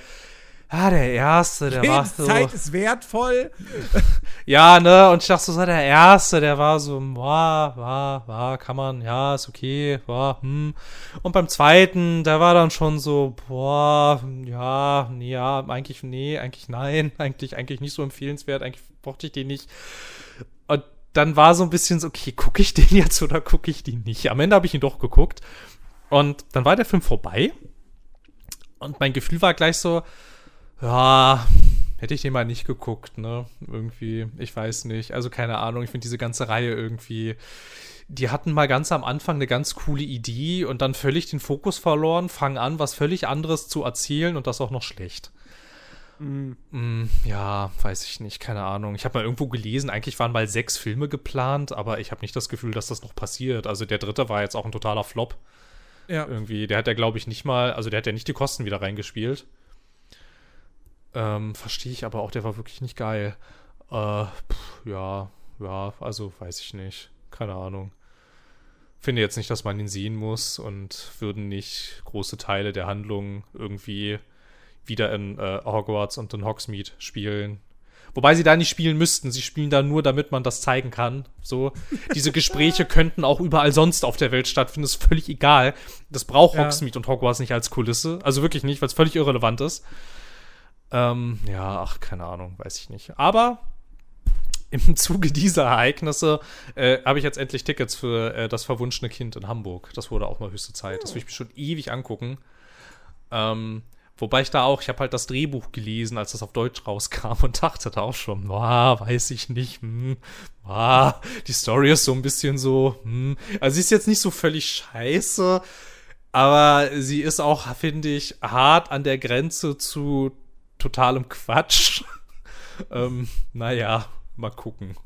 Ah, der erste, der war so. Zeit ist wertvoll. ja, ne, und ich dachte so, der erste, der war so, war, war, war, kann man, ja, ist okay, war, hm. Und beim zweiten, der war dann schon so, boah, ja, ja, eigentlich, nee, eigentlich nein, eigentlich, eigentlich nicht so empfehlenswert, eigentlich brauchte ich den nicht. Und dann war so ein bisschen so, okay, gucke ich den jetzt oder gucke ich den nicht? Am Ende habe ich ihn doch geguckt. Und dann war der Film vorbei. Und mein Gefühl war gleich so, ja, hätte ich den mal nicht geguckt, ne? Irgendwie, ich weiß nicht. Also keine Ahnung, ich finde diese ganze Reihe irgendwie. Die hatten mal ganz am Anfang eine ganz coole Idee und dann völlig den Fokus verloren, fangen an, was völlig anderes zu erzählen und das auch noch schlecht. Mhm. Mm, ja, weiß ich nicht, keine Ahnung. Ich habe mal irgendwo gelesen, eigentlich waren mal sechs Filme geplant, aber ich habe nicht das Gefühl, dass das noch passiert. Also der dritte war jetzt auch ein totaler Flop. Ja. Irgendwie, der hat ja, glaube ich, nicht mal, also der hat ja nicht die Kosten wieder reingespielt. Ähm, Verstehe ich aber auch, der war wirklich nicht geil. Äh, pff, ja, ja, also weiß ich nicht. Keine Ahnung. Finde jetzt nicht, dass man ihn sehen muss und würden nicht große Teile der Handlung irgendwie wieder in äh, Hogwarts und in Hogsmeade spielen. Wobei sie da nicht spielen müssten. Sie spielen da nur, damit man das zeigen kann. So, diese Gespräche könnten auch überall sonst auf der Welt stattfinden. Ist völlig egal. Das braucht ja. Hogsmeade und Hogwarts nicht als Kulisse. Also wirklich nicht, weil es völlig irrelevant ist. Ähm, ja, ach, keine Ahnung, weiß ich nicht. Aber im Zuge dieser Ereignisse äh, habe ich jetzt endlich Tickets für äh, das verwunschene Kind in Hamburg. Das wurde auch mal höchste Zeit. Das will ich mir schon ewig angucken. Ähm, wobei ich da auch, ich habe halt das Drehbuch gelesen, als das auf Deutsch rauskam und dachte da auch schon, boah, weiß ich nicht, hm, boah, die Story ist so ein bisschen so, hm. Also sie ist jetzt nicht so völlig scheiße, aber sie ist auch, finde ich, hart an der Grenze zu totalem Quatsch. ähm, naja, mal gucken.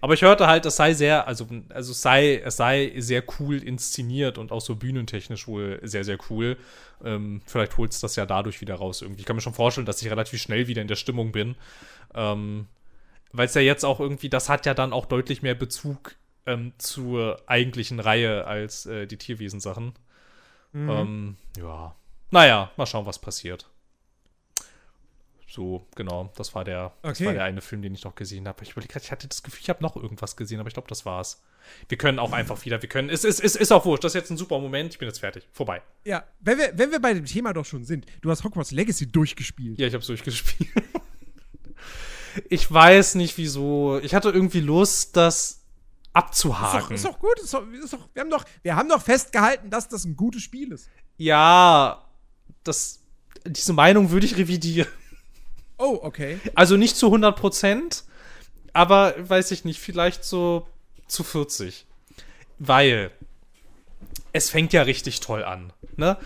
Aber ich hörte halt, es sei sehr, also, also es sei, es sei sehr cool inszeniert und auch so bühnentechnisch wohl sehr, sehr cool. Ähm, vielleicht holt es das ja dadurch wieder raus irgendwie. Ich kann mir schon vorstellen, dass ich relativ schnell wieder in der Stimmung bin. Ähm, Weil es ja jetzt auch irgendwie, das hat ja dann auch deutlich mehr Bezug ähm, zur eigentlichen Reihe als äh, die Tierwesen-Sachen. Mhm. Ähm, ja. Naja, mal schauen, was passiert. So, genau. Das war der, das Okay. war der eine Film, den ich noch gesehen habe. Ich überlege gerade, ich hatte das Gefühl, ich habe noch irgendwas gesehen, aber ich glaube, das war's. Wir können auch einfach wieder, wir können, es ist, es ist auch wurscht, das ist jetzt ein super Moment, ich bin jetzt fertig, vorbei. Ja, wenn wir, wenn wir bei dem Thema doch schon sind, du hast Hogwarts Legacy durchgespielt. Ja, ich hab's durchgespielt. ich weiß nicht wieso. Ich hatte irgendwie Lust, das Ist doch, abzuhaken. ist doch gut, ist doch, ist doch, wir, haben doch, wir haben doch festgehalten, dass das ein gutes Spiel ist. Ja, das, diese Meinung würde ich revidieren. Oh, okay. Also nicht zu 100 Prozent, aber weiß ich nicht, vielleicht so zu 40. Weil es fängt ja richtig toll an. Ne?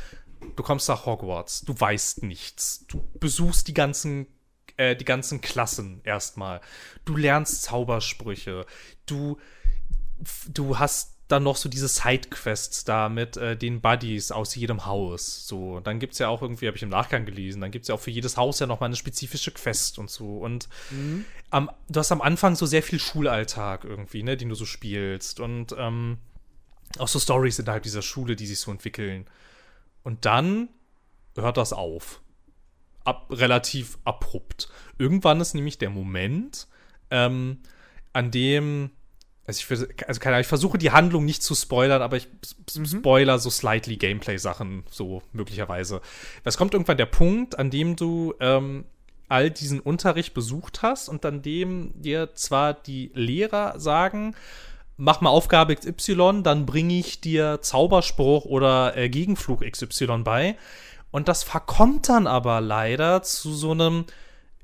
Du kommst nach Hogwarts, du weißt nichts. Du besuchst die ganzen, äh, die ganzen Klassen erstmal. Du lernst Zaubersprüche. Du, du hast dann noch so diese Sidequests da mit äh, den Buddies aus jedem Haus. So, dann gibt's ja auch irgendwie, habe ich im Nachgang gelesen, dann gibt's ja auch für jedes Haus ja noch mal eine spezifische Quest und so. Und am, du hast am Anfang so sehr viel Schulalltag irgendwie, ne, den du so spielst. Und ähm, auch so Stories innerhalb dieser Schule, die sich so entwickeln. Und dann hört das auf. Ab, relativ abrupt. Irgendwann ist nämlich der Moment, ähm, an dem, also ich, also keine Ahnung, ich versuche die Handlung nicht zu spoilern, aber ich s- spoiler so slightly Gameplay-Sachen, so möglicherweise. Es kommt irgendwann der Punkt, an dem du ähm, all diesen Unterricht besucht hast und an dem dir zwar die Lehrer sagen, mach mal Aufgabe XY, dann bringe ich dir Zauberspruch oder äh, Gegenflug XY bei. Und das verkommt dann aber leider zu so einem,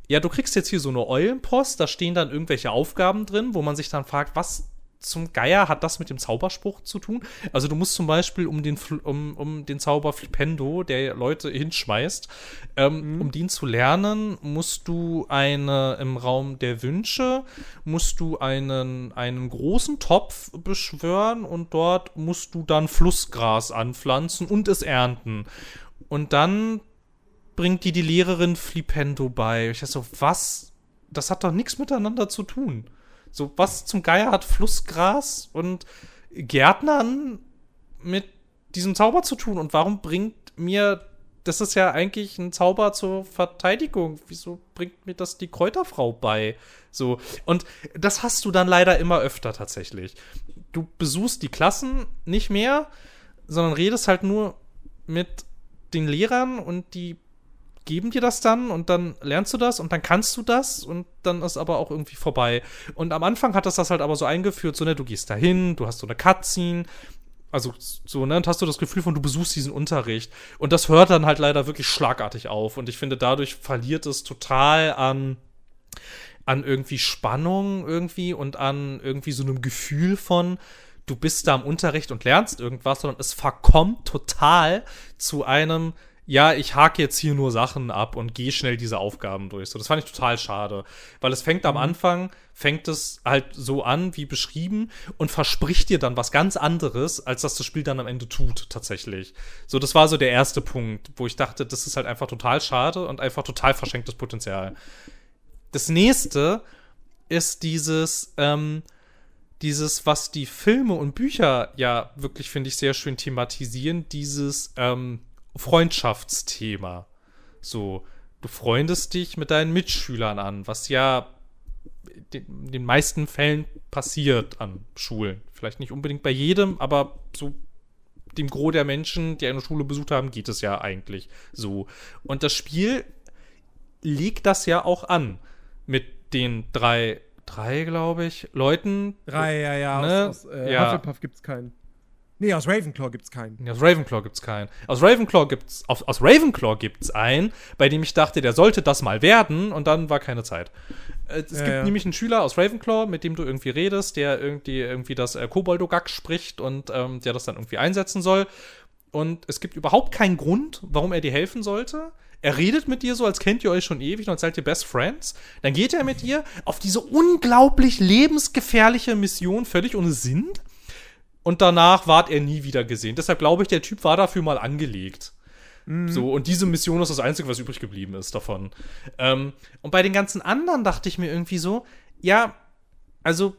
ja, du kriegst jetzt hier so eine Eulenpost, da stehen dann irgendwelche Aufgaben drin, wo man sich dann fragt, was zum Geier hat das mit dem Zauberspruch zu tun? Also du musst zum Beispiel um den, um, um den Zauber Flipendo, der Leute hinschmeißt, ähm, um den zu lernen, musst du eine im Raum der Wünsche, musst du einen, einen großen Topf beschwören und dort musst du dann Flussgras anpflanzen und es ernten. Und dann bringt dir die Lehrerin Flipendo bei. Ich dachte so, was? Das hat doch nichts miteinander zu tun. So, was zum Geier hat Flussgras und Gärtnern mit diesem Zauber zu tun? Und warum bringt mir, das ist ja eigentlich ein Zauber zur Verteidigung. Wieso bringt mir das die Kräuterfrau bei? So, und das hast du dann leider immer öfter tatsächlich. Du besuchst die Klassen nicht mehr, sondern redest halt nur mit den Lehrern und die geben dir das dann und dann lernst du das und dann kannst du das und dann ist aber auch irgendwie vorbei. Und am Anfang hat das das halt aber so eingeführt, so, ne, du gehst dahin, du hast so eine Cutscene, also so, ne, und hast du das Gefühl von, du besuchst diesen Unterricht. Und das hört dann halt leider wirklich schlagartig auf. Und ich finde, dadurch verliert es total an, an irgendwie Spannung irgendwie und an irgendwie so einem Gefühl von, du bist da im Unterricht und lernst irgendwas, sondern es verkommt total zu einem, ja, ich hake jetzt hier nur Sachen ab und gehe schnell diese Aufgaben durch. So, das fand ich total schade. Weil es fängt am Anfang, fängt es halt so an, wie beschrieben, und verspricht dir dann was ganz anderes, als das das Spiel dann am Ende tut, tatsächlich. So, das war so der erste Punkt, wo ich dachte, das ist halt einfach total schade und einfach total verschenktes Potenzial. Das nächste ist dieses, ähm, dieses, was die Filme und Bücher ja wirklich, finde ich, sehr schön thematisieren, dieses ähm, Freundschaftsthema. So, du freundest dich mit deinen Mitschülern an, was ja in den meisten Fällen passiert an Schulen. Vielleicht nicht unbedingt bei jedem, aber so dem Gros der Menschen, die eine Schule besucht haben, geht es ja eigentlich so. Und das Spiel legt das ja auch an mit den drei drei, glaube ich, Leuten. Drei, ja, ja. Ne? Aus, aus äh, Ja. Hufflepuff gibt's keinen. Nee, aus Ravenclaw gibt's keinen. Nee, aus Ravenclaw gibt's keinen. Aus Ravenclaw gibt's aus, aus Ravenclaw gibt's einen, bei dem ich dachte, der sollte das mal werden und dann war keine Zeit. Äh, Es Ja, gibt ja. nämlich einen Schüler aus Ravenclaw, mit dem du irgendwie redest, der irgendwie irgendwie das äh, Koboldogak spricht und ähm, der das dann irgendwie einsetzen soll. Und es gibt überhaupt keinen Grund, warum er dir helfen sollte. Er redet mit dir so, als kennt ihr euch schon ewig und als seid ihr Best Friends. Dann geht er mit dir auf diese unglaublich lebensgefährliche Mission, völlig ohne Sinn. Und danach ward er nie wieder gesehen. Deshalb glaube ich, der Typ war dafür mal angelegt. So, und diese Mission ist das Einzige, was übrig geblieben ist davon. Ähm, und bei den ganzen anderen dachte ich mir irgendwie so, ja, also,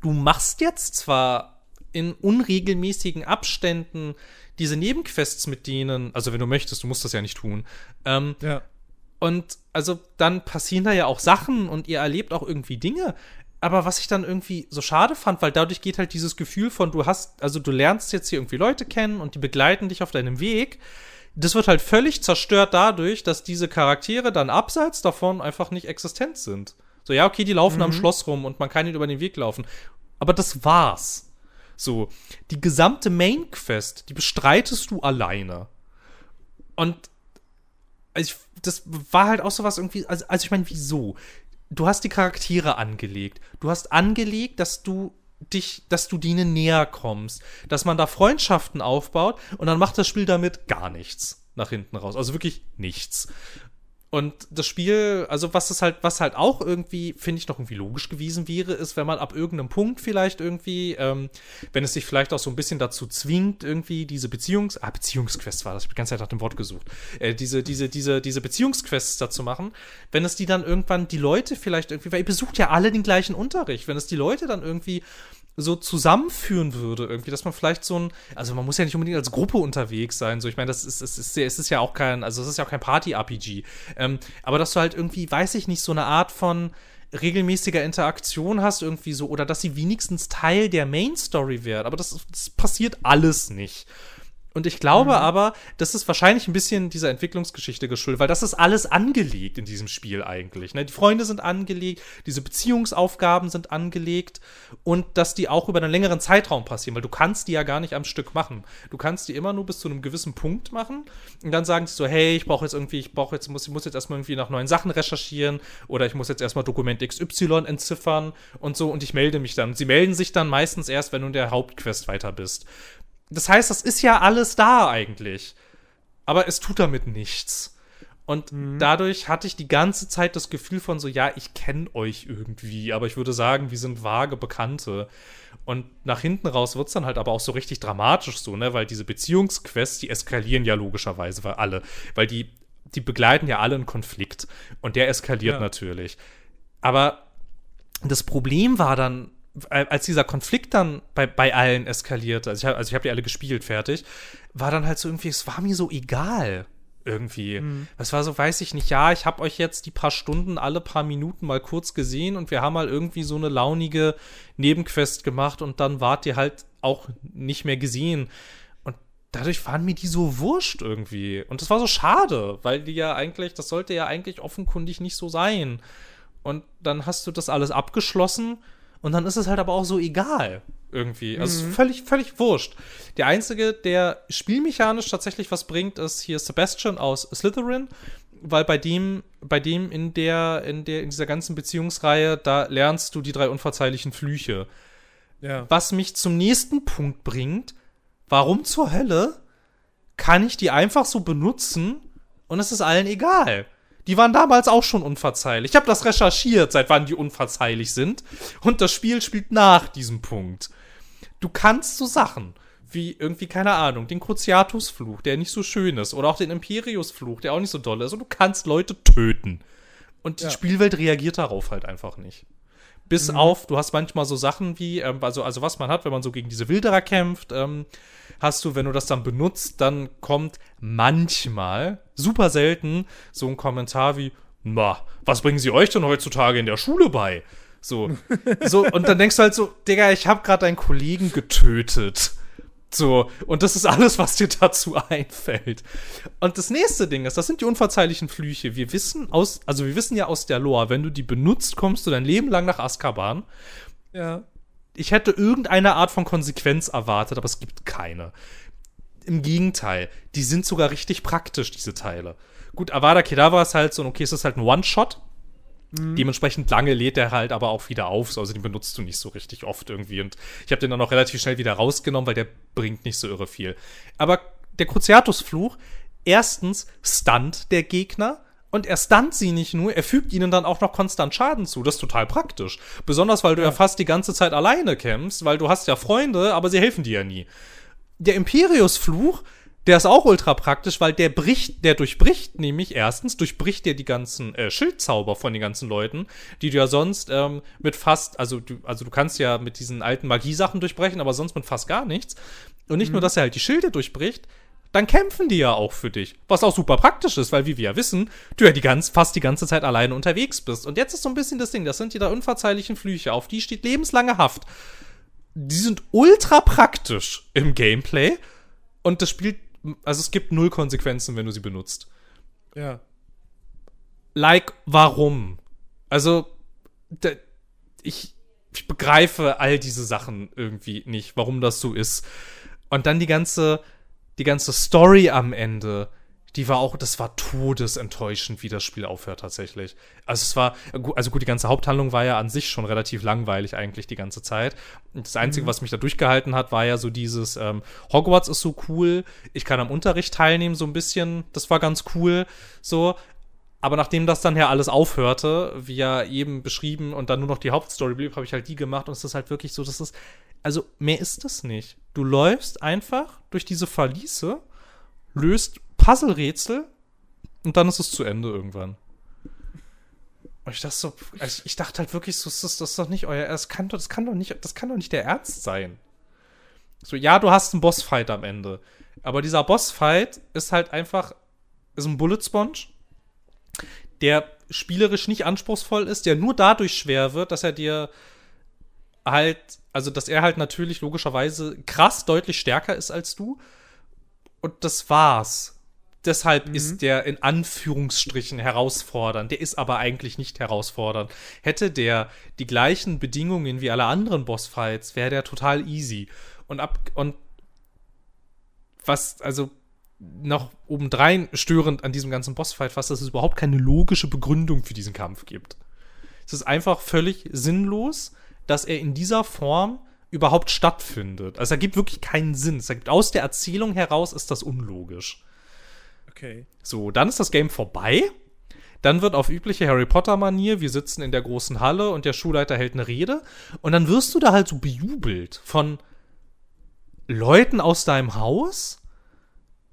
du machst jetzt zwar in unregelmäßigen Abständen diese Nebenquests mit denen, also wenn du möchtest, du musst das ja nicht tun. Ähm, Ja. und also dann passieren da ja auch Sachen und ihr erlebt auch irgendwie Dinge. Aber was ich dann irgendwie so schade fand, weil dadurch geht halt dieses Gefühl von, du hast, also du lernst jetzt hier irgendwie Leute kennen und die begleiten dich auf deinem Weg. Das wird halt völlig zerstört dadurch, dass diese Charaktere dann abseits davon einfach nicht existent sind. So, ja, okay, die laufen am Schloss rum und man kann ihnen über den Weg laufen. Aber das war's. So, die gesamte Main Quest, die bestreitest du alleine. Und ich, das war halt auch sowas irgendwie, also, also ich meine, wieso? Du hast die Charaktere angelegt. Du hast angelegt, dass du dich, dass du denen näher kommst, dass man da Freundschaften aufbaut und dann macht das Spiel damit gar nichts nach hinten raus. Also wirklich nichts. Und das Spiel, also was es halt, was halt auch irgendwie, finde ich, noch irgendwie logisch gewesen wäre, ist, wenn man ab irgendeinem Punkt vielleicht irgendwie, ähm, wenn es sich vielleicht auch so ein bisschen dazu zwingt, irgendwie diese Beziehungs-, ah, Beziehungsquest war das, ich habe die ganze Zeit nach dem Wort gesucht, äh, diese, diese, diese, diese Beziehungsquests dazu machen, wenn es die dann irgendwann die Leute vielleicht irgendwie, weil ihr besucht ja alle den gleichen Unterricht, wenn es die Leute dann irgendwie so zusammenführen würde, irgendwie, dass man vielleicht so ein, also man muss ja nicht unbedingt als Gruppe unterwegs sein, so ich meine, das ist, es ist, es ist ja auch kein, also es ist ja auch kein Party-RPG, ähm, aber dass du halt irgendwie, weiß ich nicht, so eine Art von regelmäßiger Interaktion hast, irgendwie so, oder dass sie wenigstens Teil der Main-Story wird, aber das, das passiert alles nicht. Und ich glaube aber, das ist wahrscheinlich ein bisschen dieser Entwicklungsgeschichte geschuldet, weil das ist alles angelegt in diesem Spiel eigentlich. Ne? Die Freunde sind angelegt, diese Beziehungsaufgaben sind angelegt und dass die auch über einen längeren Zeitraum passieren, weil du kannst die ja gar nicht am Stück machen. Du kannst die immer nur bis zu einem gewissen Punkt machen und dann sagen sie so, hey, ich brauche jetzt irgendwie, ich brauche jetzt, muss, ich muss jetzt erstmal irgendwie nach neuen Sachen recherchieren oder ich muss jetzt erstmal Dokument XY entziffern und so und ich melde mich dann. Sie melden sich dann meistens erst, wenn du in der Hauptquest weiter bist. Das heißt, das ist ja alles da eigentlich. Aber es tut damit nichts. Und dadurch hatte ich die ganze Zeit das Gefühl von so, ja, ich kenne euch irgendwie, aber ich würde sagen, wir sind vage Bekannte. Und nach hinten raus wird es dann halt aber auch so richtig dramatisch so, ne, weil diese Beziehungsquests, die eskalieren ja logischerweise, weil alle, weil die, die begleiten ja alle einen Konflikt. Und der eskaliert Ja. natürlich. Aber das Problem war dann, als dieser Konflikt dann bei, bei allen eskalierte, also ich, hab- also ich habe die alle gespielt, fertig, war dann halt so irgendwie, es war mir so egal. Irgendwie. Es war so, weiß ich nicht, ja, ich habe euch jetzt die paar Stunden, alle paar Minuten mal kurz gesehen und wir haben mal irgendwie so eine launige Nebenquest gemacht und dann wart ihr halt auch nicht mehr gesehen. Und dadurch waren mir die so wurscht irgendwie. Und das war so schade, weil die ja eigentlich, das sollte ja eigentlich offenkundig nicht so sein. Und dann hast du das alles abgeschlossen und dann ist es halt aber auch so egal irgendwie. Also es ist völlig, völlig wurscht. Der einzige, der spielmechanisch tatsächlich was bringt, ist hier Sebastian aus Slytherin, weil bei dem, bei dem in der, in der, in dieser ganzen Beziehungsreihe, da lernst du die drei unverzeihlichen Flüche. Ja. Was mich zum nächsten Punkt bringt, warum zur Hölle kann ich die einfach so benutzen und es ist allen egal? Die waren damals auch schon unverzeihlich. Ich habe das recherchiert, seit wann die unverzeihlich sind. Und das Spiel spielt nach diesem Punkt. Du kannst so Sachen wie irgendwie, keine Ahnung, den Cruciatus-Fluch, der nicht so schön ist, oder auch den Imperius-Fluch, der auch nicht so doll ist. Und du kannst Leute töten. Und die Ja. Spielwelt reagiert darauf halt einfach nicht. Bis auf, du hast manchmal so Sachen wie, ähm, also, also was man hat, wenn man so gegen diese Wilderer kämpft, ähm, hast du, wenn du das dann benutzt, dann kommt manchmal, super selten, so ein Kommentar wie, na, was bringen sie euch denn heutzutage in der Schule bei? So, so und dann denkst du halt so, Digga, ich habe gerade einen Kollegen getötet. So, und das ist alles, was dir dazu einfällt. Und das nächste Ding ist, das sind die unverzeihlichen Flüche. Wir wissen aus, also wir wissen ja aus der Lore, wenn du die benutzt, kommst du dein Leben lang nach Azkaban. Ja. Ich hätte irgendeine Art von Konsequenz erwartet, aber es gibt keine. Im Gegenteil, die sind sogar richtig praktisch, diese Teile. Gut, Avada Kedavra ist halt so, okay, es ist halt ein One-Shot. Mhm. Dementsprechend lange lädt der halt aber auch wieder auf. Also den benutzt du nicht so richtig oft irgendwie. Und ich habe den dann auch relativ schnell wieder rausgenommen, weil der bringt nicht so irre viel. Aber der Cruciatus-Fluch, erstens stunt der Gegner. Und er stunt sie nicht nur, er fügt ihnen dann auch noch konstant Schaden zu. Das ist total praktisch. Besonders, weil du ja, ja fast die ganze Zeit alleine kämpfst, weil du hast ja Freunde, aber sie helfen dir ja nie. Der Imperius-Fluch, der ist auch ultra praktisch, weil der bricht, der durchbricht nämlich erstens, durchbricht der die ganzen äh, Schildzauber von den ganzen Leuten, die du ja sonst ähm, mit fast, also du, also du kannst ja mit diesen alten Magiesachen durchbrechen, aber sonst mit fast gar nichts. Und nicht mhm. nur, dass er halt die Schilde durchbricht, dann kämpfen die ja auch für dich. Was auch super praktisch ist, weil wie wir ja wissen, du ja die ganz, fast die ganze Zeit alleine unterwegs bist. Und jetzt ist so ein bisschen das Ding, das sind die da unverzeihlichen Flüche, auf die steht lebenslange Haft. Die sind ultra praktisch im Gameplay und das spielt also es gibt null Konsequenzen, wenn du sie benutzt. Ja. Like, warum? Also, da, ich, ich begreife all diese Sachen irgendwie nicht, warum das so ist. Und dann die ganze, die ganze Story am Ende die war auch, das war todesenttäuschend, wie das Spiel aufhört tatsächlich. Also es war, also gut, die ganze Haupthandlung war ja an sich schon relativ langweilig eigentlich die ganze Zeit. Und das Einzige, mhm. was mich da durchgehalten hat, war ja so dieses, ähm, Hogwarts ist so cool, ich kann am Unterricht teilnehmen, so ein bisschen, das war ganz cool, so. Aber nachdem das dann ja alles aufhörte, wie ja eben beschrieben und dann nur noch die Hauptstory blieb, habe ich halt die gemacht und es ist halt wirklich so, das ist, also mehr ist das nicht. Du läufst einfach durch diese Verliese, löst Puzzle-Rätsel und dann ist es zu Ende irgendwann. Und ich dachte so, also ich dachte halt wirklich so, das ist, das ist doch nicht euer, das kann das kann doch nicht, das kann doch nicht der Ernst sein. So, ja, du hast einen Bossfight am Ende. Aber dieser Bossfight ist halt einfach, ist ein Bullet Sponge, der spielerisch nicht anspruchsvoll ist, der nur dadurch schwer wird, dass er dir halt, also dass er halt natürlich logischerweise krass deutlich stärker ist als du. Und das war's. Deshalb mhm. ist der in Anführungsstrichen herausfordernd. Der ist aber eigentlich nicht herausfordernd. Hätte der die gleichen Bedingungen wie alle anderen Bossfights, wäre der total easy. Und ab und was also noch obendrein störend an diesem ganzen Bossfight fast, dass es überhaupt keine logische Begründung für diesen Kampf gibt. Es ist einfach völlig sinnlos, dass er in dieser Form überhaupt stattfindet. Also er gibt wirklich keinen Sinn. Es ergibt aus der Erzählung heraus ist das unlogisch. Okay. So, dann ist das Game vorbei. Dann wird auf übliche Harry Potter-Manier, wir sitzen in der großen Halle und der Schulleiter hält eine Rede. Und dann wirst du da halt so bejubelt von Leuten aus deinem Haus.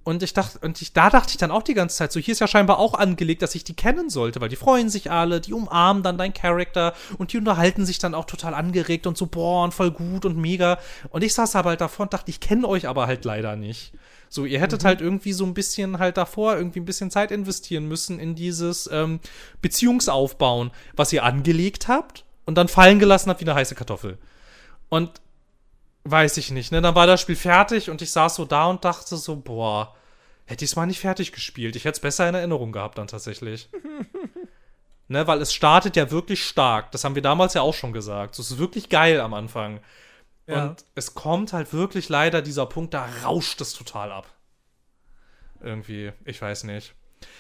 Und ich dachte, und ich, da dachte ich dann auch die ganze Zeit so, hier ist ja scheinbar auch angelegt, dass ich die kennen sollte, weil die freuen sich alle, die umarmen dann deinen Charakter und die unterhalten sich dann auch total angeregt und so, boah, und voll gut und mega. Und ich saß aber halt davor und dachte, ich kenne euch aber halt leider nicht. So, ihr hättet mhm. halt irgendwie so ein bisschen halt davor irgendwie ein bisschen Zeit investieren müssen in dieses ähm, Beziehungsaufbauen, was ihr angelegt habt und dann fallen gelassen habt wie eine heiße Kartoffel. Und weiß ich nicht, ne? Dann war das Spiel fertig und ich saß so da und dachte so, boah, hätte ich es mal nicht fertig gespielt. Ich hätte es besser in Erinnerung gehabt dann tatsächlich. ne, weil es startet ja wirklich stark. Das haben wir damals ja auch schon gesagt. So, es ist wirklich geil am Anfang. Ja. Und es kommt halt wirklich leider dieser Punkt, da rauscht es total ab. Irgendwie, ich weiß nicht.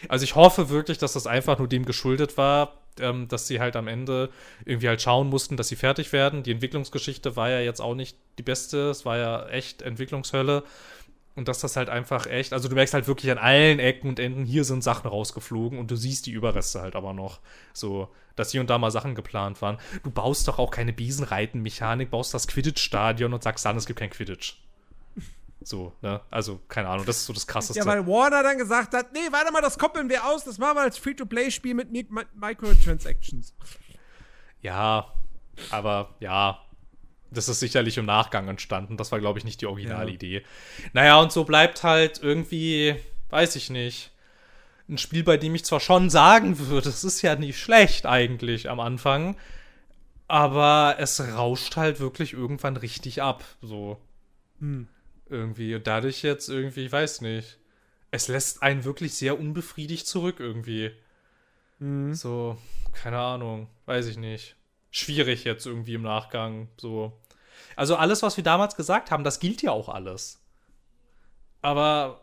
Also ich hoffe wirklich, dass das einfach nur dem geschuldet war, ähm, dass sie halt am Ende irgendwie halt schauen mussten, dass sie fertig werden. Die Entwicklungsgeschichte war ja jetzt auch nicht die beste. Es war ja echt Entwicklungshölle. Und dass das halt einfach echt, also du merkst halt wirklich an allen Ecken und Enden, hier sind Sachen rausgeflogen und du siehst die Überreste halt aber noch. So, dass hier und da mal Sachen geplant waren. Du baust doch auch keine Besenreiten-Mechanik, baust das Quidditch-Stadion und sagst dann, es gibt kein Quidditch. So, ne? Also, keine Ahnung, das ist so das Krasseste. Ja, weil Warner dann gesagt hat, nee, warte mal, das koppeln wir aus, das machen wir als Free-to-Play-Spiel mit Microtransactions. Ja, aber ja, das ist sicherlich im Nachgang entstanden. Das war, glaube ich, nicht die Originalidee. Ja. Naja, und so bleibt halt irgendwie, weiß ich nicht, ein Spiel, bei dem ich zwar schon sagen würde, es ist ja nicht schlecht eigentlich am Anfang, aber es rauscht halt wirklich irgendwann richtig ab. So. Hm. Irgendwie. Und dadurch jetzt irgendwie, ich weiß nicht. Es lässt einen wirklich sehr unbefriedigt zurück irgendwie. Mhm. So, keine Ahnung, weiß ich nicht. Schwierig jetzt irgendwie im Nachgang, so. Also alles, was wir damals gesagt haben, das gilt ja auch alles. Aber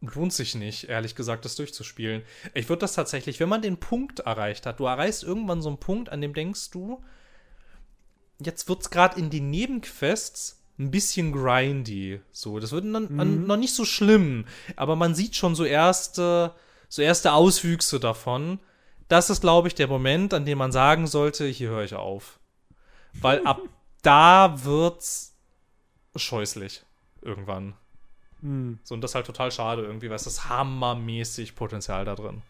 lohnt sich nicht, ehrlich gesagt, das durchzuspielen. Ich würde das tatsächlich, wenn man den Punkt erreicht hat, du erreichst irgendwann so einen Punkt, an dem denkst du, jetzt wird es gerade in den Nebenquests ein bisschen grindy. So, das wird dann, Mhm. noch nicht so schlimm, aber man sieht schon so erste, so erste Auswüchse davon. Das ist, glaube ich, der Moment, an dem man sagen sollte, hier höre ich auf. Weil ab da wird's scheußlich irgendwann. Mhm. So, und das ist halt total schade irgendwie, weil es ist hammermäßig Potenzial da drin.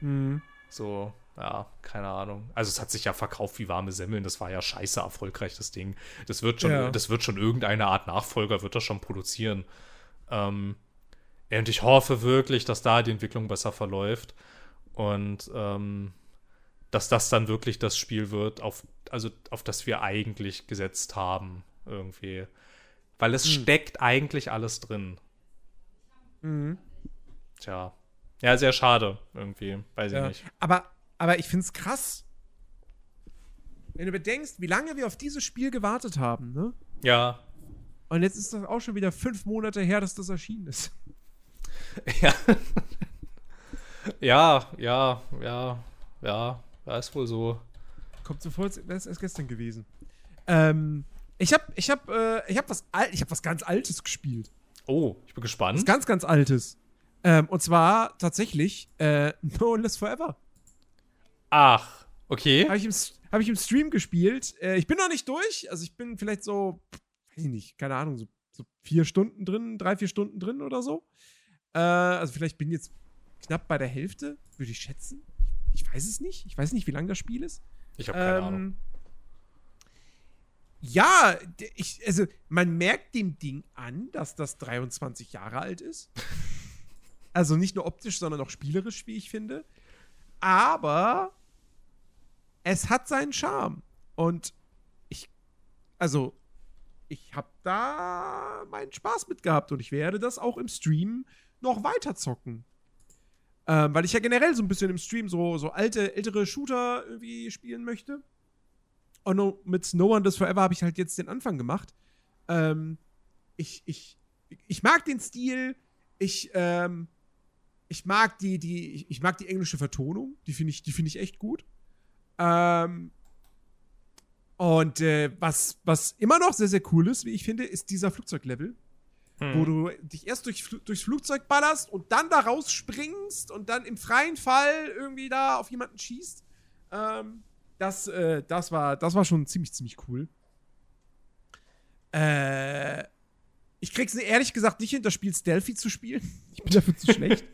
Mhm. So, ja, keine Ahnung. Also es hat sich ja verkauft wie warme Semmeln, das war ja scheiße erfolgreich, das Ding. Das wird schon, Ja. das wird schon irgendeine Art Nachfolger, wird das schon produzieren. Ähm, und ich hoffe wirklich, dass da die Entwicklung besser verläuft. Und ähm, dass das dann wirklich das Spiel wird, auf, also auf das wir eigentlich gesetzt haben, irgendwie. Weil es Hm. steckt eigentlich alles drin. Mhm. Tja. Ja, sehr schade, irgendwie. Weiß Ja. ich nicht. Aber, aber ich finde es krass. Wenn du bedenkst, wie lange wir auf dieses Spiel gewartet haben, ne? Ja. Und jetzt ist das auch schon wieder fünf Monate her, dass das erschienen ist. Ja. Ja, ja, ja, ja, ja, ist wohl so. Kommt so vor, als wäre es erst gestern gewesen. Ähm, ich hab, ich hab, äh, ich hab was, Al ich hab was ganz Altes gespielt. Oh, ich bin Was gespannt. ganz, ganz Altes. Ähm, und zwar tatsächlich äh, No One Lives Forever. Ach, okay. Habe ich, im hab ich im Stream gespielt. Äh, ich bin noch nicht durch. Also ich bin vielleicht so, weiß ich nicht, keine Ahnung, so, so vier Stunden drin, drei, vier Stunden drin oder so. Äh, also vielleicht bin jetzt knapp bei der Hälfte, würde ich schätzen. Ich weiß es nicht. Ich weiß nicht, wie lang das Spiel ist. Ich habe keine Ähm, Ahnung. Ja, ich, also man merkt dem Ding an, dass das 23 Jahre alt ist. also nicht nur optisch, sondern auch spielerisch, wie ich finde. Aber es hat seinen Charme. Und ich, also, ich habe da meinen Spaß mit gehabt und ich werde das auch im Stream noch weiter zocken. Ähm, weil ich ja generell so ein bisschen im Stream so, so alte, ältere Shooter irgendwie spielen möchte. Und mit No One Does Forever habe ich halt jetzt den Anfang gemacht. Ähm, ich, ich, ich mag den Stil. Ich, ähm, ich mag die, die, ich mag die englische Vertonung. Die finde ich, die finde ich echt gut. Ähm, und äh, was, was immer noch sehr, sehr cool ist, wie ich finde, ist dieser Flugzeuglevel Hm. wo du dich erst durch, durchs Flugzeug ballerst und dann da rausspringst und dann im freien Fall irgendwie da auf jemanden schießt. Ähm, das, äh, das, war, das war schon ziemlich, ziemlich cool. Äh, ich krieg's ehrlich gesagt nicht hin, das Spiel Stealthy zu spielen. Ich bin dafür zu schlecht.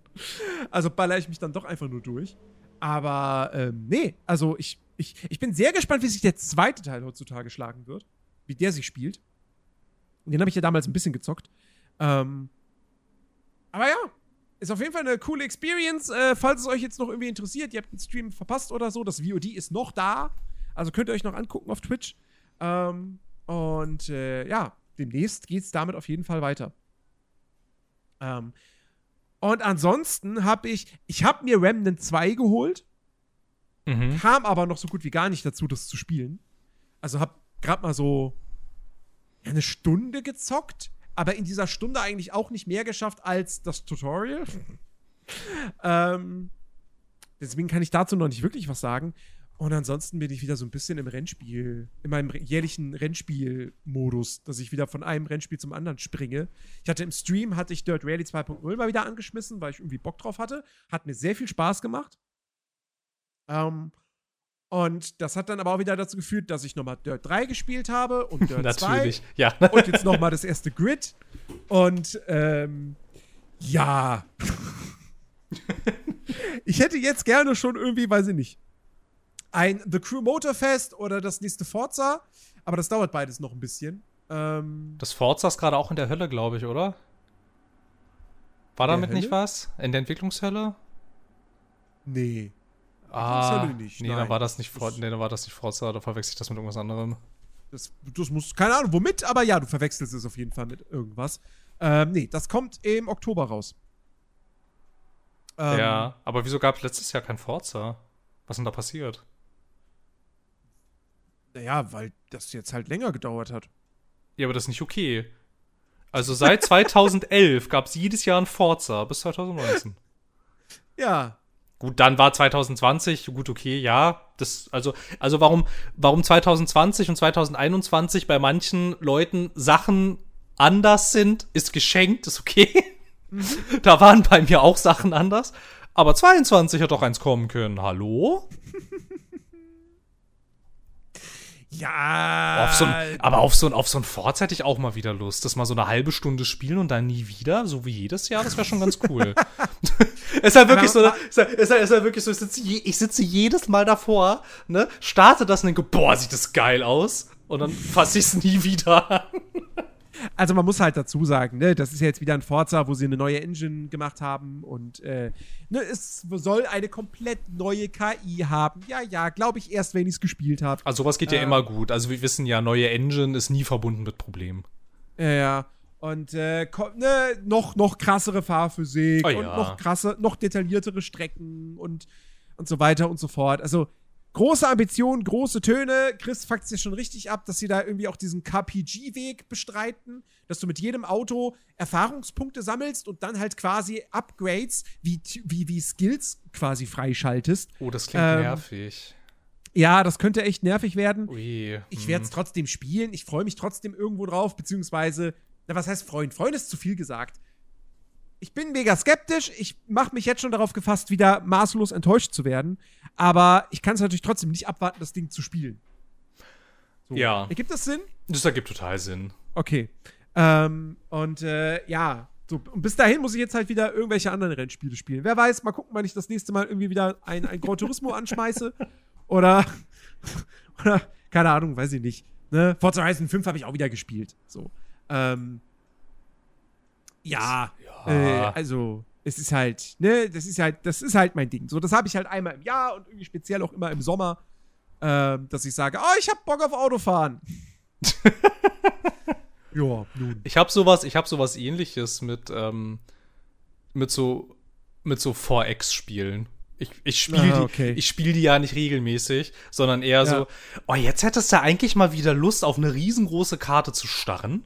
also baller ich mich dann doch einfach nur durch. Aber ähm, nee, also ich, ich, ich bin sehr gespannt, wie sich der zweite Teil heutzutage schlagen wird. Wie der sich spielt. Und den habe ich ja damals ein bisschen gezockt. Ähm, aber ja, ist auf jeden Fall eine coole Experience. Äh, falls es euch jetzt noch irgendwie interessiert, ihr habt einen Stream verpasst oder so, das VOD ist noch da. Also könnt ihr euch noch angucken auf Twitch. Ähm, und äh, ja, demnächst geht es damit auf jeden Fall weiter. Ähm, und ansonsten habe ich, ich habe mir Remnant 2 geholt, Mhm. kam aber noch so gut wie gar nicht dazu, das zu spielen. Also habe gerade mal so eine Stunde gezockt, aber in dieser Stunde eigentlich auch nicht mehr geschafft als das Tutorial. ähm, deswegen kann ich dazu noch nicht wirklich was sagen. Und ansonsten bin ich wieder so ein bisschen im Rennspiel, in meinem jährlichen Rennspiel-Modus, dass ich wieder von einem Rennspiel zum anderen springe. Ich hatte im Stream, hatte ich Dirt Rally 2.0 mal wieder angeschmissen, weil ich irgendwie Bock drauf hatte. Hat mir sehr viel Spaß gemacht. Ähm, und das hat dann aber auch wieder dazu geführt, dass ich nochmal Dirt 3 gespielt habe und Dirt 2 Natürlich, ja. und jetzt noch mal das erste Grid. Und ähm, ja. ich hätte jetzt gerne schon irgendwie, weiß ich nicht, ein The Crew Motorfest oder das nächste Forza. Aber das dauert beides noch ein bisschen. Ähm, Das Forza ist gerade auch in der Hölle, glaube ich, oder? War damit nicht was? In der Entwicklungshölle? nee. Ah, nicht, nee, nein. dann war das nicht For Das- nee, dann war das nicht Forza, da verwechsel ich das mit irgendwas anderem. Das, das muss, keine Ahnung, womit, aber ja, du verwechselst es auf jeden Fall mit irgendwas. Ähm, nee, das kommt im Oktober raus. Ähm, ja, aber wieso gab es letztes Jahr kein Forza? Was denn da passiert? Naja, weil das jetzt halt länger gedauert hat. Ja, aber das ist nicht okay. Also seit 2011 gab es jedes Jahr ein Forza bis 2019. Ja. Gut, dann war 2020, gut, okay, ja. Das, also, also warum, warum 2020 und 2021 bei manchen Leuten Sachen anders sind, ist geschenkt, ist okay. Mhm. Da waren bei mir auch Sachen anders. Aber 22 hat doch eins kommen können. Hallo? Ja. Auf so ein, aber auf so, ein, auf so ein Forts hätte ich auch mal wieder Lust. Das mal so eine halbe Stunde spielen und dann nie wieder, so wie jedes Jahr, das wäre schon ganz cool. es ist halt wirklich so, es ist halt, ist halt, ist halt wirklich so, ich sitze, ich sitze jedes Mal davor, ne, starte das und denke, boah, sieht das geil aus. Und dann fasse ich es nie wieder an. Also man muss halt dazu sagen, ne, das ist ja jetzt wieder ein Forza, wo sie eine neue Engine gemacht haben und äh, ne, es soll eine komplett neue KI haben. Ja, ja, glaube ich erst, wenn ich es gespielt habe. Also sowas geht ja ähm, immer gut. Also wir wissen ja, neue Engine ist nie verbunden mit Problemen. Ja, ja. Und äh, ne, noch, noch krassere Fahrphysik oh, und ja. noch krasse, noch detailliertere Strecken und, und so weiter und so fort. Also große Ambitionen, große Töne. Chris fuckt sich schon richtig ab, dass sie da irgendwie auch diesen KPG-Weg bestreiten, dass du mit jedem Auto Erfahrungspunkte sammelst und dann halt quasi Upgrades wie, wie, wie Skills quasi freischaltest. Oh, das klingt ähm, nervig. Ja, das könnte echt nervig werden. Ui, ich werde es hm. trotzdem spielen. Ich freue mich trotzdem irgendwo drauf, beziehungsweise, na, was heißt Freund? Freund ist zu viel gesagt ich bin mega skeptisch. Ich mache mich jetzt schon darauf gefasst, wieder maßlos enttäuscht zu werden. Aber ich kann es natürlich trotzdem nicht abwarten, das Ding zu spielen. So. Ja. Ergibt das Sinn? Das ergibt total Sinn. Okay. Ähm, und äh, ja, so, und bis dahin muss ich jetzt halt wieder irgendwelche anderen Rennspiele spielen. Wer weiß, mal gucken, wann ich das nächste Mal irgendwie wieder ein, ein Gran Turismo anschmeiße. Oder, oder, keine Ahnung, weiß ich nicht. Ne? Forza Horizon 5 habe ich auch wieder gespielt. So. Ähm, ja, ja. Äh, also es ist halt, ne, das ist halt, das ist halt mein Ding. So, das habe ich halt einmal im Jahr und irgendwie speziell auch immer im Sommer, äh, dass ich sage, oh, ich habe Bock auf Autofahren. ja, nun. Ich habe sowas, ich habe sowas ähnliches mit, ähm, mit so, mit so 4X-Spielen. Ich, ich spiele ah, okay. die, spiel die ja nicht regelmäßig, sondern eher ja. so, oh, jetzt hättest du eigentlich mal wieder Lust, auf eine riesengroße Karte zu starren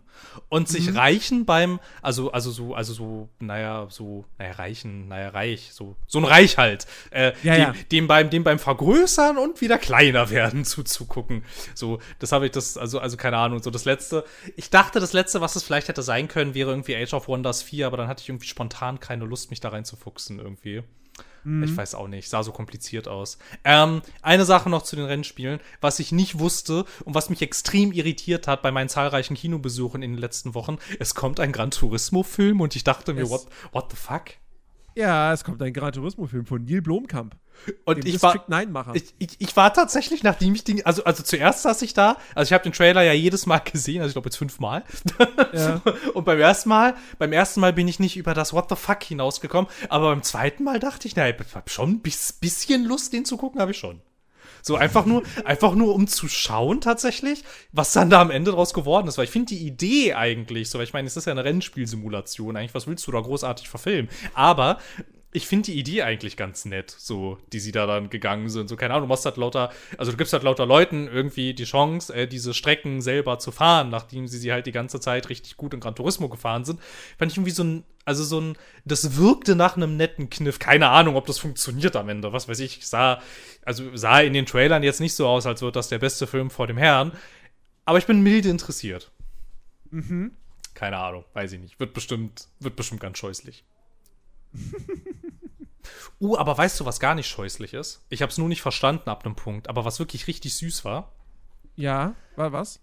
und sich mhm. reichen beim, also, also so, also so, naja, so, naja, reichen, naja, reich, so, so ein Reich halt, äh, ja, dem, ja. dem, beim, dem beim Vergrößern und wieder kleiner werden zuzugucken. So, das habe ich das, also, also keine Ahnung, so das letzte, ich dachte, das letzte, was es vielleicht hätte sein können, wäre irgendwie Age of Wonders 4, aber dann hatte ich irgendwie spontan keine Lust, mich da reinzufuchsen irgendwie. Mhm. Ich weiß auch nicht, sah so kompliziert aus. Ähm, eine Sache noch zu den Rennspielen, was ich nicht wusste und was mich extrem irritiert hat bei meinen zahlreichen Kinobesuchen in den letzten Wochen. Es kommt ein Gran Turismo-Film und ich dachte mir, what, what the fuck? Ja, es kommt ein Gran Turismo-Film von Neil Blomkamp. Und ich war, ich, ich, ich, war tatsächlich, nachdem ich den, also, also zuerst saß ich da, also ich habe den Trailer ja jedes Mal gesehen, also ich glaube jetzt fünfmal. Ja. Und beim ersten Mal, beim ersten Mal bin ich nicht über das What the fuck hinausgekommen, aber beim zweiten Mal dachte ich, na, ich hab schon ein bisschen Lust, den zu gucken, habe ich schon. So einfach nur, einfach nur um zu schauen tatsächlich, was dann da am Ende draus geworden ist. Weil ich finde die Idee eigentlich, so, weil ich meine, es ist ja eine Rennspielsimulation, eigentlich, was willst du da großartig verfilmen? Aber ich finde die Idee eigentlich ganz nett, so, die sie da dann gegangen sind. So, keine Ahnung, du machst halt lauter, also du gibst halt lauter Leuten irgendwie die Chance, äh, diese Strecken selber zu fahren, nachdem sie sie halt die ganze Zeit richtig gut in Gran Turismo gefahren sind. Fand ich irgendwie so ein, also so ein, das wirkte nach einem netten Kniff. Keine Ahnung, ob das funktioniert am Ende. Was weiß ich, sah, also sah in den Trailern jetzt nicht so aus, als würde das der beste Film vor dem Herrn. Aber ich bin milde interessiert. Mhm. Keine Ahnung, weiß ich nicht. Wird bestimmt, wird bestimmt ganz scheußlich. uh, aber weißt du, was gar nicht scheußlich ist? Ich habe es nur nicht verstanden ab einem Punkt, aber was wirklich richtig süß war? Ja, war was?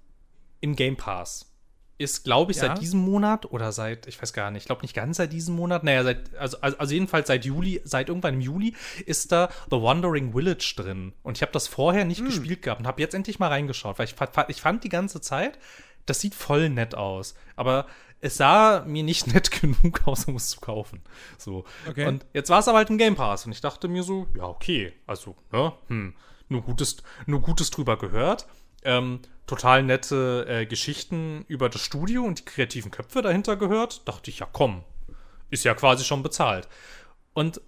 Im Game Pass ist, glaube ich, ja. seit diesem Monat oder seit, ich weiß gar nicht, ich glaube nicht ganz seit diesem Monat, naja, seit, also, also jedenfalls seit Juli, seit irgendwann im Juli ist da The Wandering Village drin. Und ich habe das vorher nicht hm. gespielt gehabt und habe jetzt endlich mal reingeschaut, weil ich, ich fand die ganze Zeit, das sieht voll nett aus. Aber es sah mir nicht nett genug aus, um es zu kaufen. So. Okay. Und jetzt war es aber halt ein Game Pass und ich dachte mir so, ja, okay, also, ne, hm, nur Gutes, nur Gutes drüber gehört. ähm, total nette äh, Geschichten über das Studio und die kreativen Köpfe dahinter gehört. Dachte ich, ja komm, ist ja quasi schon bezahlt. Und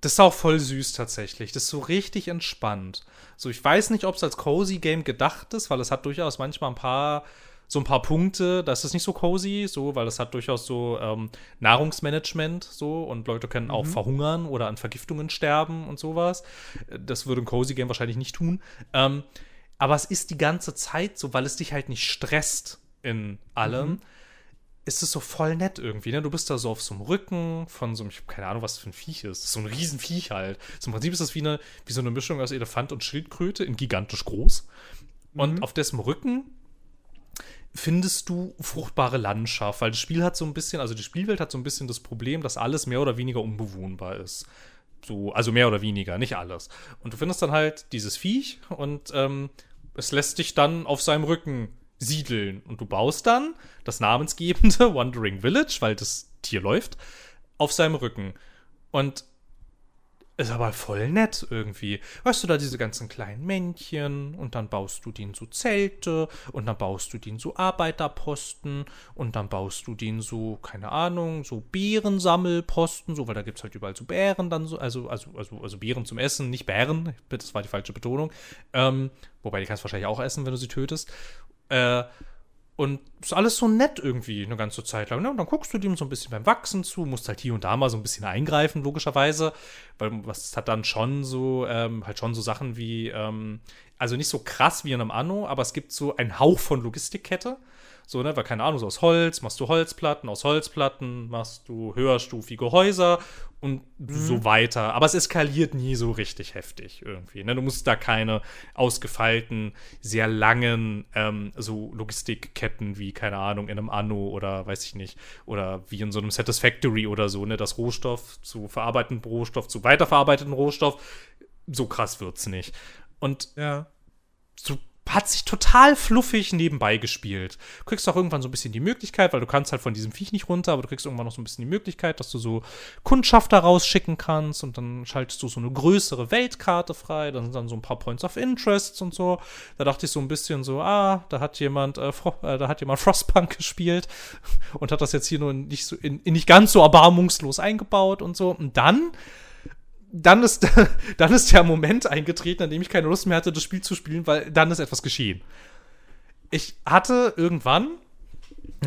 das ist auch voll süß tatsächlich. Das ist so richtig entspannt. So, ich weiß nicht, ob es als Cozy Game gedacht ist, weil es hat durchaus manchmal ein paar so ein paar Punkte, das ist nicht so cozy, so, weil es hat durchaus so ähm, Nahrungsmanagement, so, und Leute können mhm. auch verhungern oder an Vergiftungen sterben und sowas. Das würde ein cozy Game wahrscheinlich nicht tun. Ähm, aber es ist die ganze Zeit so, weil es dich halt nicht stresst in allem. Mhm. Ist es so voll nett irgendwie, ne? Du bist da so auf so einem Rücken von so einem, ich habe keine Ahnung, was das für ein Viech ist. Das ist so ein Riesenviech halt. So Im Prinzip ist das wie, eine, wie so eine Mischung aus Elefant und Schildkröte in gigantisch groß. Und mhm. auf dessen Rücken findest du fruchtbare Landschaft, weil das Spiel hat so ein bisschen, also die Spielwelt hat so ein bisschen das Problem, dass alles mehr oder weniger unbewohnbar ist. So, also mehr oder weniger, nicht alles. Und du findest dann halt dieses Viech und ähm, es lässt dich dann auf seinem Rücken siedeln. Und du baust dann das namensgebende Wandering Village, weil das Tier läuft, auf seinem Rücken. Und ist aber voll nett irgendwie. Weißt du, da diese ganzen kleinen Männchen und dann baust du denen so Zelte und dann baust du denen so Arbeiterposten und dann baust du denen so, keine Ahnung, so Beerensammelposten, so, weil da gibt es halt überall so Bären dann so, also, also, also, also Beeren zum Essen, nicht Bären, das war die falsche Betonung. Ähm, wobei die kannst du wahrscheinlich auch essen, wenn du sie tötest. Äh, und ist alles so nett irgendwie eine ganze Zeit lang. Ne? Und dann guckst du dem so ein bisschen beim Wachsen zu, musst halt hier und da mal so ein bisschen eingreifen, logischerweise. Weil was hat dann schon so, ähm, halt schon so Sachen wie, ähm, also nicht so krass wie in einem Anno, aber es gibt so einen Hauch von Logistikkette. So, ne, weil keine Ahnung, so aus Holz machst du Holzplatten, aus Holzplatten machst du höherstufige Häuser und mhm. so weiter. Aber es eskaliert nie so richtig heftig irgendwie. Ne? Du musst da keine ausgefeilten, sehr langen ähm, so Logistikketten wie, keine Ahnung, in einem Anno oder weiß ich nicht, oder wie in so einem Satisfactory oder so, ne? Das Rohstoff zu verarbeitenden Rohstoff zu weiterverarbeiteten Rohstoff. So krass wird's nicht. Und ja. du hat sich total fluffig nebenbei gespielt. Du kriegst auch irgendwann so ein bisschen die Möglichkeit, weil du kannst halt von diesem Viech nicht runter, aber du kriegst irgendwann noch so ein bisschen die Möglichkeit, dass du so Kundschafter rausschicken kannst und dann schaltest du so eine größere Weltkarte frei, dann sind dann so ein paar Points of Interest und so. Da dachte ich so ein bisschen so, ah, da hat jemand, äh, äh, da hat jemand Frostpunk gespielt und hat das jetzt hier nur nicht so in, in nicht ganz so erbarmungslos eingebaut und so. Und dann dann ist, dann ist der Moment eingetreten, an dem ich keine Lust mehr hatte, das Spiel zu spielen, weil dann ist etwas geschehen. Ich hatte irgendwann,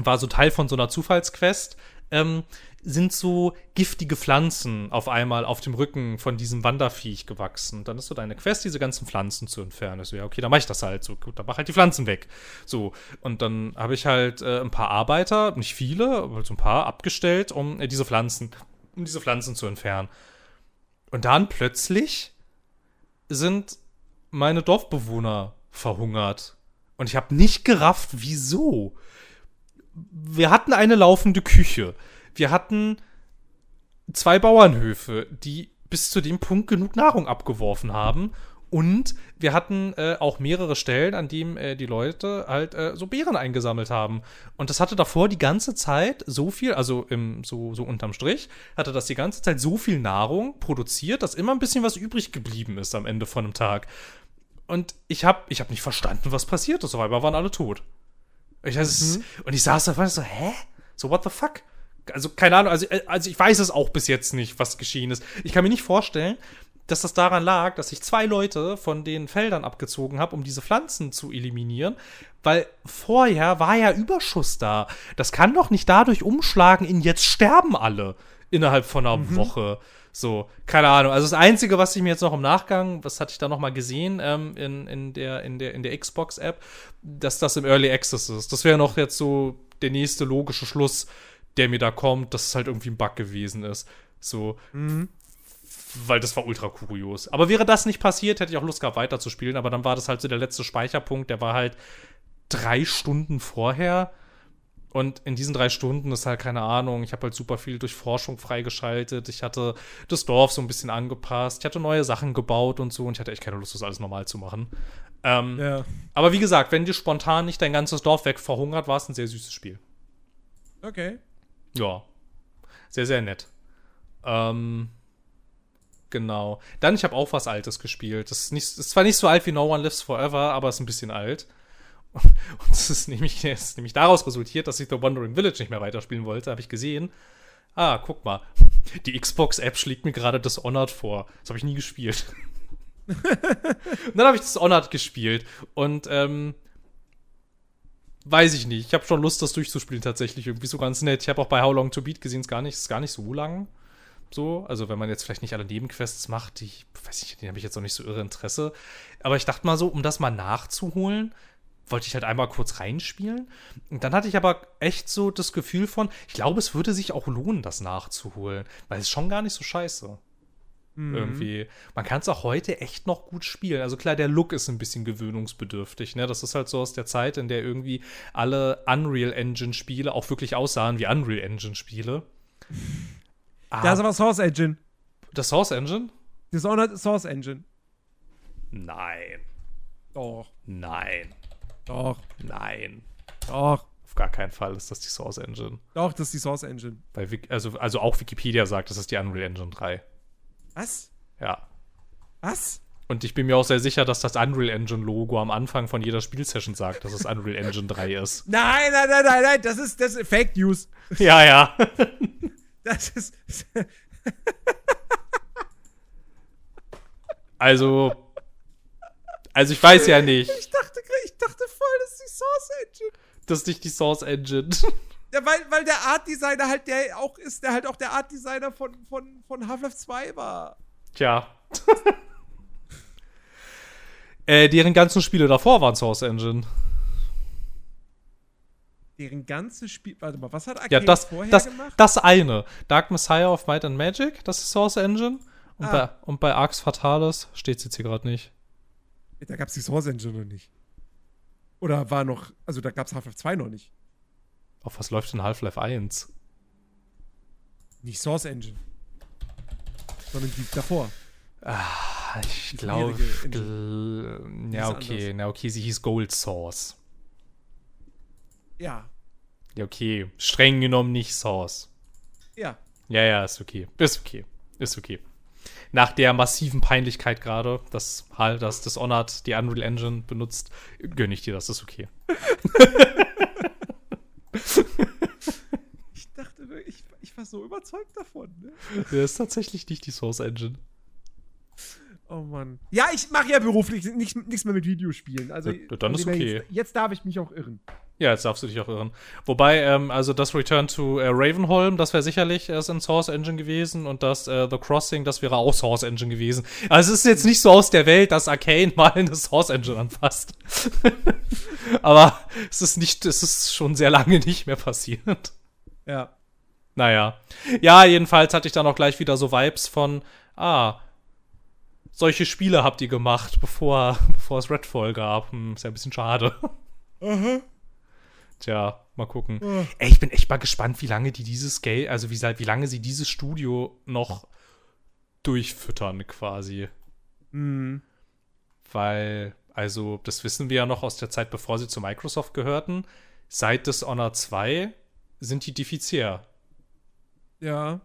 war so Teil von so einer Zufallsquest, ähm, sind so giftige Pflanzen auf einmal auf dem Rücken von diesem Wanderviech gewachsen. Dann ist so deine Quest, diese ganzen Pflanzen zu entfernen. So, ja, okay, dann mach ich das halt. So, gut, dann mach halt die Pflanzen weg. So, und dann habe ich halt äh, ein paar Arbeiter, nicht viele, aber so ein paar, abgestellt, um äh, diese Pflanzen, um diese Pflanzen zu entfernen. Und dann plötzlich sind meine Dorfbewohner verhungert. Und ich habe nicht gerafft, wieso. Wir hatten eine laufende Küche. Wir hatten zwei Bauernhöfe, die bis zu dem Punkt genug Nahrung abgeworfen haben. Und wir hatten äh, auch mehrere Stellen, an denen äh, die Leute halt äh, so Beeren eingesammelt haben. Und das hatte davor die ganze Zeit so viel, also im, so, so unterm Strich, hatte das die ganze Zeit so viel Nahrung produziert, dass immer ein bisschen was übrig geblieben ist am Ende von einem Tag. Und ich habe ich hab nicht verstanden, was passiert ist. Auf einmal waren alle tot. Ich, also, mhm. Und ich saß da und so, hä? So, what the fuck? Also, keine Ahnung, also, äh, also ich weiß es auch bis jetzt nicht, was geschehen ist. Ich kann mir nicht vorstellen, dass das daran lag, dass ich zwei Leute von den Feldern abgezogen habe, um diese Pflanzen zu eliminieren, weil vorher war ja Überschuss da. Das kann doch nicht dadurch umschlagen in jetzt sterben alle innerhalb von einer mhm. Woche. So, keine Ahnung. Also das Einzige, was ich mir jetzt noch im Nachgang, was hatte ich da noch mal gesehen ähm, in, in, der, in, der, in der Xbox-App, dass das im Early Access ist. Das wäre noch jetzt so der nächste logische Schluss, der mir da kommt, dass es halt irgendwie ein Bug gewesen ist. So, mhm weil das war ultra kurios. Aber wäre das nicht passiert, hätte ich auch Lust gehabt, weiterzuspielen. Aber dann war das halt so der letzte Speicherpunkt, der war halt drei Stunden vorher. Und in diesen drei Stunden ist halt keine Ahnung, ich habe halt super viel durch Forschung freigeschaltet. Ich hatte das Dorf so ein bisschen angepasst. Ich hatte neue Sachen gebaut und so. Und ich hatte echt keine Lust, das alles normal zu machen. Ähm, ja. Aber wie gesagt, wenn dir spontan nicht dein ganzes Dorf weg verhungert, war es ein sehr süßes Spiel. Okay. Ja. Sehr, sehr nett. Ähm, Genau. Dann, ich habe auch was Altes gespielt. Das ist, nicht, ist zwar nicht so alt wie No One Lives Forever, aber es ist ein bisschen alt. Und es ist nämlich, es ist nämlich daraus resultiert, dass ich The Wandering Village nicht mehr weiterspielen wollte, habe ich gesehen. Ah, guck mal. Die Xbox-App schlägt mir gerade Dishonored vor. Das habe ich nie gespielt. und dann habe ich Dishonored gespielt. Und, ähm, weiß ich nicht. Ich habe schon Lust, das durchzuspielen tatsächlich. Irgendwie so ganz nett. Ich habe auch bei How Long to Beat gesehen, es gar nicht, ist gar nicht so lang. So, also wenn man jetzt vielleicht nicht alle Nebenquests macht, die, weiß ich, die habe ich jetzt auch nicht so irre Interesse. Aber ich dachte mal so, um das mal nachzuholen, wollte ich halt einmal kurz reinspielen. Und dann hatte ich aber echt so das Gefühl von, ich glaube, es würde sich auch lohnen, das nachzuholen, weil es ist schon gar nicht so scheiße. Mhm. Irgendwie. Man kann es auch heute echt noch gut spielen. Also klar, der Look ist ein bisschen gewöhnungsbedürftig. Ne? Das ist halt so aus der Zeit, in der irgendwie alle Unreal Engine-Spiele auch wirklich aussahen wie Unreal Engine-Spiele. Ah, da ist aber Source Engine. Das Source Engine? Dishonored Source Engine. Nein. Doch. Nein. Doch. Nein. Doch. Auf gar keinen Fall ist das die Source Engine. Doch, das ist die Source Engine. Bei, also, also auch Wikipedia sagt, das ist die Unreal Engine 3. Was? Ja. Was? Und ich bin mir auch sehr sicher, dass das Unreal Engine Logo am Anfang von jeder Spielsession sagt, dass es Unreal Engine 3 ist. Nein, nein, nein, nein, nein, das ist, das ist Fake News. Ja, ja. Das ist. also. Also ich weiß ja nicht. Ich dachte, ich dachte voll, das ist die Source Engine. Das ist nicht die Source Engine. Ja, weil, weil der Art Designer halt der auch ist, der halt auch der Art Designer von, von, von Half-Life 2 war. Tja. äh, deren ganzen Spiele davor waren Source Engine. Deren ganze Spiel. Warte mal, was hat Arcane ja, das, vorher das, gemacht? Das eine. Dark Messiah of Might and Magic, das ist Source Engine. Und, ah. bei, und bei Arx Fatalis steht es jetzt hier gerade nicht. Da gab es die Source Engine noch nicht. Oder war noch. Also da gab es Half-Life 2 noch nicht. Auf was läuft denn Half-Life 1? Nicht Source Engine. Sondern die davor. Ah, ich glaube. Gl ja, okay. Na, okay, sie hieß Gold Source. Ja. Ja, okay. Streng genommen nicht Source. Ja. Ja, ja, ist okay. Ist okay. Ist okay. Nach der massiven Peinlichkeit gerade, dass halt das Dishonored die Unreal Engine benutzt, gönne ich dir, das ist okay. ich dachte, ich, ich war so überzeugt davon. Ne? Das ist tatsächlich nicht die Source Engine. Oh Mann. Ja, ich mache ja beruflich nicht, nichts mehr mit Videospielen. Also, ja, dann ist okay. Jetzt, jetzt, darf ich mich auch irren. Ja, jetzt darfst du dich auch irren. Wobei, ähm, also das Return to äh, Ravenholm, das wäre sicherlich äh, in Source Engine gewesen und das äh, The Crossing, das wäre auch Source Engine gewesen. Also es ist jetzt nicht so aus der Welt, dass Arcane mal eine Source Engine anfasst. Aber es ist nicht, es ist schon sehr lange nicht mehr passiert. Ja. Naja. Ja, jedenfalls hatte ich dann auch gleich wieder so Vibes von, ah, solche Spiele habt ihr gemacht, bevor, bevor es Redfall gab. Hm, ist ja ein bisschen schade. Aha. Tja, mal gucken. Ja. Ey, ich bin echt mal gespannt, wie lange die dieses Geld, also wie, wie lange sie dieses Studio noch durchfüttern, quasi. Mhm. Weil, also, das wissen wir ja noch aus der Zeit, bevor sie zu Microsoft gehörten. Seit Honor 2 sind die defizitär. Ja.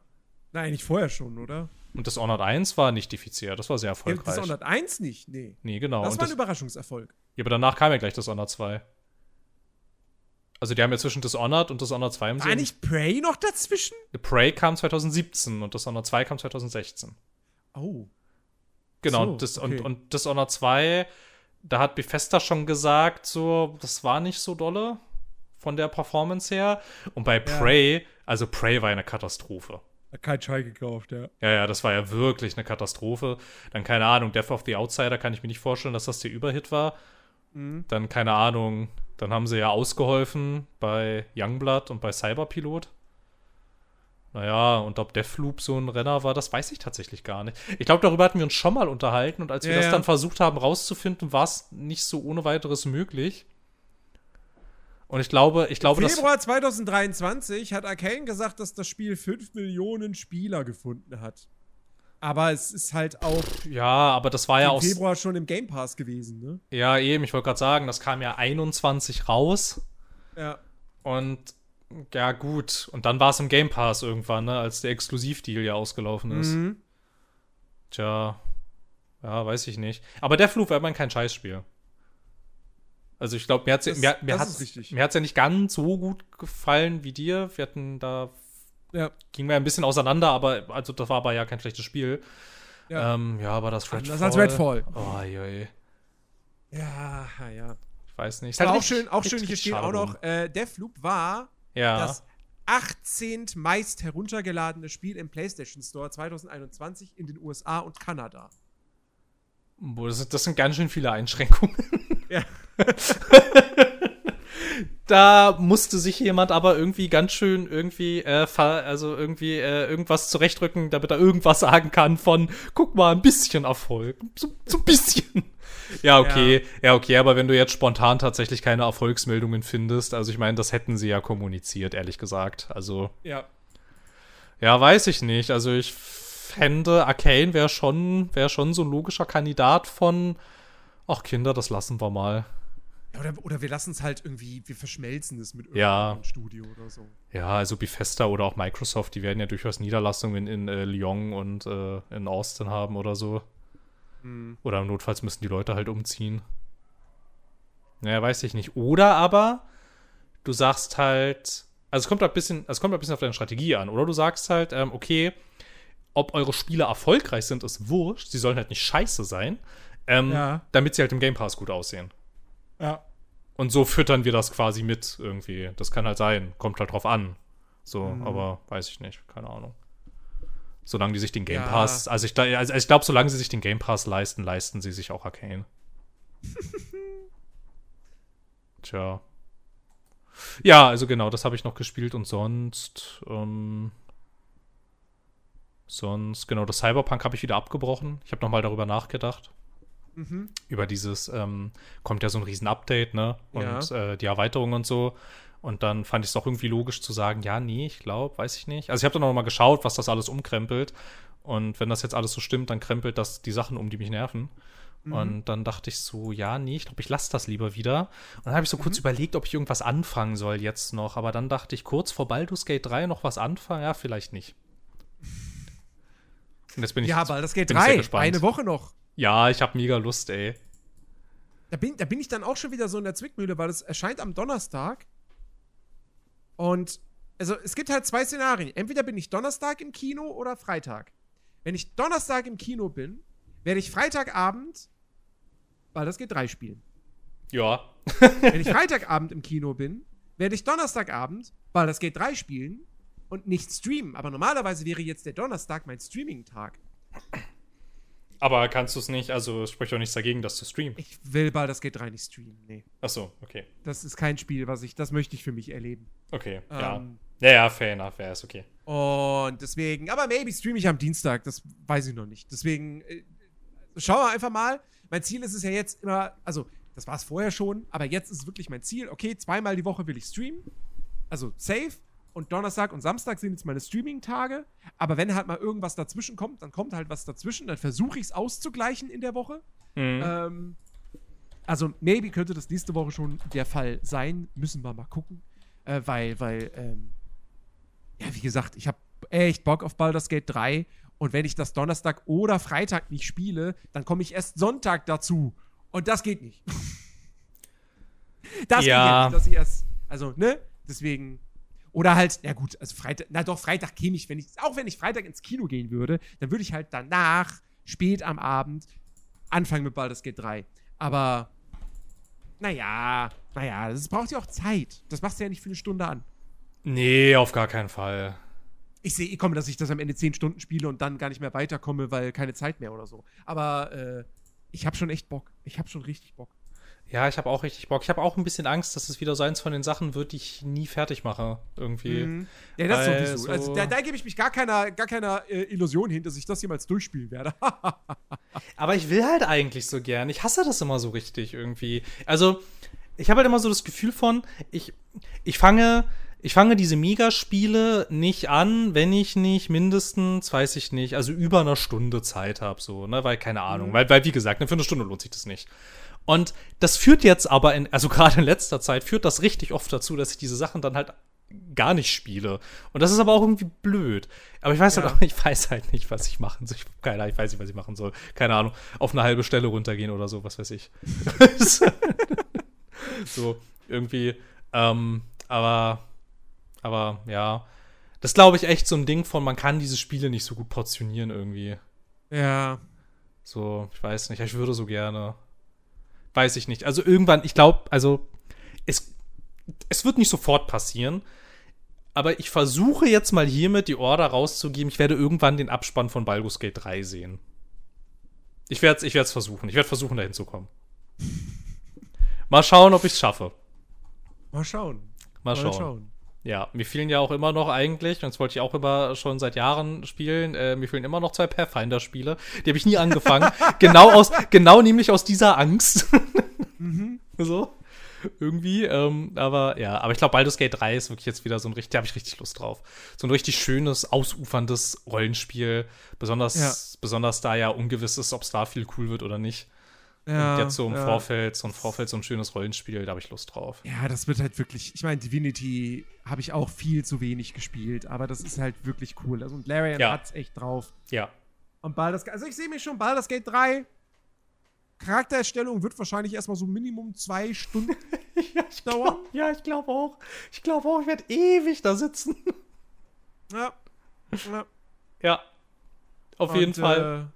Nein, nicht vorher schon, oder? Und das Honored 1 war nicht defizitär, das war sehr erfolgreich. Ja, das Honored 1 nicht, nee. Nee, genau. Das Und war ein Überraschungserfolg. Ja, aber danach kam ja gleich das Honored 2. Also die haben ja zwischen Dishonored und Dishonored 2 im War nicht Prey noch dazwischen? The Prey kam 2017 und Dishonored 2 kam 2016. Oh. Genau, so, und, das, okay. und, und Dishonored 2, da hat Bethesda schon gesagt, so, das war nicht so dolle von der Performance her. Und bei ja. Prey, also Prey war eine Katastrophe kein Schei gekauft, ja. Ja, ja, das war ja wirklich eine Katastrophe. Dann, keine Ahnung, Death of the Outsider kann ich mir nicht vorstellen, dass das der Überhit war. Mhm. Dann, keine Ahnung, dann haben sie ja ausgeholfen bei Youngblood und bei Cyberpilot. Naja, und ob Deathloop so ein Renner war, das weiß ich tatsächlich gar nicht. Ich glaube, darüber hatten wir uns schon mal unterhalten und als wir ja, das dann versucht haben rauszufinden, war es nicht so ohne weiteres möglich. Und ich glaube, ich glaube, Im Februar 2023 hat Arcane gesagt, dass das Spiel 5 Millionen Spieler gefunden hat. Aber es ist halt auch. Ja, aber das war ja auch. Im Februar schon im Game Pass gewesen, ne? Ja, eben. Ich wollte gerade sagen, das kam ja 21 raus. Ja. Und ja, gut. Und dann war es im Game Pass irgendwann, ne? Als der Exklusivdeal ja ausgelaufen ist. Mhm. Tja, ja, weiß ich nicht. Aber Deathloop war immerhin kein Scheißspiel. Also ich glaube, mir hat es mir, mir hat's, hat's ja nicht ganz so gut gefallen wie dir. Wir hatten da Ja. ging mir ein bisschen auseinander, aber also das war aber ja kein schlechtes Spiel. Ja. Ähm, ja, aber das Redfall. Anders als Redfall. Oh, je, Ja, ja. ich weiß nicht. Aber auch richtig- schön, auch schön, hier steht auch noch, äh, Deathloop war Ja. das 18. meist heruntergeladene Spiel im PlayStation Store 2021 in den USA und Kanada. Boah, das, sind- das sind ganz schön viele Einschränkungen. Ja. da musste sich jemand aber irgendwie ganz schön irgendwie, äh, also irgendwie äh, irgendwas zurechtrücken, damit er irgendwas sagen kann von, guck mal, ein bisschen Erfolg. So, so ein bisschen. Ja, okay. Ja. okay, aber wenn du jetzt spontan tatsächlich keine Erfolgsmeldungen findest, also ich meine, das hätten sie ja kommuniziert, ehrlich gesagt. Also, Ja. ja, weiß ich nicht. Also ich fände, Arcane wäre schon, wär schon so ein logischer Kandidat von, ach Kinder, das lassen wir mal. Ja, Oder, oder wir lassen es halt irgendwie, wir verschmelzen es mit Ja. irgendeinem Studio oder so. Ja, also Bethesda oder auch Microsoft, die werden ja durchaus Niederlassungen in äh, Lyon und äh, in Austin haben oder so. Hm. Oder notfalls müssen die Leute halt umziehen. Naja, weiß ich nicht. Oder aber du sagst halt, also es kommt ein bisschen, es kommt ein bisschen auf deine Strategie an. Oder du sagst halt, ähm, okay, ob eure Spiele erfolgreich sind, ist wurscht. Sie sollen halt nicht scheiße sein, ähm, Ja. damit sie halt im Game Pass gut aussehen. Ja. Und so füttern wir das quasi mit irgendwie. Das kann halt sein. Kommt halt drauf an. So, Mhm. aber weiß ich nicht. Keine Ahnung. Solange die sich den Game Ja. Pass, also ich, also ich glaube, solange sie sich den Game Pass leisten, leisten sie sich auch Arcane. Tja. Ja, also genau, das habe ich noch gespielt und sonst, ähm, sonst, genau, das Cyberpunk habe ich wieder abgebrochen. Ich habe nochmal darüber nachgedacht Mhm. über dieses, ähm, kommt ja so ein riesen Update, ne? Und Ja. äh, die Erweiterung und so. Und dann fand ich es doch irgendwie logisch zu sagen, ja, nee, ich glaube, weiß ich nicht. Also ich habe dann noch mal geschaut, was das alles umkrempelt. Und wenn das jetzt alles so stimmt, dann krempelt das die Sachen um, die mich nerven. Mhm. Und dann dachte ich so, ja, nee, ich glaube, ich lasse das lieber wieder. Und dann habe ich so Mhm. kurz überlegt, ob ich irgendwas anfangen soll jetzt noch. Aber dann dachte ich kurz vor Baldur's Gate 3 noch was anfangen. Ja, vielleicht nicht. Und jetzt bin ich, ja, sehr drei. gespannt. Eine Woche noch. Ja, ich habe mega Lust, ey. Da bin, da bin ich dann auch schon wieder so in der Zwickmühle, weil es erscheint am Donnerstag. Und also es gibt halt zwei Szenarien. Entweder bin ich Donnerstag im Kino oder Freitag. Wenn ich Donnerstag im Kino bin, werde ich Freitagabend weil das geht drei spielen. Ja. Wenn ich Freitagabend im Kino bin, werde ich Donnerstagabend weil das geht drei spielen und nicht streamen. Aber normalerweise wäre jetzt der Donnerstag mein Streaming-Tag. Aber kannst du es nicht, also spricht doch nichts dagegen, dass du streamst. Ich will Baldur's Gate 3 nicht streamen. Nee. Achso, okay. Das ist kein Spiel, was ich, das möchte ich für mich erleben. Okay, ja. Ähm, Ja, ja, fair enough, ja, ist okay. Und deswegen, aber maybe streame ich am Dienstag, das weiß ich noch nicht. Deswegen, äh, schauen wir einfach mal. Mein Ziel ist es ja jetzt immer, also, das war es vorher schon, aber jetzt ist es wirklich mein Ziel. Okay, zweimal die Woche will ich streamen. Also safe. Und Donnerstag und Samstag sind jetzt meine Streaming-Tage. Aber wenn halt mal irgendwas dazwischen kommt, dann kommt halt was dazwischen. Dann versuche ich es auszugleichen in der Woche. Mhm. Ähm, also, maybe könnte das nächste Woche schon der Fall sein. Müssen wir mal gucken. Äh, weil, weil, ähm, ja, wie gesagt, ich habe echt Bock auf Baldur's Gate 3. Und wenn ich das Donnerstag oder Freitag nicht spiele, dann komme ich erst Sonntag dazu. Und das geht nicht. das Ja. geht ja nicht, dass ich erst, also, ne? Deswegen. Oder halt, na gut, also Freitag, na doch, Freitag käme ich, wenn ich, auch wenn ich Freitag ins Kino gehen würde, dann würde ich halt danach, spät am Abend, anfangen mit Baldur's Gate 3. Aber, naja, naja, das braucht ja auch Zeit. Das machst du ja nicht für eine Stunde an. Nee, auf gar keinen Fall. Ich sehe eh kommen, dass ich das am Ende 10 Stunden spiele und dann gar nicht mehr weiterkomme, weil keine Zeit mehr oder so. Aber äh, ich habe schon echt Bock. Ich habe schon richtig Bock. Ja, ich habe auch richtig Bock. Ich habe auch ein bisschen Angst, dass es wieder so eins von den Sachen wird, die ich nie fertig mache. Irgendwie. Mhm. Ja, das Weil sowieso. so- Also da, da gebe ich mich gar keiner, gar keiner äh, Illusion hin, dass ich das jemals durchspielen werde. Aber ich will halt eigentlich so gern. Ich hasse das immer so richtig irgendwie. Also, ich habe halt immer so das Gefühl von, ich, ich fange. Ich fange diese Megaspiele nicht an, wenn ich nicht mindestens, weiß ich nicht, also über eine Stunde Zeit habe, so, ne, weil keine Ahnung, Mhm. weil, weil wie gesagt, ne, für eine Stunde lohnt sich das nicht. Und das führt jetzt aber in, also gerade in letzter Zeit führt das richtig oft dazu, dass ich diese Sachen dann halt gar nicht spiele. Und das ist aber auch irgendwie blöd. Aber ich weiß Ja. halt auch, ich weiß halt nicht, was ich machen soll. Ich, keine, Ahnung, ich weiß nicht, was ich machen soll. Keine Ahnung. Auf eine halbe Stelle runtergehen oder so, was weiß ich. so, irgendwie. Ähm, aber, aber ja. Das glaube ich echt so ein Ding von, man kann diese Spiele nicht so gut portionieren irgendwie. Ja. So, ich weiß nicht, ich würde so gerne. Weiß ich nicht. Also irgendwann, ich glaube, also es, es wird nicht sofort passieren, aber ich versuche jetzt mal hiermit die Order rauszugeben. Ich werde irgendwann den Abspann von Baldur's Gate 3 sehen. Ich werde es ich werd's versuchen. Ich werde versuchen, dahin zu kommen. Mal schauen, ob ich es schaffe. Mal schauen. Mal schauen. Ja, mir fehlen ja auch immer noch eigentlich, und das wollte ich auch immer schon seit Jahren spielen, äh, mir fehlen immer noch zwei Pathfinder-Spiele. Die habe ich nie angefangen. genau aus, genau nämlich aus dieser Angst. So. Irgendwie, ähm, aber ja, aber ich glaube, Baldur's Gate 3 ist wirklich jetzt wieder so ein richtig, da habe ich richtig Lust drauf. So ein richtig schönes, ausuferndes Rollenspiel. Besonders, Ja. besonders da ja ungewiss ist, ob Starfield cool wird oder nicht. Ja, Und jetzt so im ja. Vorfeld, so ein Vorfeld, so ein schönes Rollenspiel, da habe ich Lust drauf. Ja, das wird halt wirklich. Ich meine, Divinity habe ich auch viel zu wenig gespielt, aber das ist halt wirklich cool. Also, und Larian Ja. hat's echt drauf. Ja. Und Baldur's Also, ich sehe mich schon Baldur's Gate 3. Charaktererstellung wird wahrscheinlich erstmal so Minimum zwei Stunden dauern. Ja, ich glaube auch. Ich glaube auch, ich werde ewig da sitzen. Ja. ja. Ja. Auf jeden und, Fall.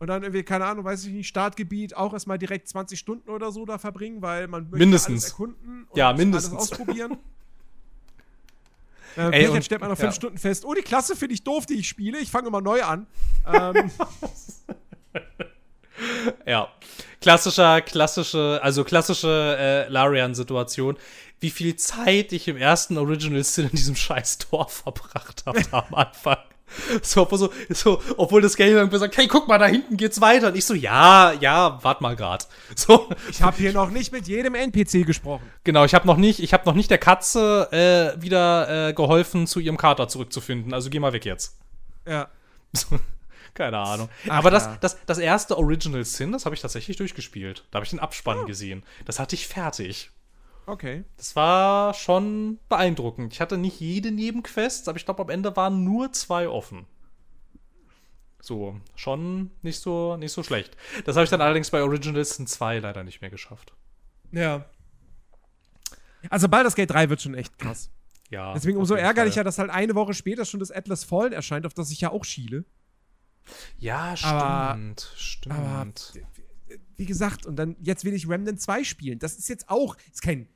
Und dann irgendwie, keine Ahnung, weiß ich nicht, Startgebiet auch erstmal direkt 20 Stunden oder so da verbringen, weil man möchte Mindestens. alles erkunden und Ja, mindestens. alles ausprobieren. äh, Ey, und- stellt man nach fünf ja. Stunden fest, oh, die Klasse finde ich doof, die ich spiele, ich fange immer neu an. ähm, Ja. Klassischer, klassische, also klassische äh, Larian-Situation. Wie viel Zeit ich im ersten Original Sin in diesem scheiß Tor verbracht habe am Anfang. So, obwohl, so, so, obwohl das Game irgendwie sagt, hey, guck mal, da hinten geht's weiter. Und ich so, ja, ja, wart mal grad. So, ich habe hier noch nicht mit jedem NPC gesprochen. genau, ich habe noch nicht, ich habe noch nicht der Katze äh, wieder äh, geholfen, zu ihrem Kater zurückzufinden. Also geh mal weg jetzt. Ja. Keine Ahnung. Ach Aber das, ja. das, das erste Original Sin, das habe ich tatsächlich durchgespielt. Da habe ich den. Abspann gesehen. Das hatte ich fertig. Okay. Das war schon beeindruckend. Ich hatte nicht jede Nebenquest, aber ich glaube, am Ende waren nur zwei offen. So, schon nicht so, nicht so schlecht. Das habe ich dann allerdings bei Original Sin 2 leider nicht mehr geschafft. Ja. Also Baldur's Gate 3 wird schon echt krass. Ja. Deswegen umso ärgerlicher, Fall. dass halt eine Woche später schon das Atlas Fallen erscheint, auf das ich ja auch schiele. Ja, Aber- stimmt. stimmt. Aber wie gesagt, und dann jetzt will ich Remnant 2 spielen. Das ist jetzt auch, ist kein,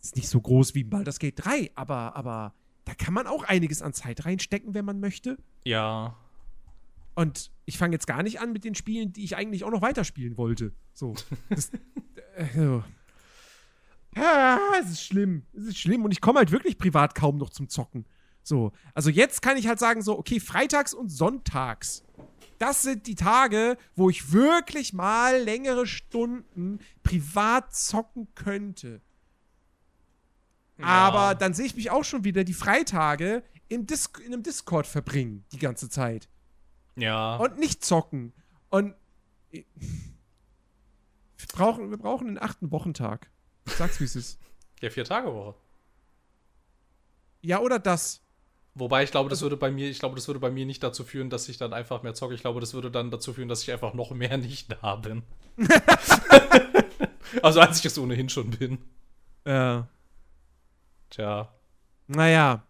ist nicht so groß wie Baldur's Gate 3, aber, aber da kann man auch einiges an Zeit reinstecken, wenn man möchte. ja. Und ich fange jetzt gar nicht an mit den Spielen, die ich eigentlich auch noch weiterspielen wollte. So. Das, äh. Ja, es ist schlimm. Es ist schlimm. Und ich komme halt wirklich privat kaum noch zum Zocken. So. Also jetzt kann ich halt sagen, so, okay, freitags und sonntags. Das sind die Tage, wo ich wirklich mal längere Stunden privat zocken könnte. Aber dann sehe ich mich auch schon wieder die Freitage im Dis in einem Discord verbringen, die ganze Zeit Ja. und nicht zocken. Und wir brauchen, wir brauchen einen achten Wochentag. Ich sag's, wie es ist. ja, vier Tage Woche. Ja, oder das. Wobei ich glaube, das Also würde bei mir, ich glaube, das würde bei mir nicht dazu führen, dass ich dann einfach mehr zocke. Ich glaube, das würde dann dazu führen, dass ich einfach noch mehr nicht da bin. also als ich es ohnehin schon bin. Ja. Tja. Naja.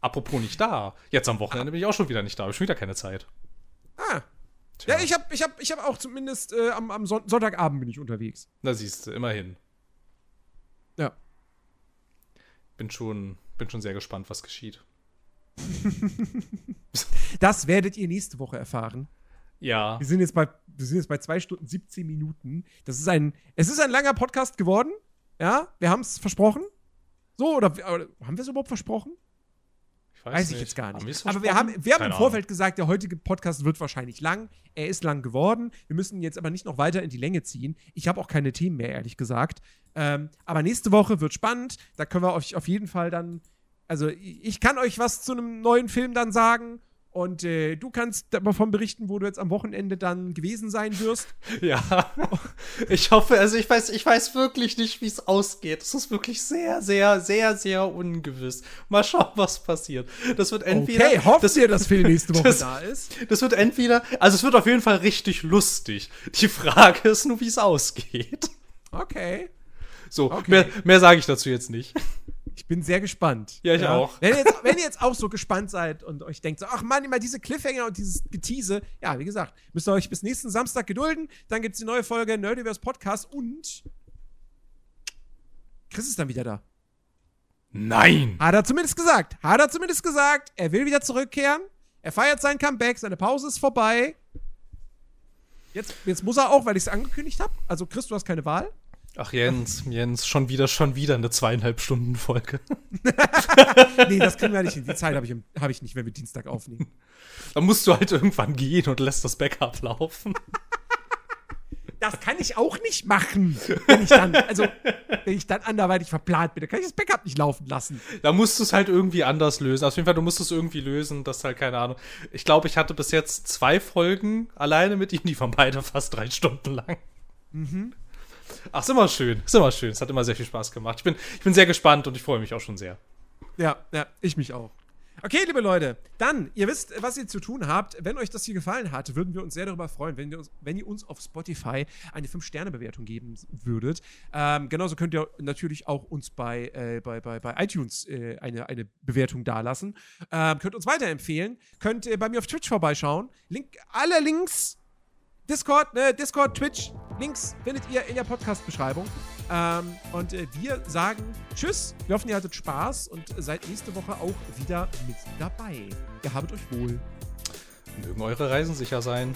Apropos nicht da. Jetzt am Wochenende bin ich auch schon wieder nicht da. Hab ich schon wieder keine Zeit. Ah. Tja. Ja, ich hab, ich hab, ich hab auch zumindest äh, am, am Son Sonntagabend bin ich unterwegs. Na siehst du, immerhin. Ja. Bin schon, bin schon sehr gespannt, was geschieht. Das werdet ihr nächste Woche erfahren. Ja. Wir sind jetzt bei, wir sind jetzt bei 2 Stunden 17 Minuten. Das ist ein, es ist ein langer Podcast geworden. Ja, wir haben es versprochen. So, oder, oder haben wir es überhaupt versprochen? Ich Weiß, ich jetzt gar nicht. Aber wir haben, wir haben Keine im Vorfeld gesagt, der heutige Podcast wird wahrscheinlich lang. Er ist lang geworden. Wir müssen ihn jetzt aber nicht noch weiter in die Länge ziehen. Ich habe auch keine Themen mehr, ehrlich gesagt. Ähm, aber nächste Woche wird spannend. Da können wir euch auf jeden Fall dann. Also, ich kann euch was zu einem neuen Film dann sagen. Und äh, du kannst davon berichten, wo du jetzt am Wochenende dann gewesen sein wirst. Ja. Ich hoffe, also ich weiß, ich weiß wirklich nicht, wie es ausgeht. Es ist wirklich sehr, sehr, sehr, sehr ungewiss. Mal schauen, was passiert. Das wird entweder. Okay, hofft das, ihr, dass Phil nächste Woche das- da ist? Das wird entweder, also es wird auf jeden Fall richtig lustig. Die Frage ist nur, wie es ausgeht. Okay. So, Okay. mehr, mehr sage ich dazu jetzt nicht. Ich bin sehr gespannt. Ja, ich auch. Wenn ihr, jetzt, wenn ihr jetzt auch so gespannt seid und euch denkt, so, ach Mann, immer diese Cliffhanger und dieses Getease, ja, wie gesagt, müsst ihr euch bis nächsten Samstag gedulden. Dann gibt es die neue Folge Nerdiverse Podcast und Chris ist dann wieder da. Nein! Hat er zumindest gesagt. Hat er zumindest gesagt. Er will wieder zurückkehren. Er feiert sein Comeback. Seine Pause ist vorbei. Jetzt, jetzt muss er auch, weil ich es angekündigt habe. Also, Chris, du hast keine Wahl. Ach Jens, Jens, schon wieder, schon wieder eine zweieinhalb Stunden Folge. Nee, das kriegen wir nicht hin. Die Zeit habe ich, hab ich nicht, wenn wir Dienstag aufnehmen. Dann musst du halt irgendwann gehen und lässt das Backup laufen. Das kann ich auch nicht machen. Wenn ich dann, also, wenn ich dann anderweitig verplant bin, dann kann ich das Backup nicht laufen lassen. Da musst du es halt irgendwie anders lösen. Auf jeden Fall, du musst es irgendwie lösen, dass halt, keine Ahnung. Ich glaube, ich hatte bis jetzt zwei Folgen alleine mit ihm, die waren beide fast drei Stunden lang. Ach, ist immer schön. Ist immer schön. Es hat immer sehr viel Spaß gemacht. Ich bin, ich bin sehr gespannt und ich freue mich auch schon sehr. Ja, ja, ich mich auch. Okay, liebe Leute, dann, ihr wisst, was ihr zu tun habt. Wenn euch das hier gefallen hat, würden wir uns sehr darüber freuen, wenn ihr uns, wenn ihr uns auf Spotify eine 5-Sterne-Bewertung geben würdet. Ähm, genauso könnt ihr natürlich auch uns bei, äh, bei, bei, bei iTunes äh, eine, eine Bewertung dalassen. Ähm, könnt uns weiterempfehlen. Könnt äh, bei mir auf Twitch vorbeischauen. Link, alle Links Discord, ne, Discord, Twitch, Links findet ihr in der Podcast-Beschreibung. Ähm, und äh, wir sagen Tschüss. Wir hoffen, ihr hattet Spaß und seid nächste Woche auch wieder mit dabei. Ihr habet euch wohl. Mögen eure Reisen sicher sein.